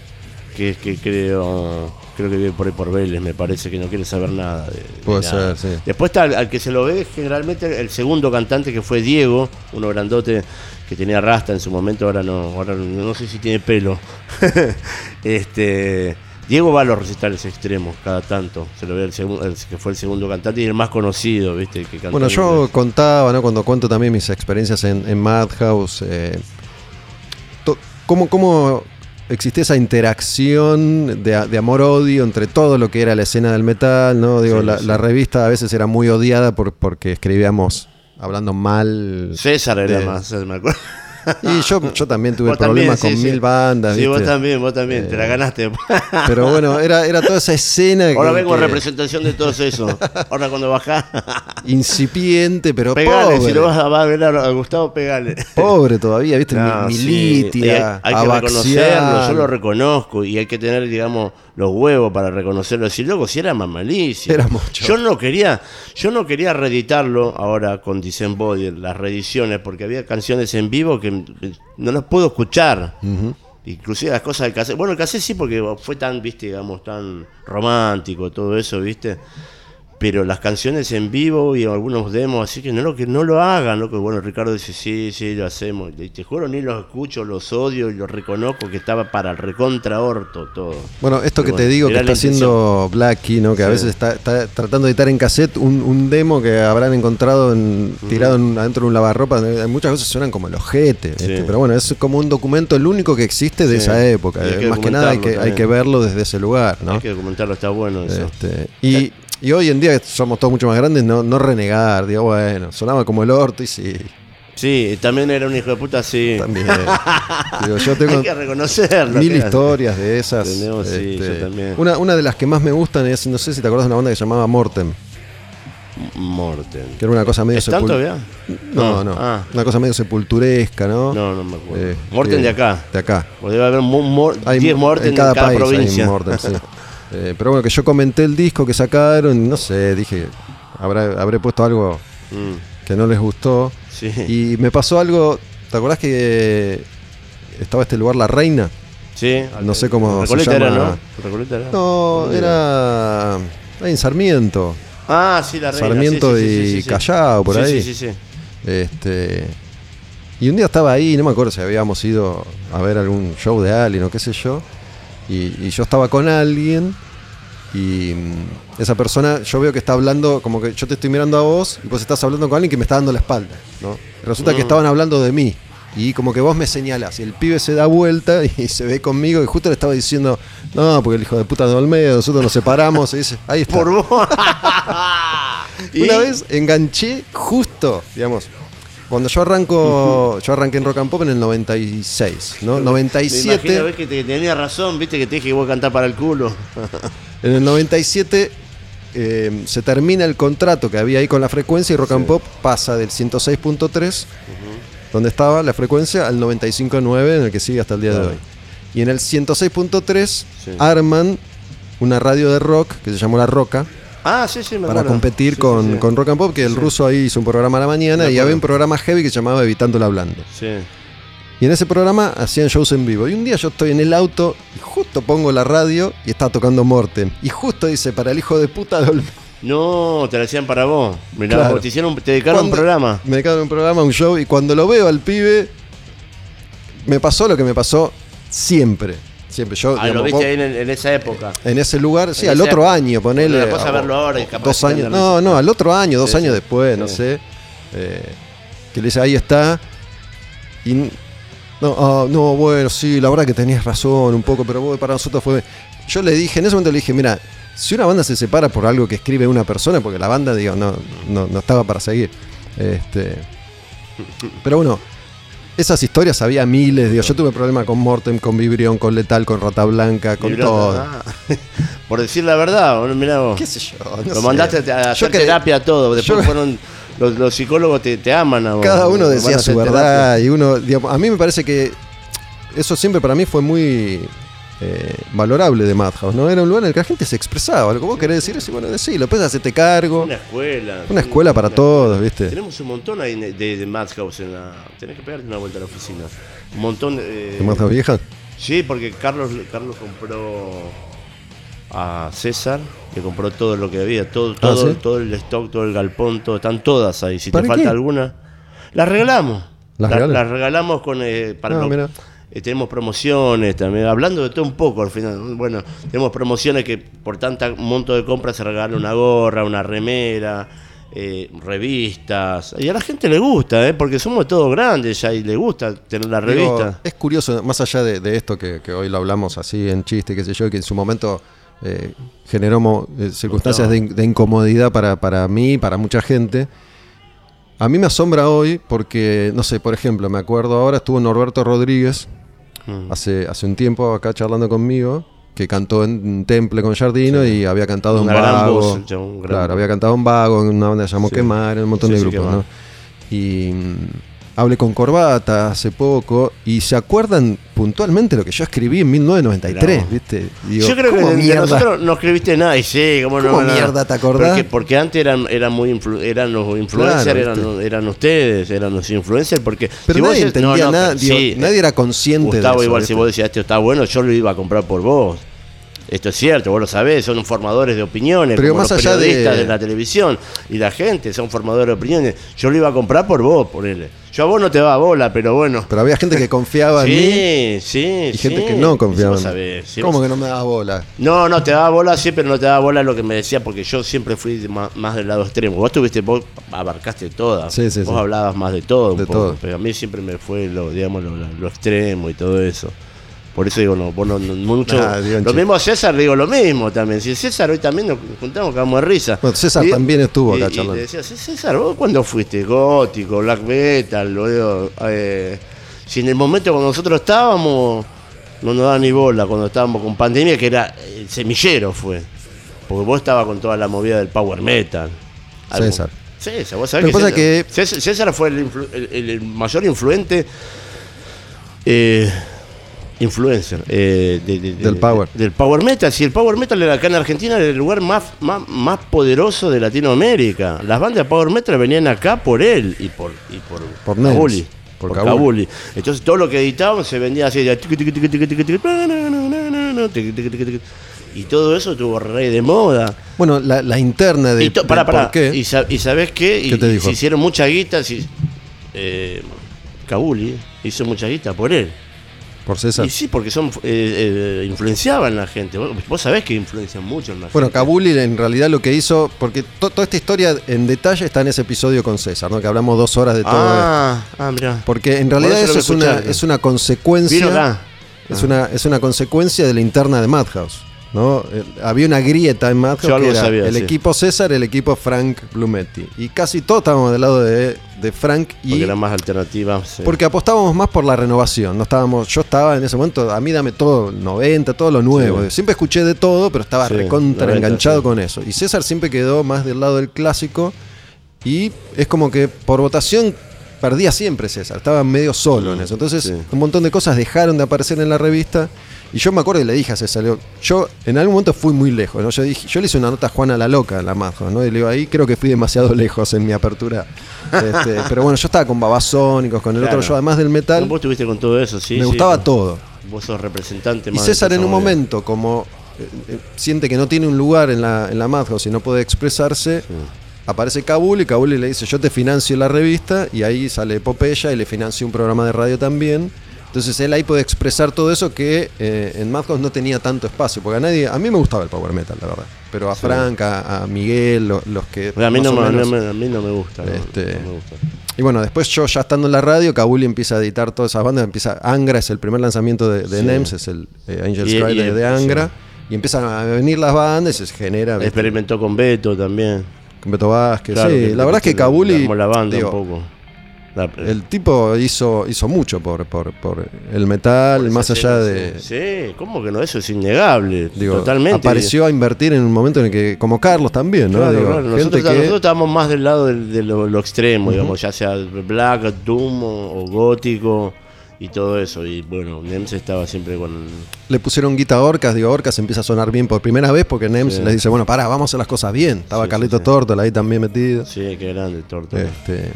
que, que creo, creo que vive por ahí por Vélez, me parece que no quiere saber nada. de- de Puede nada. ser, sí. Después está al, al que se lo ve generalmente el segundo cantante que fue Diego, uno grandote que tenía rasta en su momento, ahora no, ahora no, no sé si tiene pelo. este Diego va a los recitales extremos cada tanto, se lo ve el, el que fue el segundo cantante y el más conocido, ¿viste? Que Bueno, en yo contaba, ¿no? Cuando cuento también mis experiencias en, en Madhouse, eh, ¿cómo, ¿cómo existía esa interacción de, de amor-odio entre todo lo que era la escena del metal, ¿no? Digo, Sí, la, sí. la revista a veces era muy odiada por, porque escribíamos hablando mal. César era de- más, me acuerdo. Y yo, yo también tuve problemas también, con sí, mil bandas, Sí, vos también, vos también, te la ganaste. Pero bueno, era, era toda esa escena Ahora que- vengo en que- representación de todo eso. Ahora cuando bajás, incipiente, pero pegale, pobre. si lo vas a, vas a ver a, Gustavo, pegale. Pobre todavía, ¿viste? No, Militia, hay, hay que reconocerlo, yo lo reconozco y hay que tener, digamos, los huevos para reconocerlo. Decir, loco, si era más malísimo. Era mucho. Yo no quería, yo no quería reeditarlo ahora con Disembodied, las reediciones, porque había canciones en vivo que no las puedo escuchar. Inclusive las cosas del cassette. Bueno, el cassette sí, porque fue tan, viste, digamos, tan romántico, todo eso, viste. Pero las canciones en vivo y algunos demos, así que no lo que no lo hagan, loco. Bueno, Ricardo dice, sí, sí, lo hacemos. Y te juro, ni los escucho, los odio y los reconozco que estaba para el recontra orto todo. Bueno, esto Pero que te digo que está haciendo Blackie, ¿no? Que a veces está, está tratando de editar en cassette un, un demo que habrán encontrado en- tirado en- adentro de un lavarropa. Eh, Muchas veces suenan como el ojete. este, pero bueno, es como un documento, el único que existe de Sí. esa época. Eh, que Más que nada hay que, hay que verlo desde ese lugar, ¿no? Hay que documentarlo, está bueno eso. Este, y, y hoy en día somos todos mucho más grandes, no, no renegar, digo, bueno, sonaba como el orto y sí, Sí, también era un hijo de puta, sí. también. Digo, yo tengo Hay que reconocerlo. mil historias de esas. este, Tenemos, sí, yo también. Una, una de las que más me gustan es, no sé si te acuerdas de una banda que se llamaba Mortem, Morten. que era una cosa medio ¿Están sepul- todavía? No, no, Ah, una cosa medio sepulturesca, ¿no? no, no me acuerdo. Eh, Morten de acá. De acá. O debe haber mu- mor- Hay 10 Morten en cada, país provincia. hay Mortem, sí. Eh, pero bueno, que yo comenté el disco que sacaron, no sé, dije, habrá, habré puesto algo Mm, que no les gustó. sí. Y me pasó algo, ¿te acordás que estaba este lugar La Reina? sí. no sé cómo se Recoleta era, llama. ¿no? Recoleta era. No, ¿Dónde era ahí en Sarmiento, Ah, sí, la reina. Sarmiento sí, sí, y. Callao, por ahí. Sí, sí, sí. Este, y un día estaba ahí, no me acuerdo si habíamos ido a ver algún show de alguien o qué sé yo, y, y yo estaba con alguien y mm, esa persona, yo veo que está hablando, como que yo te estoy mirando a vos y vos estás hablando con alguien que me está dando la espalda, ¿no? Resulta que Mm. estaban hablando de mí. Y como que vos me señalás, y el pibe se da vuelta y se ve conmigo y justo le estaba diciendo, no, porque el hijo de puta de Olmedo, nosotros nos separamos, y dice, ahí está. Por vos. Una vez enganché justo, digamos, cuando yo arranco, yo arranqué en Rock and Pop en el 96, ¿no? Me imagino, 97, ves que te, tenía razón, viste que te dije que vos cantar para el culo. en el 97 eh, se termina el contrato que había ahí con la frecuencia y Rock and Pop pasa del 106.3, donde estaba la frecuencia, al 95.9 en el que sigue hasta el día de hoy. Y en el 106.3 Sí. arman una radio de rock que se llamó La Roca. Ah, sí, sí, me para acuerdo. competir Sí, con, sí, con Rock and Pop, que el ruso ahí hizo un programa a la mañana y había un programa heavy que se llamaba Evitando Hablando. Sí. Y en ese programa hacían shows en vivo. Y un día yo estoy en el auto y justo pongo la radio y está tocando Morten. Y justo dice, para el hijo de puta de. No, te la hacían para vos. Mirá, Claro. te hicieron, te dedicaron un programa. Me dedicaron un programa, un show, y cuando lo veo al pibe, me pasó lo que me pasó siempre. Siempre. Yo, Ah, lo viste vos- ahí en, en esa época. en ese lugar, sí, En al otro época. año, ponele. O- verlo ahora y o capaz dos años. No, no, al otro año, dos Sí, años sí. después, no Sí. sé. eh, que le dice, ahí está. Y. No, ah, no, bueno, sí, la verdad que tenías razón un poco, pero vos, para nosotros fue. Yo le dije, en ese momento le dije, mira, si una banda se separa por algo que escribe una persona, porque la banda, digo, no, no, no estaba para seguir. Este. Pero bueno, esas historias había miles, digo, yo tuve problemas con Mortem, con Vibrión, con Letal, con Rata Blanca, con todo. Ah, por decir la verdad, bueno, mirá vos. ¿Qué sé yo? no Lo sé. mandaste a Yo hacer que- terapia todo. Después yo- fueron. Los, los psicólogos te, te aman a vos. Cada uno decía su terapia. verdad y uno, digamos, a mí me parece que eso siempre para mí fue muy eh, valorable de Madhouse, ¿no? Era un lugar en el que la gente se expresaba. Lo que vos querés decir es, bueno, sí, lo puedes hacerte cargo. Una escuela. Una escuela para todos, ¿viste? Tenemos un montón ahí de, de Madhouse en la. Tenés que pegarte una vuelta a la oficina. Un montón de. ¿De Madhouse vieja? Sí, porque Carlos, Carlos compró a César, le compró todo lo que había, todo, todo, Ah, ¿sí? todo el stock, todo el galpón, todo, están todas ahí. Si te ¿Para falta qué? alguna, las regalamos. ¿Las La- regalan? las regalamos con eh, para Ah. Eh, tenemos promociones también, hablando de todo un poco al final. Bueno, tenemos promociones que por tanta monto de compras se regala una gorra, una remera, eh, revistas. Y a la gente le gusta, ¿eh? porque somos todos grandes ya y le gusta tener la Digo, revista. es curioso, más allá de, de esto que, que hoy lo hablamos así en chiste, qué sé yo, que en su momento eh, generó circunstancias de incomodidad para, para mí y para mucha gente. A mí me asombra hoy porque, no sé, por ejemplo, me acuerdo ahora estuvo Norberto Rodríguez Mm. hace, hace un tiempo acá charlando conmigo, que cantó en Temple con Jardino y había cantado en Una gran Vago. voz, gran claro, voz. había cantado en Vago, en una banda que llamó Sí. Quemar, en un montón Sí, de grupos. ¿no? Y hablé con Corbata hace poco y se acuerdan puntualmente lo que yo escribí en 1993, Mirá. ¿viste? Digo, Yo creo que ¿cómo de- de nosotros no escribiste nada, y sí, ¿cómo, no? ¿Cómo no, no. mierda te acordás? Porque, porque antes eran, eran muy influ- eran los influencers, Claro, eran, ustedes, eran los influencers, porque Pero si vos nadie no, entendía no, nada, pero digo, sí, nadie era consciente Gustavo, de eso. igual ¿viste? si vos decías esto está bueno, yo lo iba a comprar por vos. Esto es cierto, vos lo sabés, son formadores de opiniones, Pero como más los allá de- periodistas de... la televisión y la gente son formadores de opiniones. Yo lo iba a comprar por vos, por él. Yo a vos no te va a bola, pero bueno. Pero había gente que confiaba en mí Sí, sí, y gente sí. que no confiaba en mí. si ¿Cómo que no me dabas bola? no, no, te daba bola sí, pero no te daba bola lo que me decía, porque yo siempre fui de más, del lado extremo. Vos tuviste, vos abarcaste todas. Sí, sí, vos sí. hablabas más de todo, un De poco, todo. pero a mí siempre me fue lo, digamos, lo, lo extremo y todo eso. Por eso digo, no, vos no, no- mucho. Lo mismo a César, digo lo mismo también. Si César hoy también nos juntamos, cagamos de risa. Bueno, César también estuvo acá y- charlando. le decía, "Sí, César, ¿vos cuándo fuiste? Gótico, black metal, lo digo, eh, si en el momento cuando nosotros estábamos, no nos daba ni bola, cuando estábamos con pandemia, que era el semillero fue. Porque vos estabas con toda la movida del power metal. Algo- César. César, vos sabés que César, que- César, César fue el mayor influente. eh, influencer eh, de- de- de- Del power. del power metal si el power metal era acá en Argentina era el lugar más, más, más poderoso de Latinoamérica las bandas de power metal venían acá por él y por y por, Por Kabuli, por por Kabuli. Kabuli. entonces todo lo que editaban se vendía así de y todo eso tuvo re de moda Bueno, la, la interna de, y to- por qué. Y, sa- y sabes qué? Y, se hicieron mucha guita. Si, eh, Kabuli hizo mucha guita por él. Por César. Y sí, porque son eh, eh, influenciaban la gente. Vos, vos sabés que influencian mucho en la Bueno, gente. Kabuli en realidad lo que hizo, porque to- toda esta historia en detalle está en ese episodio con César, ¿no? que hablamos dos horas de todo esto. Ah, ah, mirá. Porque en realidad eso es una, escuchaste. es una consecuencia. Es, una, es una consecuencia de la interna de Madhouse. ¿No? Había una grieta en Madhouse Yo algo que era sabía, el sí. equipo César, el equipo Frank Blumetti. Y casi todos estábamos del lado de, de Frank y Porque era más alternativa. sí. porque apostábamos más por la renovación. No estábamos, yo estaba en ese momento, a mí dame todo, 90, todo lo nuevo. Sí. Siempre escuché de todo, pero estaba recontra 90, enganchado con eso. Y César siempre quedó más del lado del clásico. Y es como que por votación perdía siempre César. Estaba medio solo en eso. Entonces, un montón de cosas dejaron de aparecer en la revista. Y yo me acuerdo y le dije a César, digo, yo en algún momento fui muy lejos, ¿no? Yo dije, yo le hice una nota a Juana la Loca, la Majo, ¿no? Y le digo, ahí creo que fui demasiado lejos en mi apertura. Este, pero bueno, yo estaba con babasónicos, con el Claro. otro, yo además del metal, Vos estuviste con todo eso, sí. me sí. gustaba todo. Vos sos representante Y más de César en un momento, como eh, eh, siente que no tiene un lugar en la, en la Madhouse y no puede expresarse, aparece Kabul y Kabul le dice, yo te financio la revista, y ahí sale Popeya y le financio un programa de radio también. Entonces él ahí puede expresar todo eso que eh, en Madhouse no tenía tanto espacio, porque a nadie, a mí me gustaba el power metal, la verdad. Pero a Frank, a, a Miguel, lo- los que... A mí, no, me- menos- no me, a mí no me gusta. Este- no me gusta. y bueno, después yo ya estando en la radio, Kabuli empieza a editar todas esas bandas, empieza Angra es el primer lanzamiento de, de Sí. NEMS, es el eh, Angels Y- Cry y- de, de Angra, sí. y empiezan a venir las bandas y se genera. Experimentó con Beto también. con Beto Vázquez. Claro, sí, la verdad es que Kabuli, la banda digo, un poco. La- el tipo hizo, hizo mucho por, por, por el metal, por más allá de... Sí, ¿cómo que no? Eso es innegable. Digo, totalmente. apareció a invertir en un momento en el que, como Carlos también, ¿no? Claro, Digo, claro. gente Nosotros, que- nosotros estábamos más del lado de, lo, lo extremo, digamos, ya sea black, doom o, o gótico. y todo eso. Y bueno, Nems estaba siempre con. Le pusieron guita a Orcas, digo, Orcas empieza a sonar bien por primera vez porque Nems Sí. les dice, bueno, pará, vamos a hacer las cosas bien. Estaba Sí, Carlito sí, ahí también metido. Sí, qué grande el torto. Este,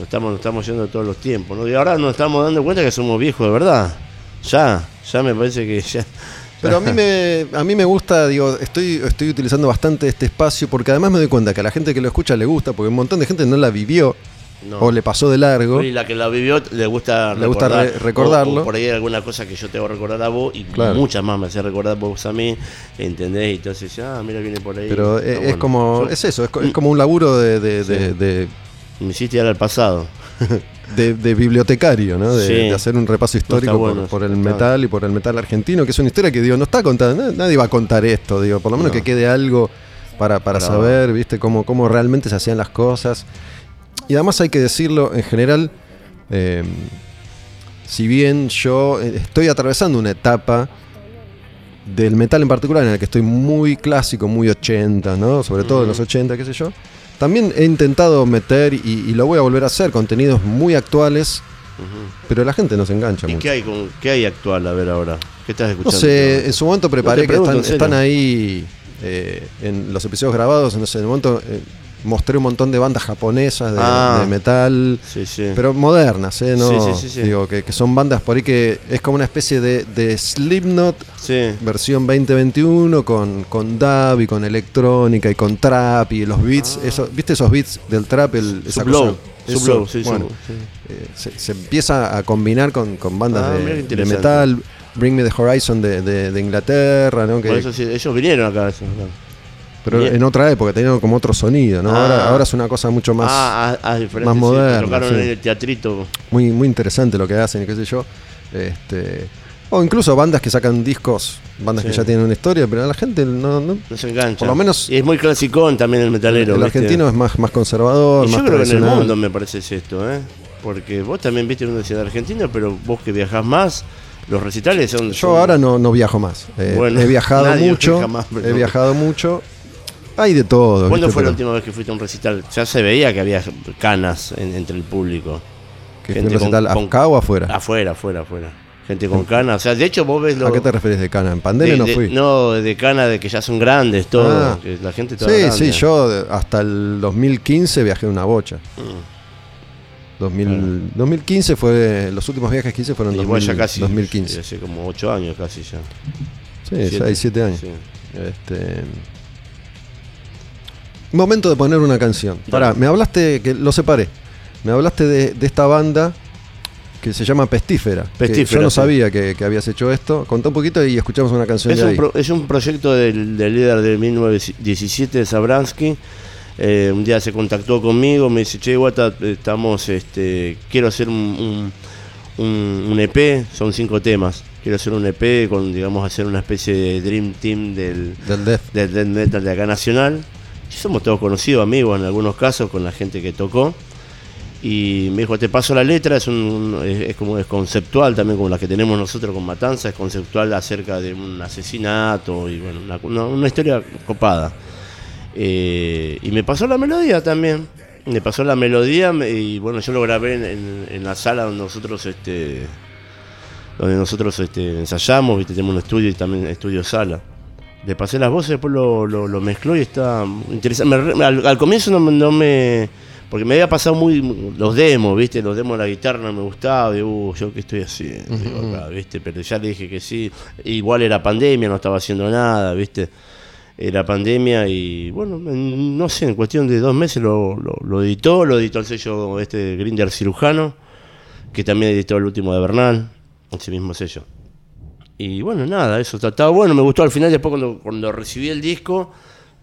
Nos estamos, nos estamos yendo todos los tiempos, ¿no? Y ahora nos estamos dando cuenta que somos viejos de verdad. Ya, ya me parece que ya. Pero a mí me, a mí me gusta, digo, estoy, estoy utilizando bastante este espacio porque además me doy cuenta que a la gente que lo escucha le gusta, porque un montón de gente no la vivió No. o le pasó de largo. Y la que la vivió le gusta, Le gusta recordar, re- recordarlo. O, o por ahí hay alguna cosa que yo te voy a recordar a vos y Claro. muchas más me hace recordar vos a mí, ¿entendés? Y entonces, ah, mira, viene por ahí. Pero Está es, bueno. como, Yo- es eso, es, es como un laburo de, de, de- Sí. de- Me hiciste ir al pasado. de- de bibliotecario, ¿no? De, Sí. de hacer un repaso histórico por- bueno, por, el metal y por el metal argentino, que es una historia que digo, no está contada, na- nadie va a contar esto, digo, por lo menos No. que quede algo para, para saber, viste, cómo, cómo realmente se hacían las cosas. Y además hay que decirlo, en general, eh, si bien yo eh, estoy atravesando una etapa del metal en particular en el que estoy muy clásico, muy 80, ¿no? Sobre todo en los 80, qué sé yo. También he intentado meter, y, y lo voy a volver a hacer, contenidos muy actuales, pero la gente no se engancha ¿Y mucho. qué hay, con, qué hay actual? A ver ahora. ¿Qué estás No escuchando? sé, en su momento preparé que están, están ahí eh, en los episodios grabados, no sé, en el momento eh, mostré un montón de bandas japonesas de, Ah. de metal, Sí, sí. pero modernas, ¿eh? No, Sí, sí, sí, sí. Digo, que, que son bandas por ahí que es como una especie de, de Slipknot versión 2021 con, con dub y con electrónica y con trap y los beats, eso, ¿viste esos beats del trap? El, esa cosa? Eso, bueno, eh, se, se empieza a combinar con, con bandas Ah, de- metal, Bring Me the Horizon de, de- de Inglaterra, ¿no? Que- Por eso sí, ellos vinieron acá. eso, claro. Pero bien. en otra época tenían como otro sonido, ¿no? Ah. Ahora, ahora es una cosa mucho más ah, ah, ah, más sí, moderna, Tocaron sí. en el teatrito. muy, muy interesante lo que hacen qué sé yo. Este, o incluso bandas que sacan discos, bandas que ya tienen una historia, pero a la gente no, no- No se engancha. Por lo menos- Y es muy clasicón también el metalero. el ¿viste? argentino es más, más conservador, Y más yo creo que en el mundo me parece es esto, ¿eh? Porque vos también viste en una ciudad argentina, pero vos que viajás más, los recitales son. Yo son- ahora no, no viajo más. Eh, Bueno, he viajado mucho. más, He viajado mucho. Hay de todo. ¿Cuándo fue la última vez que fuiste a un recital? Ya se veía que había canas en- entre el público. que fue gente un recital acá o afuera? Afuera, afuera, afuera. Gente con canas. O sea, de hecho vos ves los. ¿A qué te refieres de cana? En pandemia de- no de- fui. No, de cana de que ya son grandes, todo. Ah. que la gente toda sí, grande. sí, yo de- hasta el 2015 viajé una bocha. Mm. 2000 2015 fue. Los últimos viajes que hice fueron en Igual ya casi. 2015. sí, Hace como 8 años casi ya. Sí, Siete. 6, 7 años. Sí. Este, Momento de poner una canción. Pará, me hablaste, que lo separé. Me hablaste de, de esta banda que se llama Pestífera. que Pestífera, yo no sí. sabía que, que habías hecho esto. Contá un poquito y escuchamos una canción Es de un, ahí. pro- es un proyecto del, del líder de 1917 de Sabransky. Eh, un día se contactó conmigo, me dice, che, Guata, estamos, este, quiero hacer un, un, un- un EP, son cinco temas. Quiero hacer un EP con, digamos, hacer una especie de Dream Team del, Del Death. del metal de acá nacional. Somos todos conocidos, amigos en algunos casos, con la gente que tocó. Y me dijo, te paso la letra, es, un, es, como es conceptual también como la que tenemos nosotros con Matanza, es conceptual acerca de un asesinato y bueno, una, una- historia copada. Eh, y me pasó la melodía también. Me pasó la melodía me- y bueno, yo lo grabé en, en- en la sala donde nosotros este donde nosotros este, ensayamos, ¿viste? tenemos un estudio y también estudio sala. Le pasé las voces, después lo, lo, lo mezcló y está interesante. Me al, al comienzo no, me- no me. Porque me había pasado muy. Los demos, ¿viste? Los demos de la guitarra no me gustaba. Digo, uh, ¿yo qué estoy haciendo? Acá, ¿viste? Pero ya le dije que sí. Igual era pandemia, no estaba haciendo nada, ¿viste? Era pandemia y bueno, en- no sé, en cuestión de dos meses lo, lo, lo editó, lo editó el sello este Grinder Cirujano, que también editó el último de Bernal, ese mismo sello. Y bueno, nada, eso estaba bueno, me gustó al final, después cuando, cuando recibí el disco,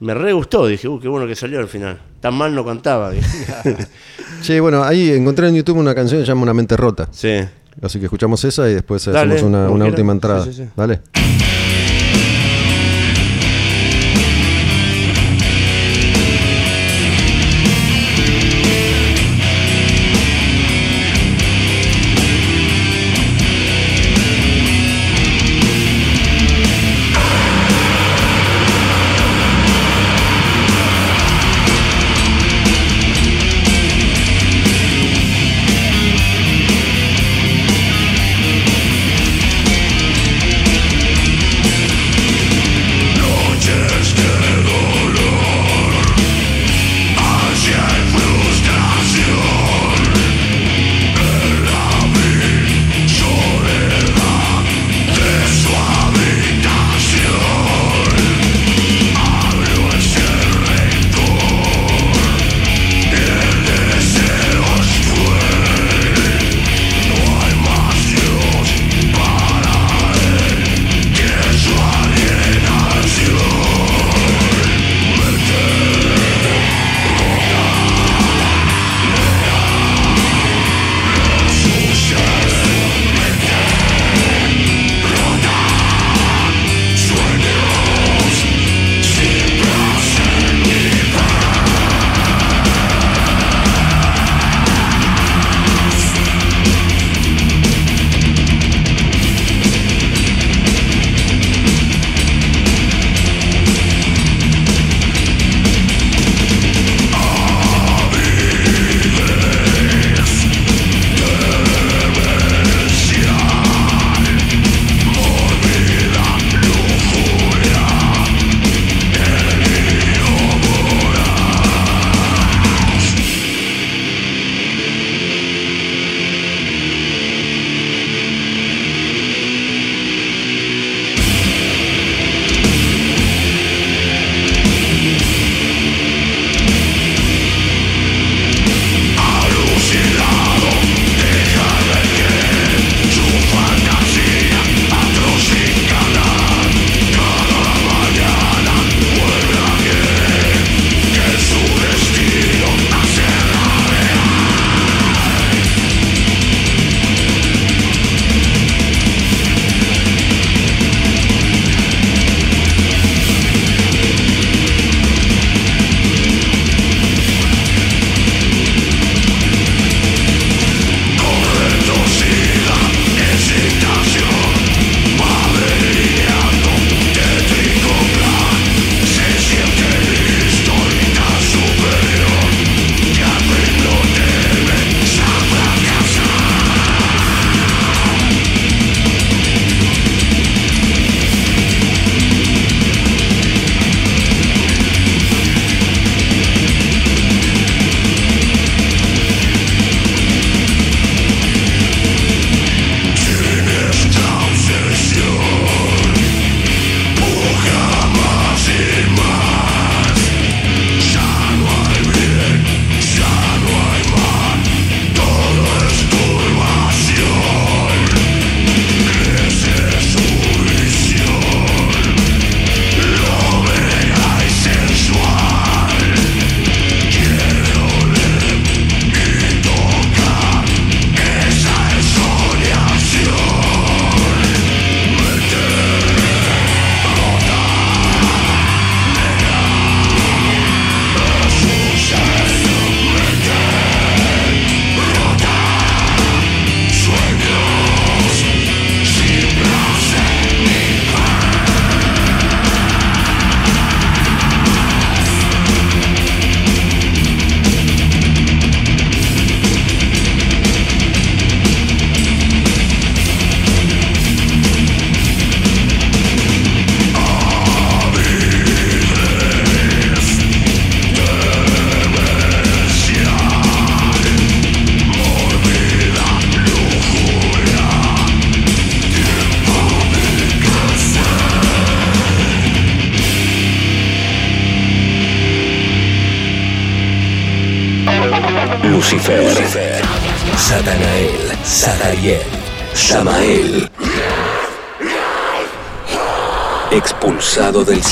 me re gustó, dije, uh, qué bueno que salió al final. Tan mal no cantaba. Che, bueno, ahí encontré en YouTube una canción que se llama Una mente rota. sí. Así que escuchamos esa y después Dale, hacemos una, última entrada. Sí, sí, sí. Dale.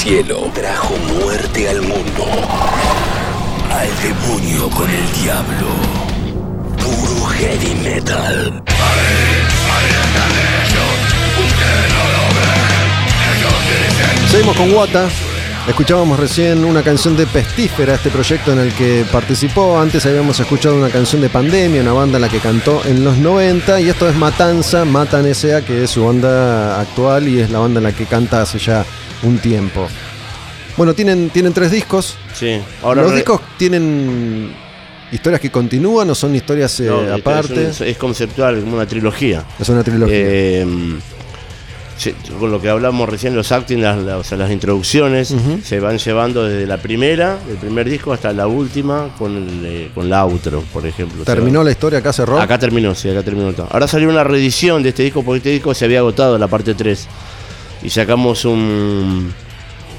Cielo, trajo muerte al mundo. Al demonio con el diablo. Puro heavy metal. Seguimos con Wata. Escuchábamos recién una canción de Pestífera, este proyecto en el que participó. Antes habíamos escuchado una canción de Pandemia, una banda en la que cantó en los 90. Y esto es Matanza, Matan S.A., que es su banda actual y es la banda en la que canta hace ya un tiempo. Bueno, tienen, tienen tres discos. Sí. Ahora ¿Los re- discos tienen historias que continúan o son historias eh, no, aparte? Es, un- es conceptual, como una trilogía. Es una trilogía. Eh, se- con lo que hablamos recién, los acting, las, las- o sea, las introducciones, se van llevando desde la primera, el primer disco, hasta la última, con, el, eh, con la outro, por ejemplo. O sea, ¿Terminó la historia acá cerró? Acá terminó, sí, acá terminó todo. Ahora salió una reedición de este disco porque este disco se había agotado la parte 3. Y sacamos un,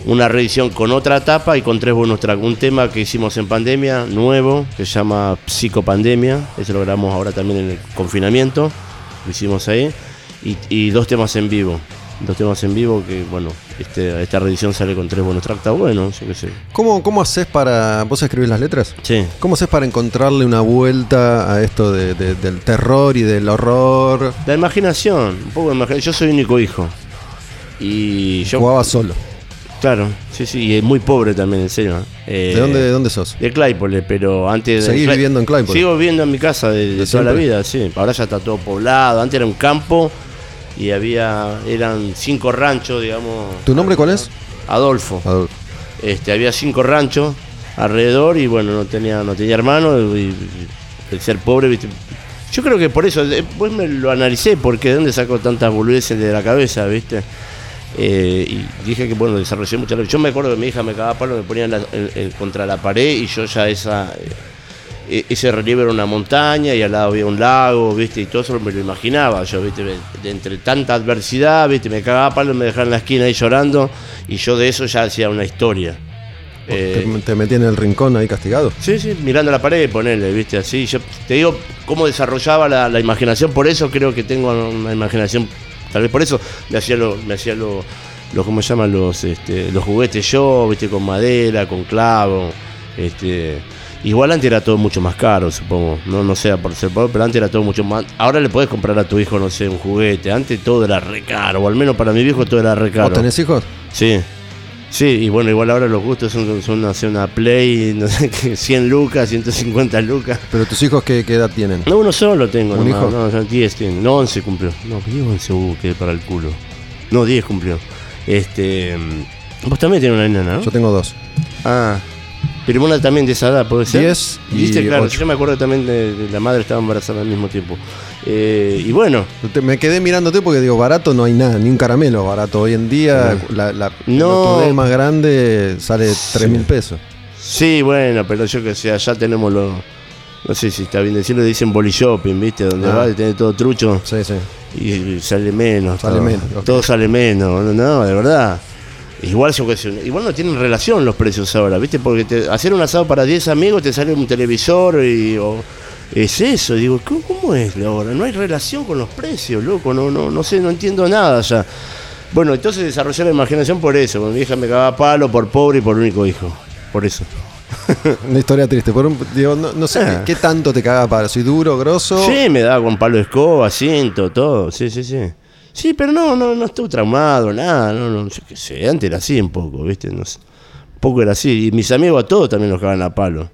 una reedición con otra tapa y con tres bonus tracks. Un tema que hicimos en pandemia, nuevo, que se llama Psicopandemia. Eso lo grabamos ahora también en el confinamiento. Lo hicimos ahí. Y, y dos temas en vivo. Dos temas en vivo que, bueno, este, esta reedición sale con tres bonus tracks. Está bueno, yo qué sé. ¿Cómo, ¿Cómo haces para. ¿Vos escribís las letras? Sí. ¿Cómo haces para encontrarle una vuelta a esto de- de- del terror y del horror? La imaginación, un poco de imaginación. Yo soy único hijo. Y yo Jugaba solo. Claro, sí, sí, y es muy pobre también, en serio. ¿eh? ¿De dónde, de dónde sos? De Claypole, pero antes de. ¿Seguís viviendo en Claypole? Sigo viviendo en mi casa de, de ¿De toda la vida, sí. Ahora ya está todo poblado. Antes era un campo y había. eran cinco ranchos, digamos. ¿Tu nombre cuál es? Adolfo. Adolfo. Este, había cinco ranchos alrededor y bueno, no tenía, no tenía hermano y, y el ser pobre, ¿viste? Yo creo que por eso, después me lo analicé, porque de dónde saco tantas boludeces de la cabeza, ¿viste? Eh, y dije que bueno, desarrollé mucha Yo me acuerdo que mi hija me cagaba palo, me ponía la- contra la pared y yo ya esa eh, ese relieve era una montaña y al lado había un lago, ¿viste? Y todo eso me lo imaginaba yo, ¿viste? De, de entre tanta adversidad, ¿viste? Me cagaba palo, me dejaba en la esquina ahí llorando y yo de eso ya hacía una historia. Eh, ¿Te, te metí en el rincón ahí castigado? Sí, sí, mirando la pared, ponele, viste, así. Yo te digo cómo desarrollaba la, la imaginación, por eso creo que tengo una imaginación, tal vez por eso me hacía lo, me hacía lo, lo ¿cómo se llaman? Los, este, los juguetes yo, viste, con madera, con clavo, este. Igual antes era todo mucho más caro, supongo. No, no sea por ser pobre, pero antes era todo mucho más. Ahora le podés comprar a tu hijo, no sé, un juguete. Antes todo era re caro, o al menos para mi viejo todo era re caro. ¿Vos tenés hijos? Sí. Sí, y bueno, igual ahora los gustos son, son hacer una Play, no sé qué, 100 lucas, 150 lucas. ¿Pero tus hijos qué, qué edad tienen? No, uno solo tengo, ¿Un nomás, hijo? No, ya 10 tiene. No, 11 cumplió. No, 10 11 hubo que para el culo. No, 10 cumplió. Este. mm, Vos también tenés una nena, ¿no? Yo tengo dos. Ah. Pero una también de esa edad, ¿puede ser? 10 y Viste, claro, ocho. yo me acuerdo también de, de la madre estaba embarazada al mismo tiempo. Eh, y bueno, Me quedé mirándote porque digo, barato no hay nada, ni un caramelo barato. Hoy en día la, la No. pelotudez más grande sale 3 mil pesos. Sí, bueno, pero yo que sé, allá tenemos los. No sé si está bien decirlo, dicen boli shopping, ¿viste? Donde Ah. va y tiene todo trucho Sí, sí. y sale menos. Sale todo. menos. Todo sale menos, no, no, de verdad. Igual, yo que sé, igual no tienen relación los precios ahora, ¿viste? Porque te- hacer un asado para 10 amigos te sale un televisor y. o- es eso, digo, ¿cómo, cómo es ahora? No hay relación con los precios, loco, no, no, no sé, no entiendo nada ya. Bueno, entonces desarrollé la imaginación por eso, mi hija me cagaba palo por pobre y por único hijo. Por eso. Una historia triste. Por un- digo, no, no sé Ah. qué, qué tanto te caga para. ¿Soy duro, grosso? Sí, me daba con palo de escoba, cinto, todo. Sí, sí, sí. Sí, pero no, no, no estoy traumado, nada. No, no, yo qué sé. Antes era así un poco, ¿viste? No sé. Un poco era así. Y mis amigos a todos también los cagaban a palo.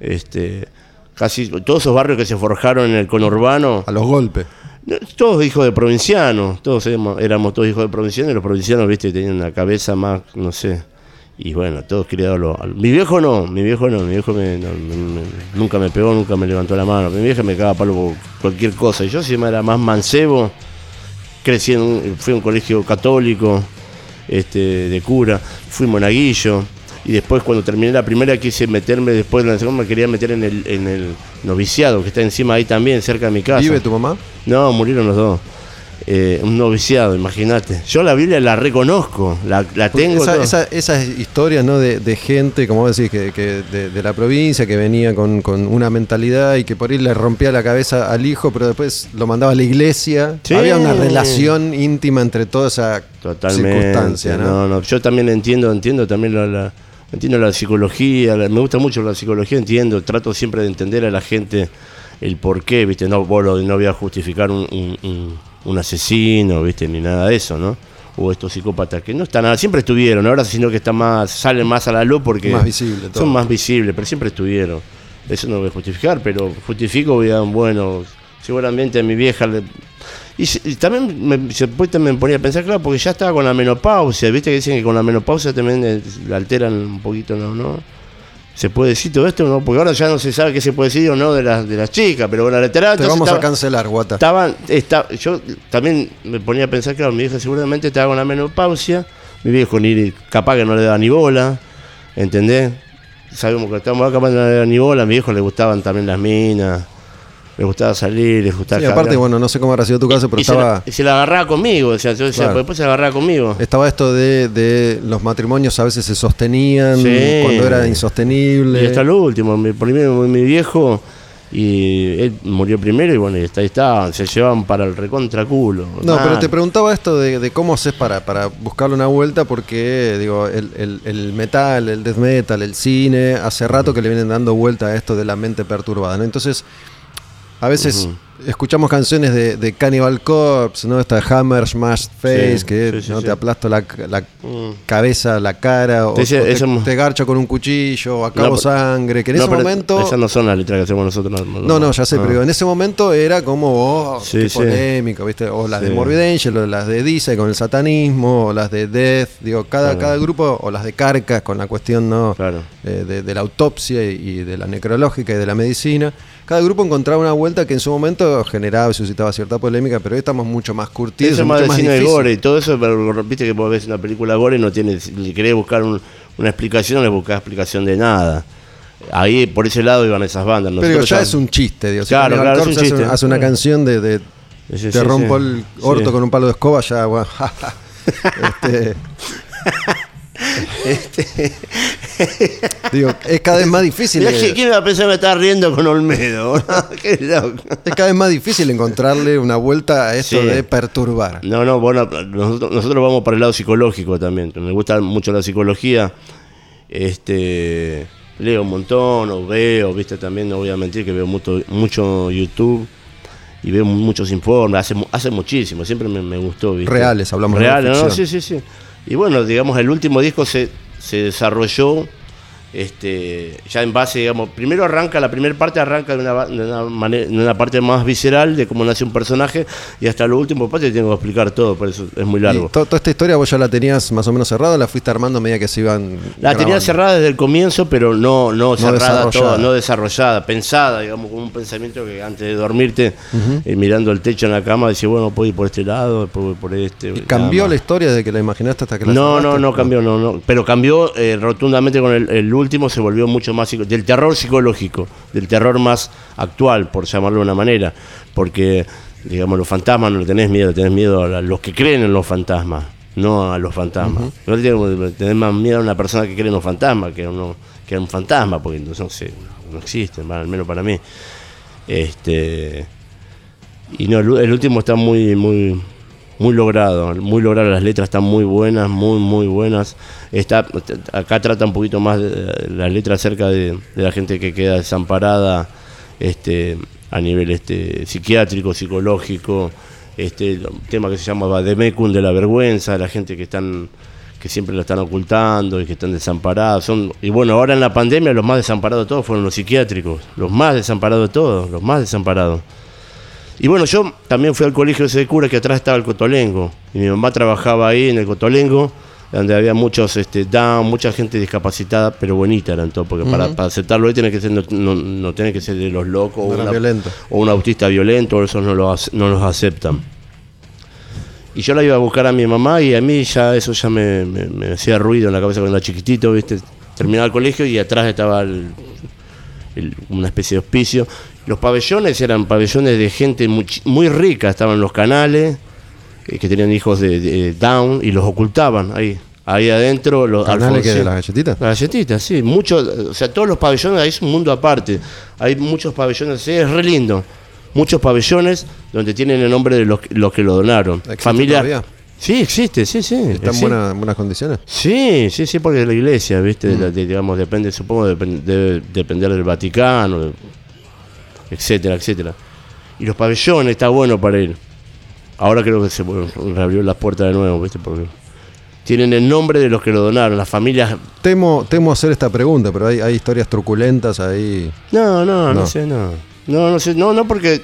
Este. Casi todos esos barrios que se forjaron en el conurbano. A los golpes. No, Todos hijos de provincianos, todos éramos, éramos todos hijos de provincianos y los provincianos, viste, tenían una cabeza más, no sé. Y bueno, todos criados lo- Mi viejo no, mi viejo no, mi viejo me- no, me- me- nunca me pegó, nunca me levantó la mano. Mi vieja me cagaba palo por cualquier cosa. Y yo encima era más mancebo, crecí en un, fui a un colegio católico, este, de cura, fui monaguillo. Y después cuando terminé la primera quise meterme, después de la segunda me quería meter en el, en el noviciado, que está encima ahí también, cerca de mi casa. ¿Vive tu mamá? No, murieron los dos. Eh, un noviciado, imagínate. Yo la Biblia la reconozco, la, la tengo. Esa- todo. esa- esas historias ¿no? de, de gente, como vos decís, que, que de, de la provincia, que venía con, con una mentalidad y que por ahí le rompía la cabeza al hijo, pero después lo mandaba a la iglesia. Sí. Había una relación íntima entre toda esa Totalmente. circunstancia. ¿no? no, no, Yo también entiendo, entiendo también la, la- entiendo la psicología, la- me gusta mucho la psicología, entiendo, trato siempre de entender a la gente el por qué, viste, no, vos no voy a justificar un, un- un- un asesino, viste, ni nada de eso, ¿no? O estos psicópatas que no están nada, siempre estuvieron, ahora sino que están más, salen más a la luz porque Más visible todo. son más visibles, pero siempre estuvieron. Eso no voy a justificar, pero justifico, digamos, bueno, seguramente a mi vieja le, y, y también me, después también me ponía a pensar, claro, porque ya estaba con la menopausia, viste que dicen que con la menopausia también eh, la alteran un poquito, ¿no? ¿no? ¿Se puede decir todo esto? ¿no? Porque ahora ya no se sabe qué se puede decir o no de las, de las chicas, pero bueno, la terapia... Te vamos a cancelar, Guata. Estaban, esta- yo también me ponía a pensar, claro, mi vieja seguramente estaba con la menopausia, mi viejo ni capaz que no le daba ni bola, ¿entendés? Sabemos que estamos acá capaz que no le daba ni bola, a mi viejo le gustaban también las minas, le gustaba salir, le gustaba... Sí, aparte, bueno, no sé cómo habrá sido tu caso, pero y, se estaba, la, y se la agarraba conmigo, o sea, yo decía, Claro. pues después se la agarraba conmigo. estaba esto de, de los matrimonios a veces se sostenían Sí. cuando era insostenible. Y hasta lo último, mi, primero mi viejo, y él murió primero, y bueno, y está, ahí estaban, se llevaban para el recontra culo. No, pero te preguntaba esto de, de cómo haces para, para buscarle una vuelta, porque digo, el, el- el metal, el death metal, el cine, hace rato que le vienen dando vuelta a esto de la mente perturbada, ¿no? Entonces, a veces escuchamos canciones de, de Cannibal Corpse, ¿no? Esta Hammer Smash Face, Sí, que sí, ¿no? sí. te aplasto la, la Mm. cabeza, la cara, o, Te o te, ese- te garcho con un cuchillo, o acabo No, sangre, que en No, ese momento... Esas no son las letras que hacemos nosotros. No, no, ya sé, Ah. pero en ese momento era como, oh, qué polémico, ¿viste? O las de. Morbid Angel, o las de Dice con el satanismo, o las de Death, digo, cada, Claro. cada grupo, o las de Carcas con la cuestión, ¿no? Claro. Eh, de, de la autopsia y de la necrológica y de la medicina. Cada grupo encontraba una vuelta que en su momento generaba y suscitaba cierta polémica, pero hoy estamos mucho más curtidos, Eso es más de cine de gore y todo eso, pero viste que vos ves una película gore y no tienes, si querés buscar un- una explicación, no le buscás explicación de nada. Ahí, por ese lado, iban esas bandas. Pero ya es un chiste, digo. si Claro, claro, es un hace, chiste. hace una canción de, de Sí, sí, te rompo sí. el orto con un palo de escoba, ya, bueno, este, digo, es cada vez más difícil. Mirá, ¿quién- ¿Quién iba a pensar que me estaba riendo con Olmedo? Qué loco. Es cada vez más difícil encontrarle una vuelta a esto Sí. de perturbar. No, no, bueno, nosotros, nosotros vamos para el lado psicológico también. Me gusta mucho la psicología. Este, leo un montón, o veo, viste, también no voy a mentir que veo mucho, mucho YouTube y veo muchos informes, hace, hace muchísimo, siempre me, me gustó. ¿viste? Reales, hablamos de Reales, no, ficción. sí, sí, sí. Y bueno, digamos, el último disco se, se desarrolló este, ya en base, digamos, primero arranca, la primera parte arranca de una, de una, manera, de una parte más visceral de cómo nace un personaje y hasta lo último parte tengo que explicar todo, por eso es muy largo. To- toda esta historia vos ya la tenías más o menos cerrada, la fuiste armando a medida que se iban. La tenía grabando? cerrada desde el comienzo, pero no, no, cerrada desarrollada. toda, no desarrollada, pensada, digamos, con un pensamiento que antes de dormirte, eh, mirando el techo en la cama, decía, bueno, puedo ir por este lado, después voy por este. ¿Y nada cambió la historia desde que la imaginaste hasta que la No, cerraste? no, no cambió, no, no. Pero cambió eh, rotundamente con el, el último, se volvió mucho más del terror psicológico, del terror más actual, por llamarlo de una manera. Porque, digamos, los fantasmas no le tenés miedo, tenés miedo a los que creen en los fantasmas, no a los fantasmas. Le tenés, tenés más miedo a una persona que cree en los fantasmas que a, uno, que a un fantasma, porque no, sé, no existen, al menos para mí. Este. Y no, el, el último está muy, muy, muy logrado, muy logrado. Las letras están muy buenas, muy, muy buenas. Está, acá trata un poquito más de, las letras acerca de, de la gente que queda desamparada, este, a nivel este, psiquiátrico, psicológico. Este un tema que se llama Vademecum de la vergüenza, la gente que están que siempre la están ocultando y que están desamparados. Son, y bueno, ahora en la pandemia los más desamparados de todos fueron los psiquiátricos, los más desamparados de todos, los más desamparados. Y bueno, yo también fui al colegio ese de cura que atrás estaba el Cotolengo. Y mi mamá trabajaba ahí en el Cotolengo, donde había muchos este, down, mucha gente discapacitada, pero bonita eran todo, porque para, para aceptarlo ahí tiene que ser, no, no, no tiene que ser de los locos No o, una- o un autista violento, esos no los, no los aceptan. Y yo la iba a buscar a mi mamá y a mí ya eso ya me, me- me hacía ruido en la cabeza cuando era chiquitito, ¿viste? Terminaba el colegio y atrás estaba el- el- una especie de hospicio. Los pabellones eran pabellones de gente muy, muy rica, estaban los canales, eh, que tenían hijos de, de Down y los ocultaban ahí. Ahí adentro, los ¿Canales que de las galletitas? las galletitas, sí. Muchos, o sea, todos los pabellones, ahí es un mundo aparte. Hay muchos pabellones, sí, es re lindo. Muchos pabellones donde tienen el nombre de los, que- los que lo donaron. ¿Existe Familia. Sí, existe, sí, sí. ¿Está en buena- en buenas condiciones? Sí, sí, sí, porque la iglesia, ¿viste? De de- digamos, depende, supongo, debe depender del Vaticano, etcétera, etcétera. Y los pabellones, está bueno para ir. Ahora creo que se bueno, reabrió las puertas de nuevo, ¿viste? Porque tienen el nombre de los que lo donaron, las familias. Temo, temo hacer esta pregunta, pero hay, hay historias truculentas ahí. No, no, no, No. sé, no. No, no sé, no, no, porque.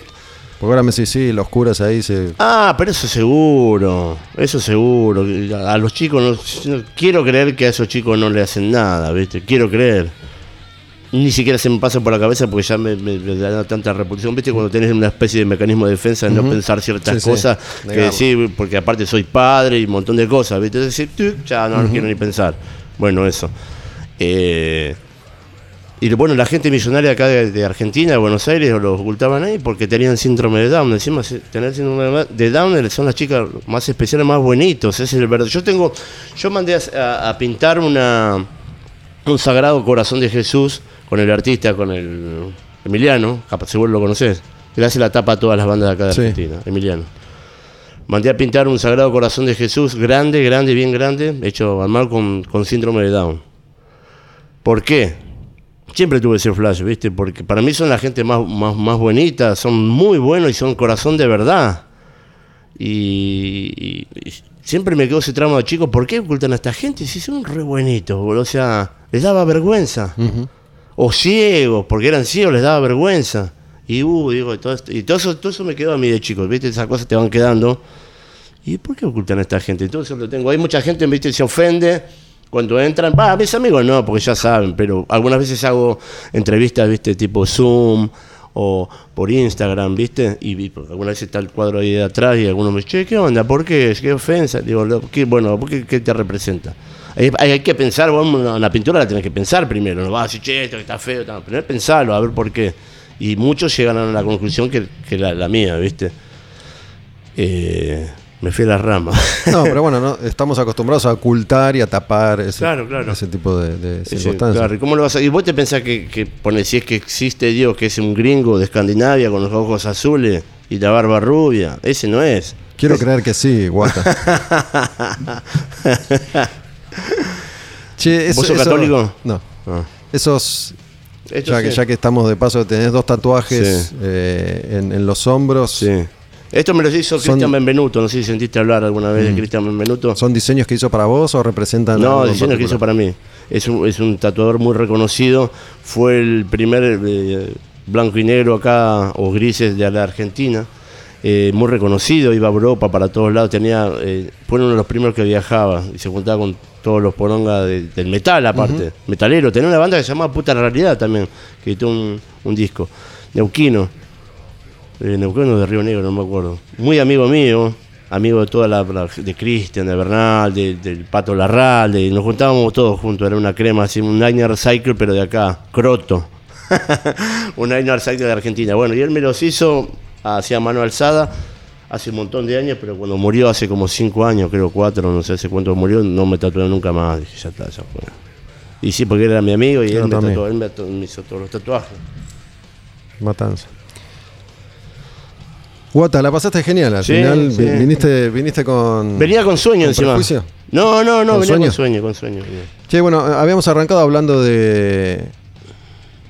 Porque ahora me decís, sí, los curas ahí se. Ah, pero eso seguro, eso seguro. A los chicos, no- quiero creer que a esos chicos no le hacen nada, ¿viste? Quiero creer. Ni siquiera se me pasa por la cabeza porque ya me, me- me da tanta repulsión, ¿viste? Cuando tenés una especie de mecanismo de defensa de no pensar ciertas Sí, sí, cosas que decir, porque aparte soy padre y un montón de cosas, ¿viste? Es decir, ya no, no quiero ni pensar. Bueno, eso. Eh, y bueno, la gente millonaria acá de, de Argentina, de Buenos Aires, los ocultaban ahí porque tenían síndrome de Down. Encima, tener síndrome de Down son las chicas más especiales, más bonitos. Ese es el verdad. Yo tengo, yo mandé a, a- a pintar una un sagrado corazón de Jesús con el artista, con el Emiliano, capaz seguro lo conoces. que Le hace la tapa a todas las bandas de acá de Sí. Argentina, Emiliano. Mandé a pintar un sagrado corazón de Jesús grande, grande, bien grande, hecho a mano con, con síndrome de Down. ¿Por qué? Siempre tuve ese flash, ¿viste? Porque para mí son la gente más, más, más bonita, son muy buenos y son corazón de verdad. Y, y- y siempre me quedó ese tramo de chicos, ¿por qué ocultan a esta gente? Si son re buenitos, boludo. o sea, les daba vergüenza. O ciegos, porque eran ciegos, les daba vergüenza. Y, uh, digo, todo, esto- y todo, eso, todo eso me quedó a mí de chicos, ¿viste? Esas cosas te van quedando. ¿Y por qué ocultan a esta gente? Eso lo tengo. Hay mucha gente, ¿viste? Se ofende cuando entran. Va, mis amigos no, porque ya saben, pero algunas veces hago entrevistas, ¿viste? Tipo Zoom o por Instagram, ¿viste? Y, porque algunas veces está el cuadro ahí de atrás y algunos me dicen, che, ¿qué onda? ¿Por qué? ¿Qué ofensa? Digo, ¿qué, bueno, ¿por qué, qué te representa? Hay, que pensar, vos una, pintura la tenés que pensar primero, no vas a decir, che, esto que está feo, está-". primero pensarlo, a ver por qué. Y muchos llegan a la conclusión que, que la, la mía, ¿viste? Eh, me fui a la rama. No, pero bueno, no, estamos acostumbrados a ocultar y a tapar ese, Claro, claro. ese tipo de, de Sí, circunstancias. claro, ¿y cómo lo vas a.? Y vos te pensás que, que pone, si es que existe Dios, que es un gringo de Escandinavia con los ojos azules y la barba rubia. Ese no es. Quiero creer que sí, guata. Che, eso- ¿Vos sos eso- católico? No. Ah. Esos, ya, que, sí. ya que estamos de paso, tenés dos tatuajes Sí. eh, en, en los hombros. Sí. Esto me lo hizo Son- Mm. Cristian Benvenuto. No sé si sentiste hablar alguna vez de Cristian Benvenuto. ¿Son diseños que hizo para vos o representan No, algo en diseño que hizo para mí. Es un, es un tatuador muy reconocido. Fue el primer eh, blanco y negro acá, o grises de la Argentina. Eh, muy reconocido, iba a Europa para todos lados. Tenía, eh, fue uno de los primeros que viajaba y se juntaba con todos los porongas de- del metal, aparte. Metalero. Tenía una banda que se llamaba Puta Realidad también, que editó un, un disco. Neuquino. Eh, Neuquino de Río Negro, no me acuerdo. Muy amigo mío, amigo de toda la, la- de Cristian, de Bernal, de- del Pato Larralde, nos juntábamos todos juntos, era una crema así, un Niner Cycle, pero de acá, Croto. un Niner Cycle de Argentina. Bueno, y él me los hizo hacia mano alzada hace un montón de años, pero cuando murió hace como cinco años, creo cuatro, no sé hace cuánto murió, no me tatué nunca más. Dije, ya está, ya fue. Y sí, porque él era mi amigo y él me, tu amigo. tatuó, él me tatuó- me hizo todos los tatuajes. Matanza. Guata, la pasaste genial. Al Sí, final sí. viniste, viniste con. Venía con sueño ¿Con encima. perjuicio? No, no, no, ¿Con venía sueño? con sueño, con sueño. Che, bueno, eh, habíamos arrancado hablando de.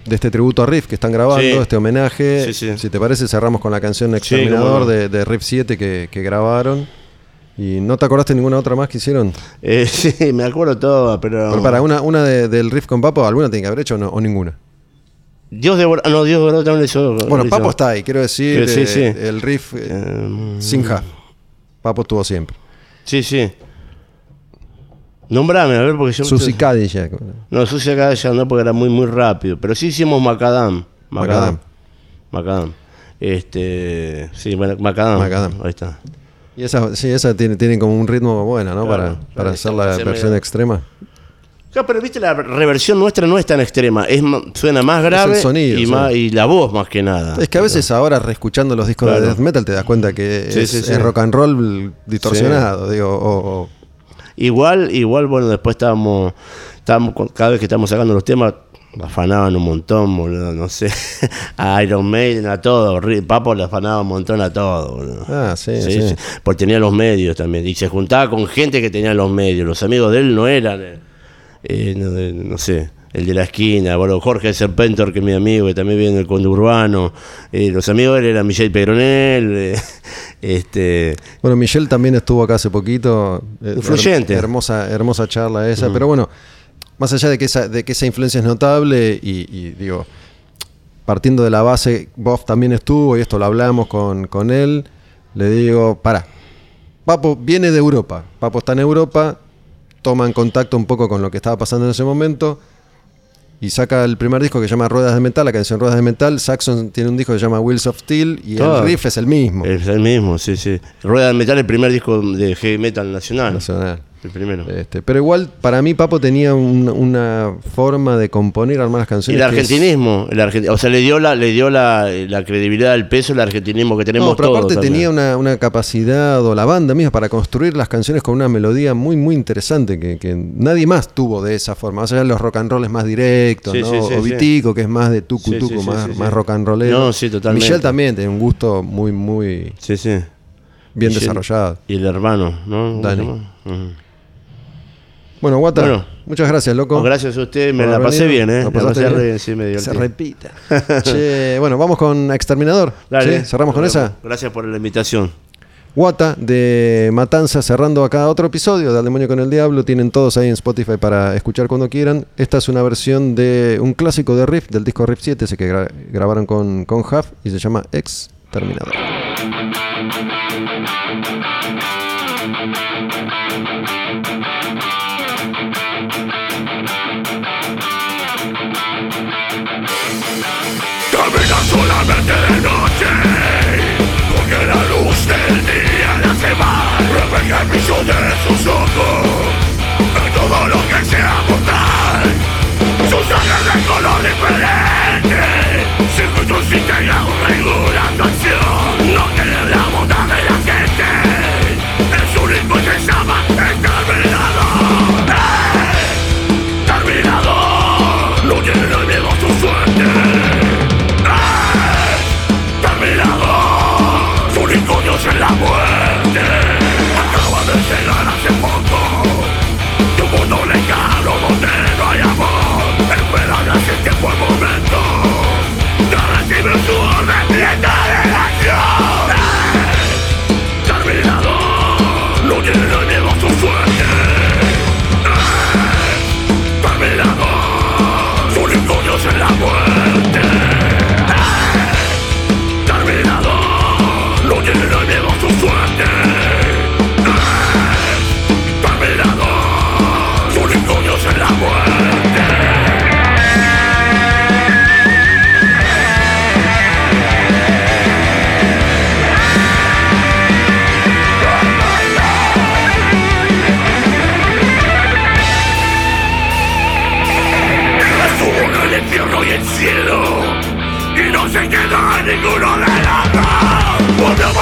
De este tributo a Riff que están grabando, Sí. este homenaje. Sí, sí. Si te parece, cerramos con la canción Exterminador de, de Riff 7 que, que grabaron. ¿Y no te acordaste ninguna otra más que hicieron? Eh, sí, me acuerdo todo, pero. Pero para, una, una de- del Riff con Papo, ¿alguna tiene que haber hecho o, no, o ninguna? Dios de no, Dios de Borado también hizo. Bueno. Papo está ahí, quiero decir, Sí, sí, eh, sí. el Riff eh, Eh, sin Ja. Papo estuvo siempre. Sí, sí. Nombrame, a ver, porque yo. Susi Cadillac. No, Susi ya no, porque era muy, muy rápido. Pero sí hicimos Macadam. Macadam. Macadam. Este. Sí, bueno, Macadam. Macadam. Ahí está. Y esa, sí, esa tiene, tiene como un ritmo bueno, ¿no? Claro, para para hacer la versión medio- extrema. Claro, pero viste, la reversión nuestra no es tan extrema. Es, suena más grave sonido, y, más- y la voz más que nada. Es que a veces ahora, reescuchando los discos de death metal, te das cuenta que Sí, es, sí, sí. es rock and roll distorsionado. Digo, o- o- Igual, igual, bueno, después estábamos, estábamos cada vez que estamos sacando los temas, afanaban un montón, boludo, no sé, a Iron Maiden, a todo, Papo le afanaba un montón a todo, boludo. Ah, sí, sí. Porque tenía los medios también, y se juntaba con gente que tenía los medios, los amigos de él no eran, eh, eh, no, no sé, el de la esquina, bueno, Jorge Serpentor, que es mi amigo, que también vive en el conurbano, eh, los amigos de él eran Michelle Pedronel, eh, este... Bueno, Michelle también estuvo acá hace poquito. Eh, Influyente. her- hermosa, hermosa charla esa. Pero bueno, más allá de que esa, de que esa influencia es notable y, y digo, partiendo de la base, Bob también estuvo y esto lo hablamos con, con él. Le digo, para. Papo viene de Europa. Papo está en Europa, toma en contacto un poco con lo que estaba pasando en ese momento y saca el primer disco que se llama Ruedas de Metal, la canción Ruedas de Metal. Saxon tiene un disco que se llama Wheels of Steel y Todo. el riff es el mismo. Es el mismo, sí, sí. Rueda de Metal, el primer disco de heavy metal nacional. Nacional. El primero. Este, pero igual, para mí, Papo tenía un- una forma de componer, armar las Y canciones. el que es- argentinismo, el argenti- o sea, le dio la, le dio la, la credibilidad, el peso, el argentinismo que tenemos No, pero todos aparte también. tenía una, una capacidad, o la banda misma, para construir las canciones con una melodía muy, muy interesante, que, que nadie más tuvo de esa forma. Allá de los rock and rolls más directos, Sí, ¿no? sí, sí, o sí. Vitico, que es más de tucu Sí, sí, tucu, sí, más, sí, sí. más rock and rollero. No, sí, totalmente. Michelle también tiene un gusto muy, muy Sí, sí. bien desarrollado. Y el hermano, ¿no? ¿Cómo se Dani. llama? Ujú. Bueno, Guata, Bueno. muchas gracias, loco. No, gracias a usted, me la pasé bien, ¿eh? ¿Lo Me la pasé bien? sí, me divertí. Se repita. Che, bueno, vamos con Exterminador. Dale. ¿sí? ¿Cerramos con esa? Gracias por la invitación. Guata de Matanza cerrando acá otro episodio de Al Demonio con el Diablo. Tienen todos ahí en Spotify para escuchar cuando quieran. Esta es una versión de un clásico de Riff, del disco Riff 7, ese que gra- grabaron con, con Huff y se llama Ex solamente ninguno de los dos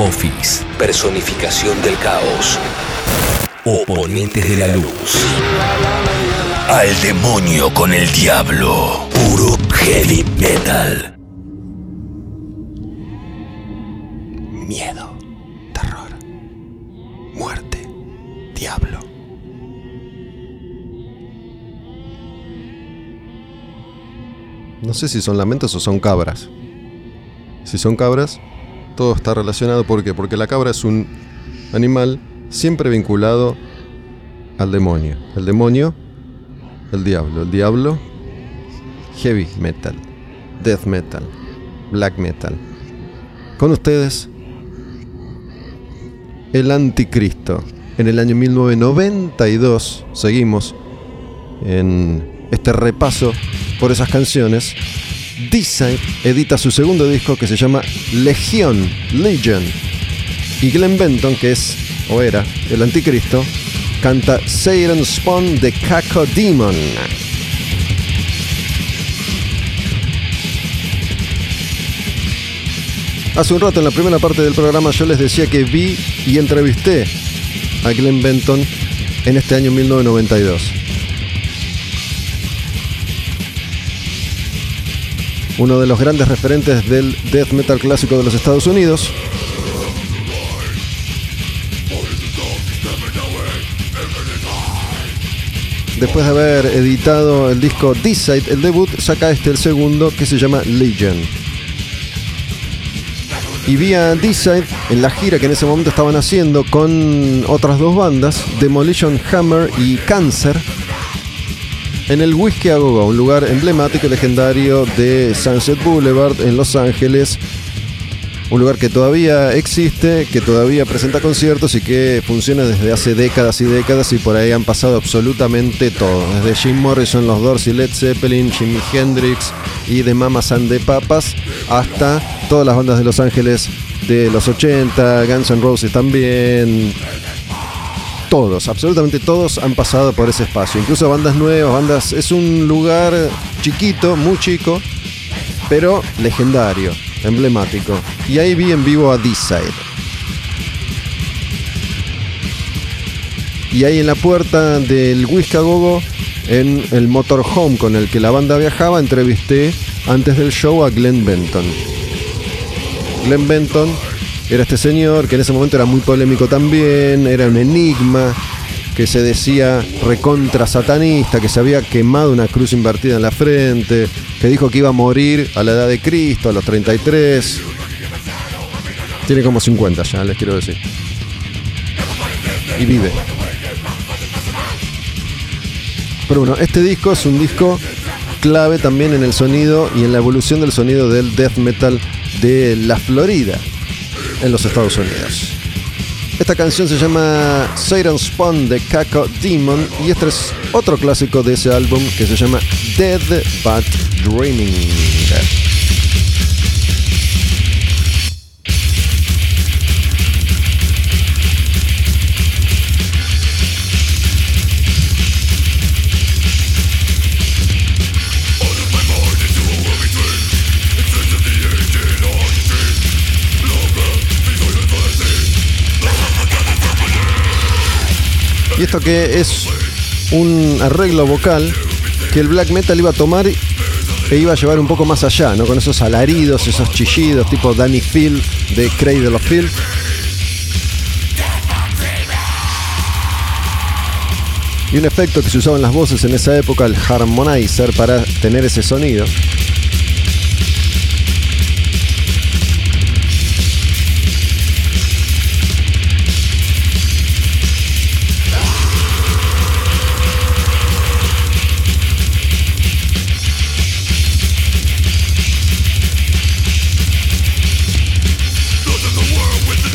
Apophis, personificación del caos. Oponentes de la luz. Al demonio con el diablo. Puro heavy metal. Miedo, terror, muerte, diablo. No sé si son lamentos o son cabras. Si son cabras, todo está relacionado. ¿Por qué? Porque la cabra es un animal siempre vinculado al demonio. El demonio, el diablo. El diablo, heavy metal, death metal, black metal. Con ustedes, el anticristo. En el año 1992 seguimos en este repaso por esas canciones. D-Side edita su segundo disco que se llama Legión, Legion. Y Glenn Benton, que es o era el anticristo, canta Satan Spawn de Caco Demon. Hace un rato en la primera parte del programa yo les decía que vi y entrevisté a Glenn Benton en este año 1992. Uno de los grandes referentes del death metal clásico de los Estados Unidos. Después de haber editado el disco D-Side, el debut, saca este el segundo que se llama Legion. Y vi a D-Side en la gira que en ese momento estaban haciendo con otras dos bandas, Demolition Hammer y Cancer, en el Whiskey a un lugar emblemático y legendario de Sunset Boulevard en Los Ángeles. Un lugar que todavía existe, que todavía presenta conciertos y que funciona desde hace décadas y décadas y por ahí han pasado absolutamente todo. Desde Jim Morrison, los Doors y Led Zeppelin, Jimi Hendrix y The Mamas and the Papas hasta todas las bandas de Los Ángeles de los 80, Guns N' Roses también. Todos, absolutamente todos han pasado por ese espacio. Incluso bandas nuevas, bandas... Es un lugar chiquito, muy chico, pero legendario, emblemático. Y ahí vi en vivo a D-Side. Y ahí en la puerta del Whiskey a Gogo, en el motorhome con el que la banda viajaba, entrevisté antes del show a Glenn Benton. Glenn Benton era este señor que en ese momento era muy polémico también, era un enigma, que se decía recontra satanista, que se había quemado una cruz invertida en la frente, que dijo que iba a morir a la edad de Cristo, a los 33. Tiene como 50 ya, les quiero decir. Y vive. Pero bueno, este disco es un disco clave también en el sonido y en la evolución del sonido del death metal de la Florida, en los Estados Unidos. Esta canción se llama Satan Spawn de Caco Demon y este es otro clásico de ese álbum que se llama Dead But Dreaming. Y esto que es un arreglo vocal que el black metal iba a tomar e iba a llevar un poco más allá, ¿no? Con esos alaridos, esos chillidos, tipo Danny Phil de Cradle of Filth. Y un efecto que se usaba en las voces en esa época, el harmonizer, para tener ese sonido.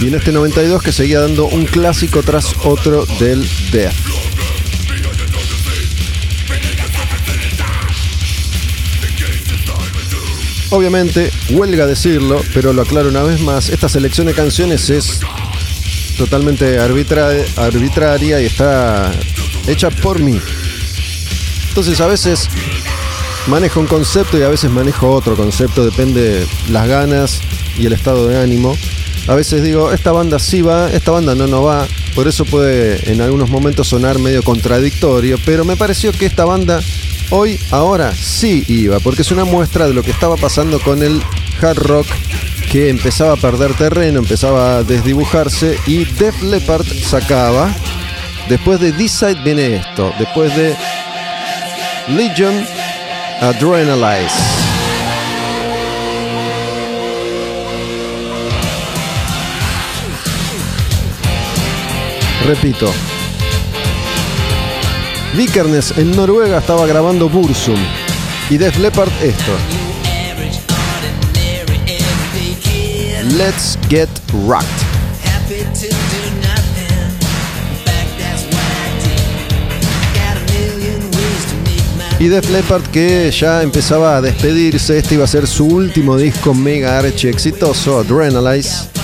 En este 92 que seguía dando un clásico tras otro del Death. Obviamente, huelga decirlo, pero lo aclaro una vez más, esta selección de canciones es totalmente arbitra- arbitraria y está hecha por mí. Entonces a veces manejo un concepto y a veces manejo otro concepto, depende las ganas y el estado de ánimo. A veces digo, esta banda sí va, esta banda no, no va. Por eso puede en algunos momentos sonar medio contradictorio. Pero me pareció que esta banda hoy, ahora sí iba. Porque es una muestra de lo que estaba pasando con el hard rock que empezaba a perder terreno, empezaba a desdibujarse. Y Def Leppard sacaba. Después de This viene esto. Después de Legion, Adrenalize. Repito. Vikernes en Noruega estaba grabando Bursum. Y Def Leppard esto. Let's get rocked. Y Def Leppard que ya empezaba a despedirse, este iba a ser su último disco mega archi exitoso, Adrenalize.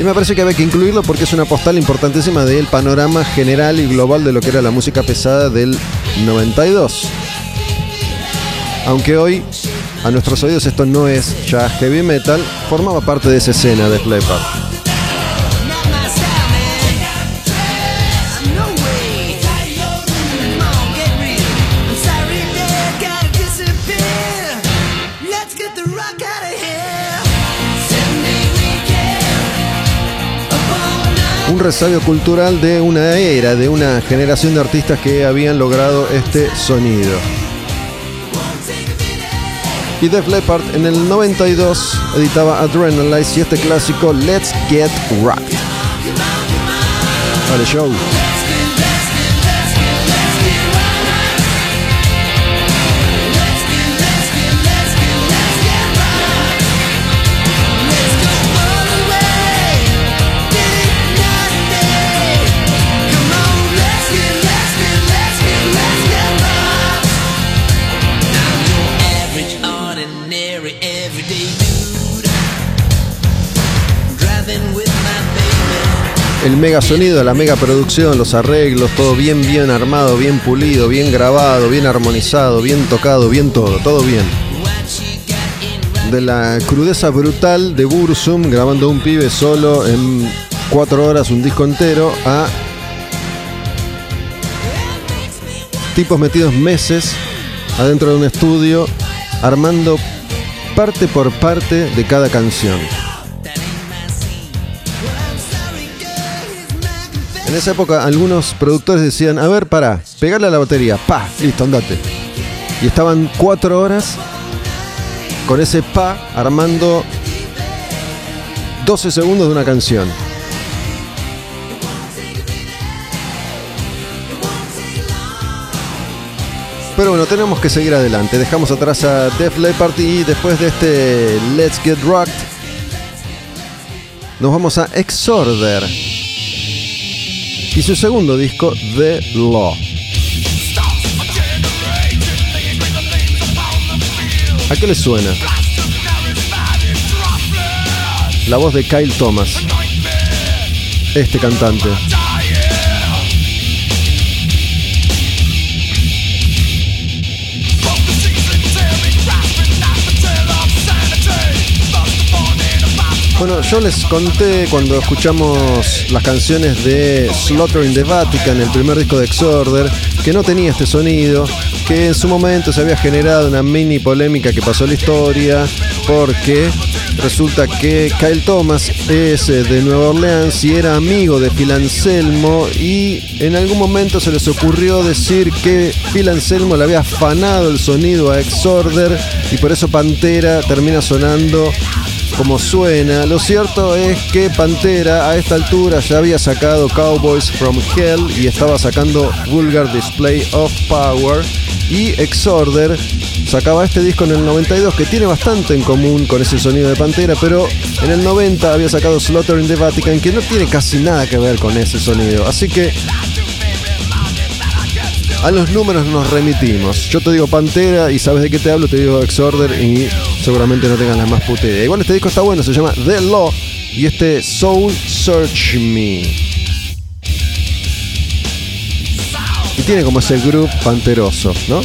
Y me parece que había que incluirlo porque es una postal importantísima del panorama general y global de lo que era la música pesada del 92. Aunque hoy, a nuestros oídos, esto no es ya heavy metal, formaba parte de esa escena de Leppard. Resabio cultural de una era, de una generación de artistas que habían logrado este sonido. Y Def Leppard en el 92 editaba Adrenalize y este clásico Let's Get Rocked. Vale, show. Mega sonido, la mega producción, los arreglos, todo bien, bien armado, bien pulido, bien grabado, bien armonizado, bien tocado, bien todo, todo bien. De la crudeza brutal de Bursum grabando un pibe solo en cuatro horas un disco entero a tipos metidos meses adentro de un estudio armando parte por parte de cada canción. En esa época algunos productores decían, a ver, para, pegarle a la batería, pa, listo, andate. Y estaban cuatro horas con ese pa armando 12 segundos de una canción. Pero bueno, tenemos que seguir adelante. Dejamos atrás a Def Leppard y después de este Let's Get Rocked, nos vamos a Exorder y su segundo disco, The Law. ¿A qué le suena? La voz de Kyle Thomas, este cantante. Bueno, yo les conté cuando escuchamos las canciones de Slaughter in the Vatican, el primer disco de Exorder, que no tenía este sonido, que en su momento se había generado una mini polémica que pasó a la historia, porque resulta que Kyle Thomas es eh, de Nueva Orleans y era amigo de Phil Anselmo y en algún momento se les ocurrió decir que Phil Anselmo le había afanado el sonido a Exorder y por eso Pantera termina sonando como suena. Lo cierto es que Pantera a esta altura ya había sacado Cowboys from Hell y estaba sacando Vulgar Display of Power. Y Exorder sacaba este disco en el 92 que tiene bastante en común con ese sonido de Pantera, pero en el 90 había sacado Slaughter in the Vatican que no tiene casi nada que ver con ese sonido. Así que a los números nos remitimos. Yo te digo Pantera y sabes de qué te hablo, te digo Exorder y seguramente no tengan la más puta idea. Igual este disco está bueno, se llama The Law y este Soul Search Me. Y tiene como ese groove panteroso, ¿no?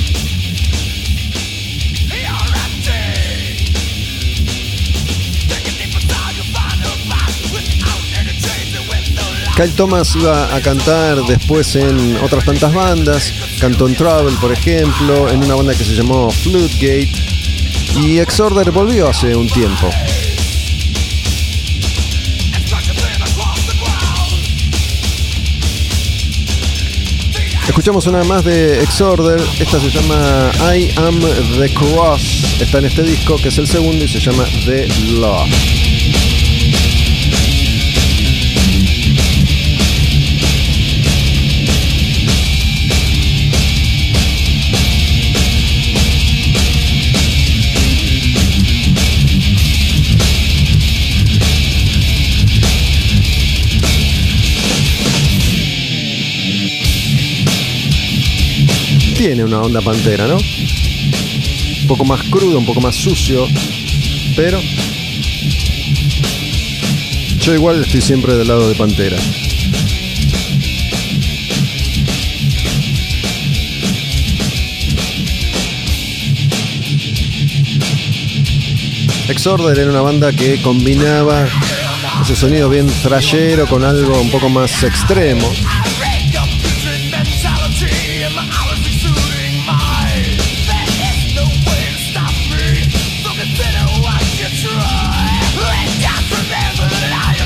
Kyle Thomas iba a cantar después en otras tantas bandas, cantó en Travel, por ejemplo, en una banda que se llamó Floodgate y Exorder volvió hace un tiempo. Escuchamos una más de Exorder, esta se llama I Am the Cross, está en este disco que es el segundo y se llama The Law. Tiene una onda pantera, ¿no? Un poco más crudo, un poco más sucio, pero yo igual estoy siempre del lado de pantera. Exorder era una banda que combinaba ese sonido bien thrashero con algo un poco más extremo.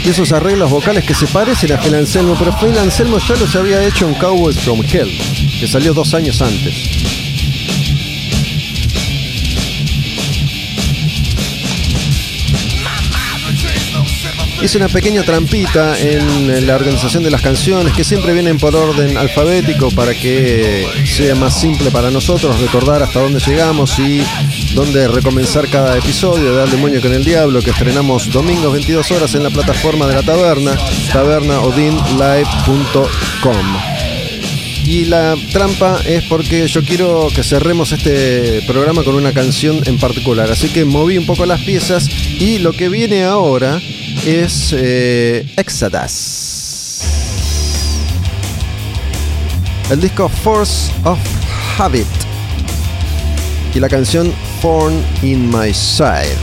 Y esos arreglos vocales que se parecen a Phil Anselmo, pero Phil Anselmo ya los había hecho en Cowboys from Hell, que salió dos años antes. Hice una pequeña trampita en la organización de las canciones que siempre vienen por orden alfabético para que sea más simple para nosotros recordar hasta dónde llegamos y dónde recomenzar cada episodio de Al Demonio con el Diablo que estrenamos domingos 22 horas en la plataforma de la taberna, tabernaodinlive.com. Y la trampa es porque yo quiero que cerremos este programa con una canción en particular. Así que moví un poco las piezas y lo que viene ahora es eh, Exodus. El disco Force of Habit. Y la canción Born in My Side.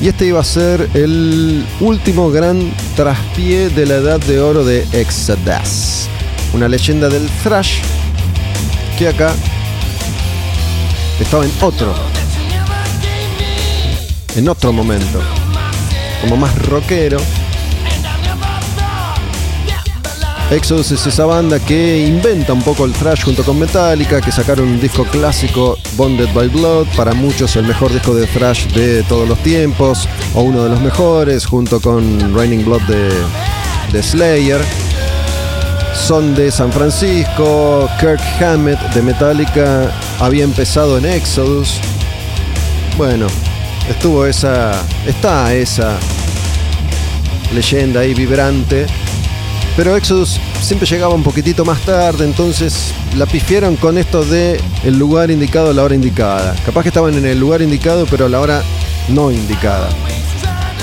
Y este iba a ser el último gran traspié de la edad de oro de Exodus. Una leyenda del thrash que acá estaba en otro, en otro momento, como más rockero. Exodus es esa banda que inventa un poco el thrash junto con Metallica, que sacaron un disco clásico, Bonded by Blood, para muchos el mejor disco de thrash de todos los tiempos, o uno de los mejores, junto con Raining Blood de, de Slayer. Son de San Francisco, Kirk Hammett de Metallica había empezado en Exodus. Bueno, estuvo esa, está esa leyenda ahí vibrante. Pero Exodus siempre llegaba un poquitito más tarde, entonces la pifiaron con esto de el lugar indicado a la hora indicada. Capaz que estaban en el lugar indicado, pero a la hora no indicada.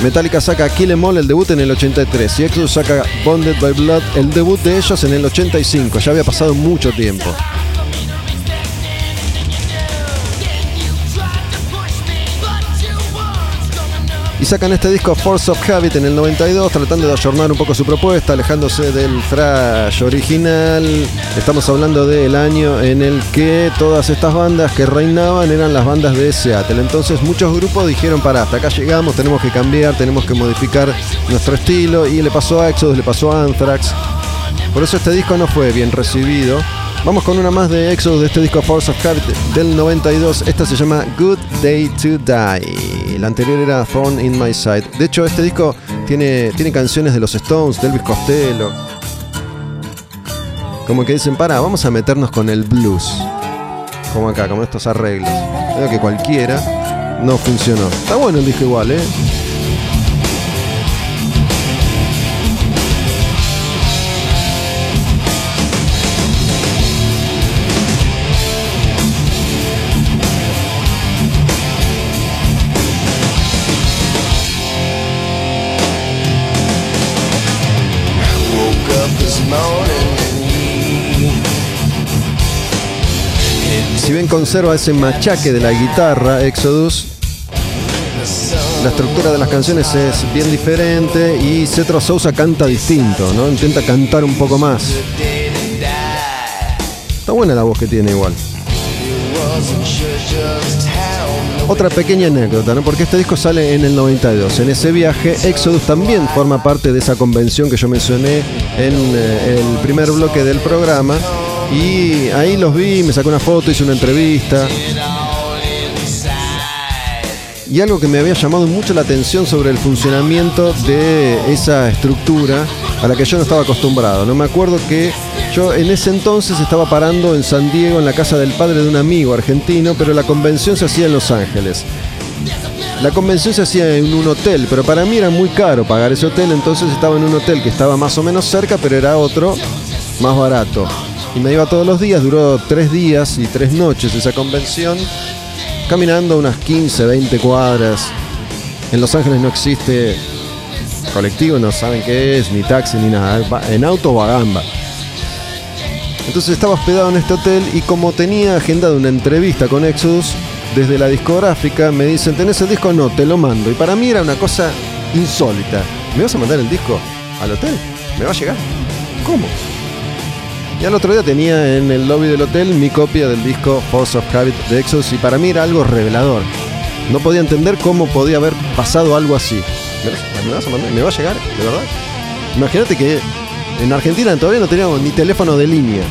Metallica saca Kill Em All el debut en el 83 y Exodus saca Bonded by Blood el debut de ellos en el 85. Ya había pasado mucho tiempo. Y sacan este disco Force of Habit en el 92, tratando de ayornar un poco su propuesta, alejándose del thrash original. Estamos hablando del año en el que todas estas bandas que reinaban eran las bandas de Seattle. Entonces muchos grupos dijeron, para, hasta acá llegamos, tenemos que cambiar, tenemos que modificar nuestro estilo. Y le pasó a Exodus, le pasó a Anthrax. Por eso este disco no fue bien recibido. Vamos con una más de Exodus de este disco Force of Habit del 92. Esta se llama Good Day to Die. La anterior era Thorn in My Side. De hecho, este disco tiene, tiene canciones de los Stones, de Elvis Costello. Como que dicen, para, vamos a meternos con el blues. Como acá, como estos arreglos. Veo que cualquiera no funcionó. Está bueno el disco igual, ¿eh? Si bien conserva ese machaque de la guitarra, Exodus, La estructura de las canciones es bien diferente y Cetro Sousa canta distinto, ¿no? Intenta cantar un poco más. Está buena la voz que tiene igual. Otra pequeña anécdota, ¿no? Porque este disco sale en el 92. En ese viaje, Exodus también forma parte de esa convención que yo mencioné en eh, el primer bloque del programa. Y ahí los vi, me sacé una foto, hice una entrevista. Y algo que me había llamado mucho la atención sobre el funcionamiento de esa estructura a la que yo no estaba acostumbrado. No me acuerdo que yo en ese entonces estaba parando en San Diego en la casa del padre de un amigo argentino, pero la convención se hacía en Los Ángeles. La convención se hacía en un hotel, pero para mí era muy caro pagar ese hotel, entonces estaba en un hotel que estaba más o menos cerca, pero era otro más barato. Y me iba todos los días, duró tres días y tres noches esa convención, caminando unas 15, 20 cuadras. En Los Ángeles no existe colectivo, no saben qué es, ni taxi, ni nada. En auto o a gamba. Entonces estaba hospedado en este hotel y como tenía agendado una entrevista con Exodus, desde la discográfica me dicen, ¿tenés el disco? No, te lo mando. Y para mí era una cosa insólita. ¿Me vas a mandar el disco al hotel? ¿Me va a llegar? ¿Cómo? Y al otro día tenía en el lobby del hotel mi copia del disco Force of Habit de Exodus y para mí era algo revelador. No podía entender cómo podía haber pasado algo así. ¿Me, vas- a mandar? ¿Me va a llegar? ¿De verdad? Imagínate que en Argentina todavía no teníamos ni teléfono de línea.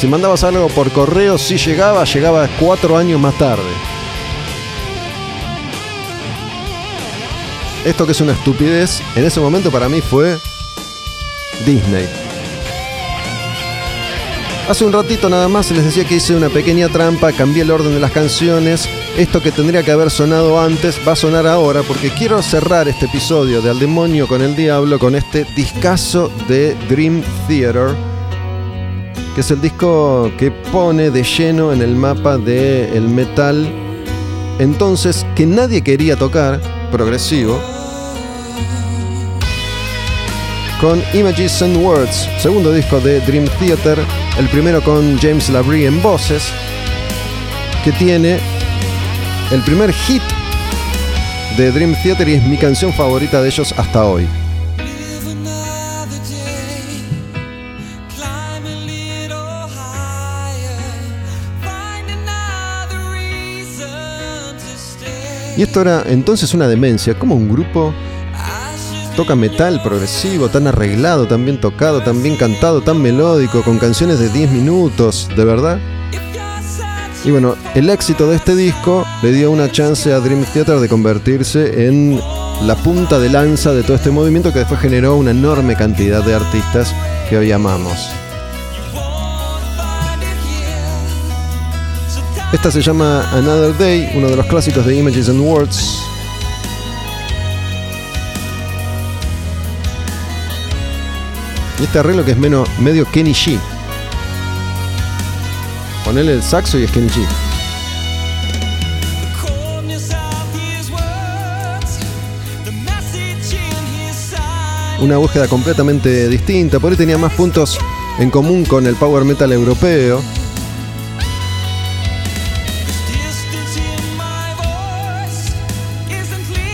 Si mandabas algo por correo, sí llegaba, llegaba cuatro años más tarde. Esto que es una estupidez, en ese momento para mí fue Disney. Hace un ratito nada más les decía que hice una pequeña trampa, cambié el orden de las canciones. Esto que tendría que haber sonado antes va a sonar ahora porque quiero cerrar este episodio de Al Demonio con el Diablo con este discazo de Dream Theater, que es el disco que pone de lleno en el mapa del metal entonces que nadie quería tocar, progresivo, con Images and Words, segundo disco de Dream Theater, el primero con James Labrie en voces, que tiene el primer hit de Dream Theater y es mi canción favorita de ellos hasta hoy. Y esto era entonces una demencia, como un grupo toca metal progresivo, tan arreglado, tan bien tocado, tan bien cantado, tan melódico, con canciones de 10 minutos, de verdad. Y bueno, el éxito de este disco le dio una chance a Dream Theater de convertirse en la punta de lanza de todo este movimiento que después generó una enorme cantidad de artistas que hoy amamos. Esta se llama Another Day, uno de los clásicos de Images and Words. Y este arreglo que es menos, medio Kenny G. Ponele el saxo y es Kenny G. Una búsqueda completamente distinta. Por ahí tenía más puntos en común con el power metal europeo.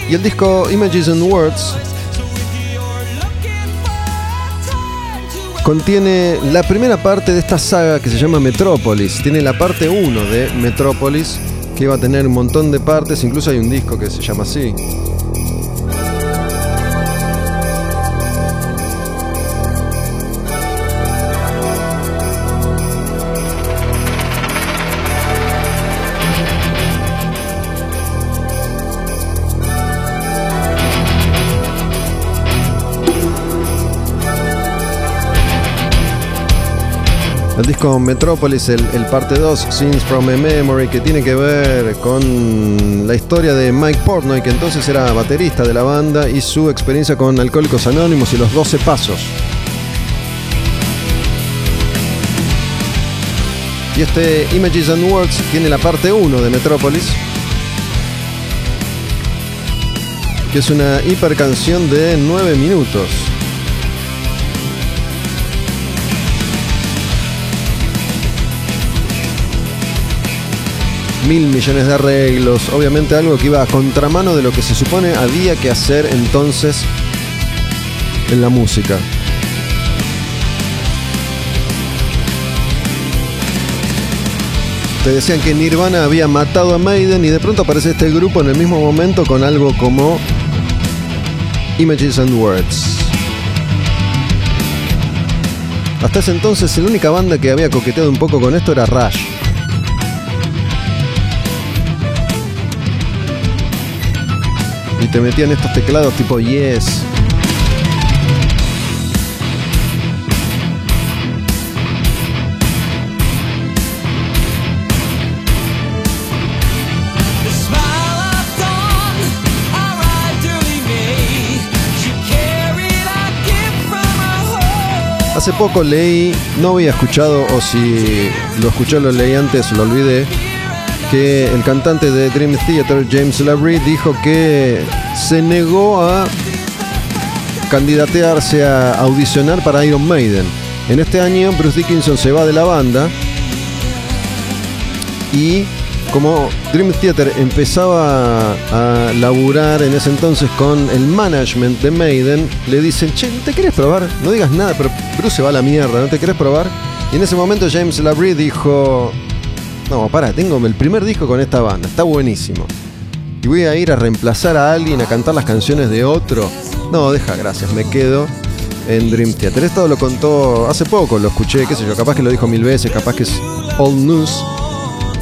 Y el disco Images and Words contiene la primera parte de esta saga que se llama Metrópolis. Tiene la parte 1 de Metrópolis, que va a tener un montón de partes, incluso hay un disco que se llama así. El disco Metrópolis, el, parte 2, Scenes from a Memory, que tiene que ver con la historia de Mike Portnoy, que entonces era baterista de la banda, y su experiencia con Alcohólicos Anónimos y los 12 Pasos. Y este Images and Words tiene la parte 1 de Metrópolis, que es una hiper canción de 9 minutos. Mil millones de arreglos, obviamente algo que iba a contramano de lo que se supone había que hacer entonces en la música. Te decían que Nirvana había matado a Maiden y de pronto aparece este grupo en el mismo momento con algo como Images and Words. Hasta ese entonces la única banda que había coqueteado un poco con esto era Rush. Te metían estos teclados tipo Yes. Hace poco leí, no había escuchado, o si lo escuché lo leí antes, lo olvidé, que el cantante de Dream Theater, James Labrie, dijo que se negó a candidatearse a audicionar para Iron Maiden. En este año, Bruce Dickinson se va de la banda y como Dream Theater empezaba a laburar en ese entonces con el management de Maiden, le dicen, che, ¿no te querés probar? No digas nada, pero Bruce se va a la mierda, ¿no te querés probar? Y en ese momento James Labrie dijo, no, pará, tengo el primer disco con esta banda, está buenísimo. Y voy a ir a reemplazar a alguien, a cantar las canciones de otro. No, deja, gracias, me quedo en Dream Theater. Esto lo contó hace poco, lo escuché, qué sé yo, capaz que lo dijo mil veces, capaz que es old news.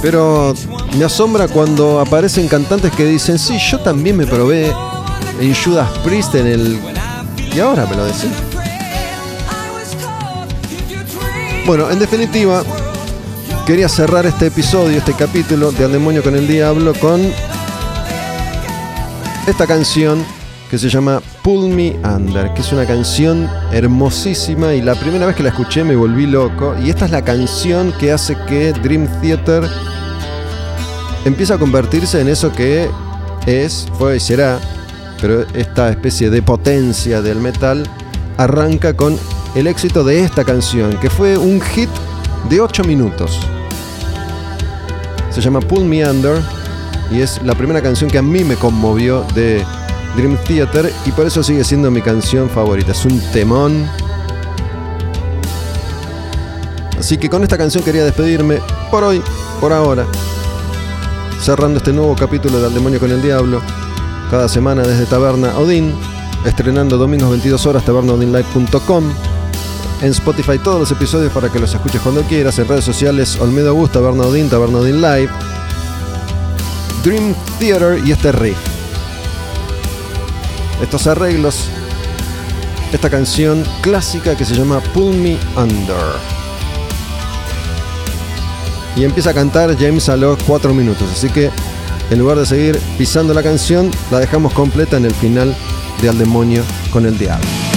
Pero me asombra cuando aparecen cantantes que dicen, sí, yo también me probé en Judas Priest en el... Y ahora me lo decís. Bueno, en definitiva, quería cerrar este episodio, este capítulo de Al Demonio con el Diablo con esta canción que se llama Pull Me Under, que es una canción hermosísima y la primera vez que la escuché me volví loco y esta es la canción que hace que Dream Theater empiece a convertirse en eso que es, fue y será, pero esta especie de potencia del metal arranca con el éxito de esta canción, que fue un hit de 8 minutos. Se llama Pull Me Under y es la primera canción que a mí me conmovió de Dream Theater y por eso sigue siendo mi canción favorita. Es un temón. Así que con esta canción quería despedirme por hoy, por ahora. Cerrando este nuevo capítulo de Al Demonio con el Diablo. Cada semana desde Taberna Odín. Estrenando domingos 22 horas tabernaodinlive.com. En Spotify todos los episodios para que los escuches cuando quieras. En redes sociales Olmedo Bus, Taberna Odín, Taberna Odín Live. Dream Theater y este riff. Estos arreglos. Esta canción clásica que se llama Pull Me Under. Y empieza a cantar James a los 4 minutos. Así que en lugar de seguir pisando la canción, la dejamos completa en el final de Al Demonio con el Diablo.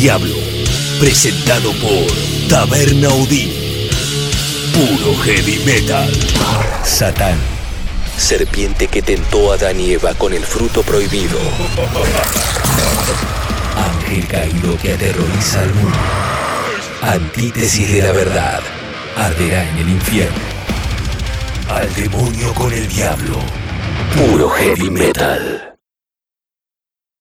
Diablo. Presentado por Taberna Odín. Puro heavy metal. Satán. Serpiente que tentó a Adán y Eva con el fruto prohibido. Ángel caído que aterroriza al mundo. Antítesis de la verdad. Arderá en el infierno. Al demonio con el diablo. Puro heavy metal.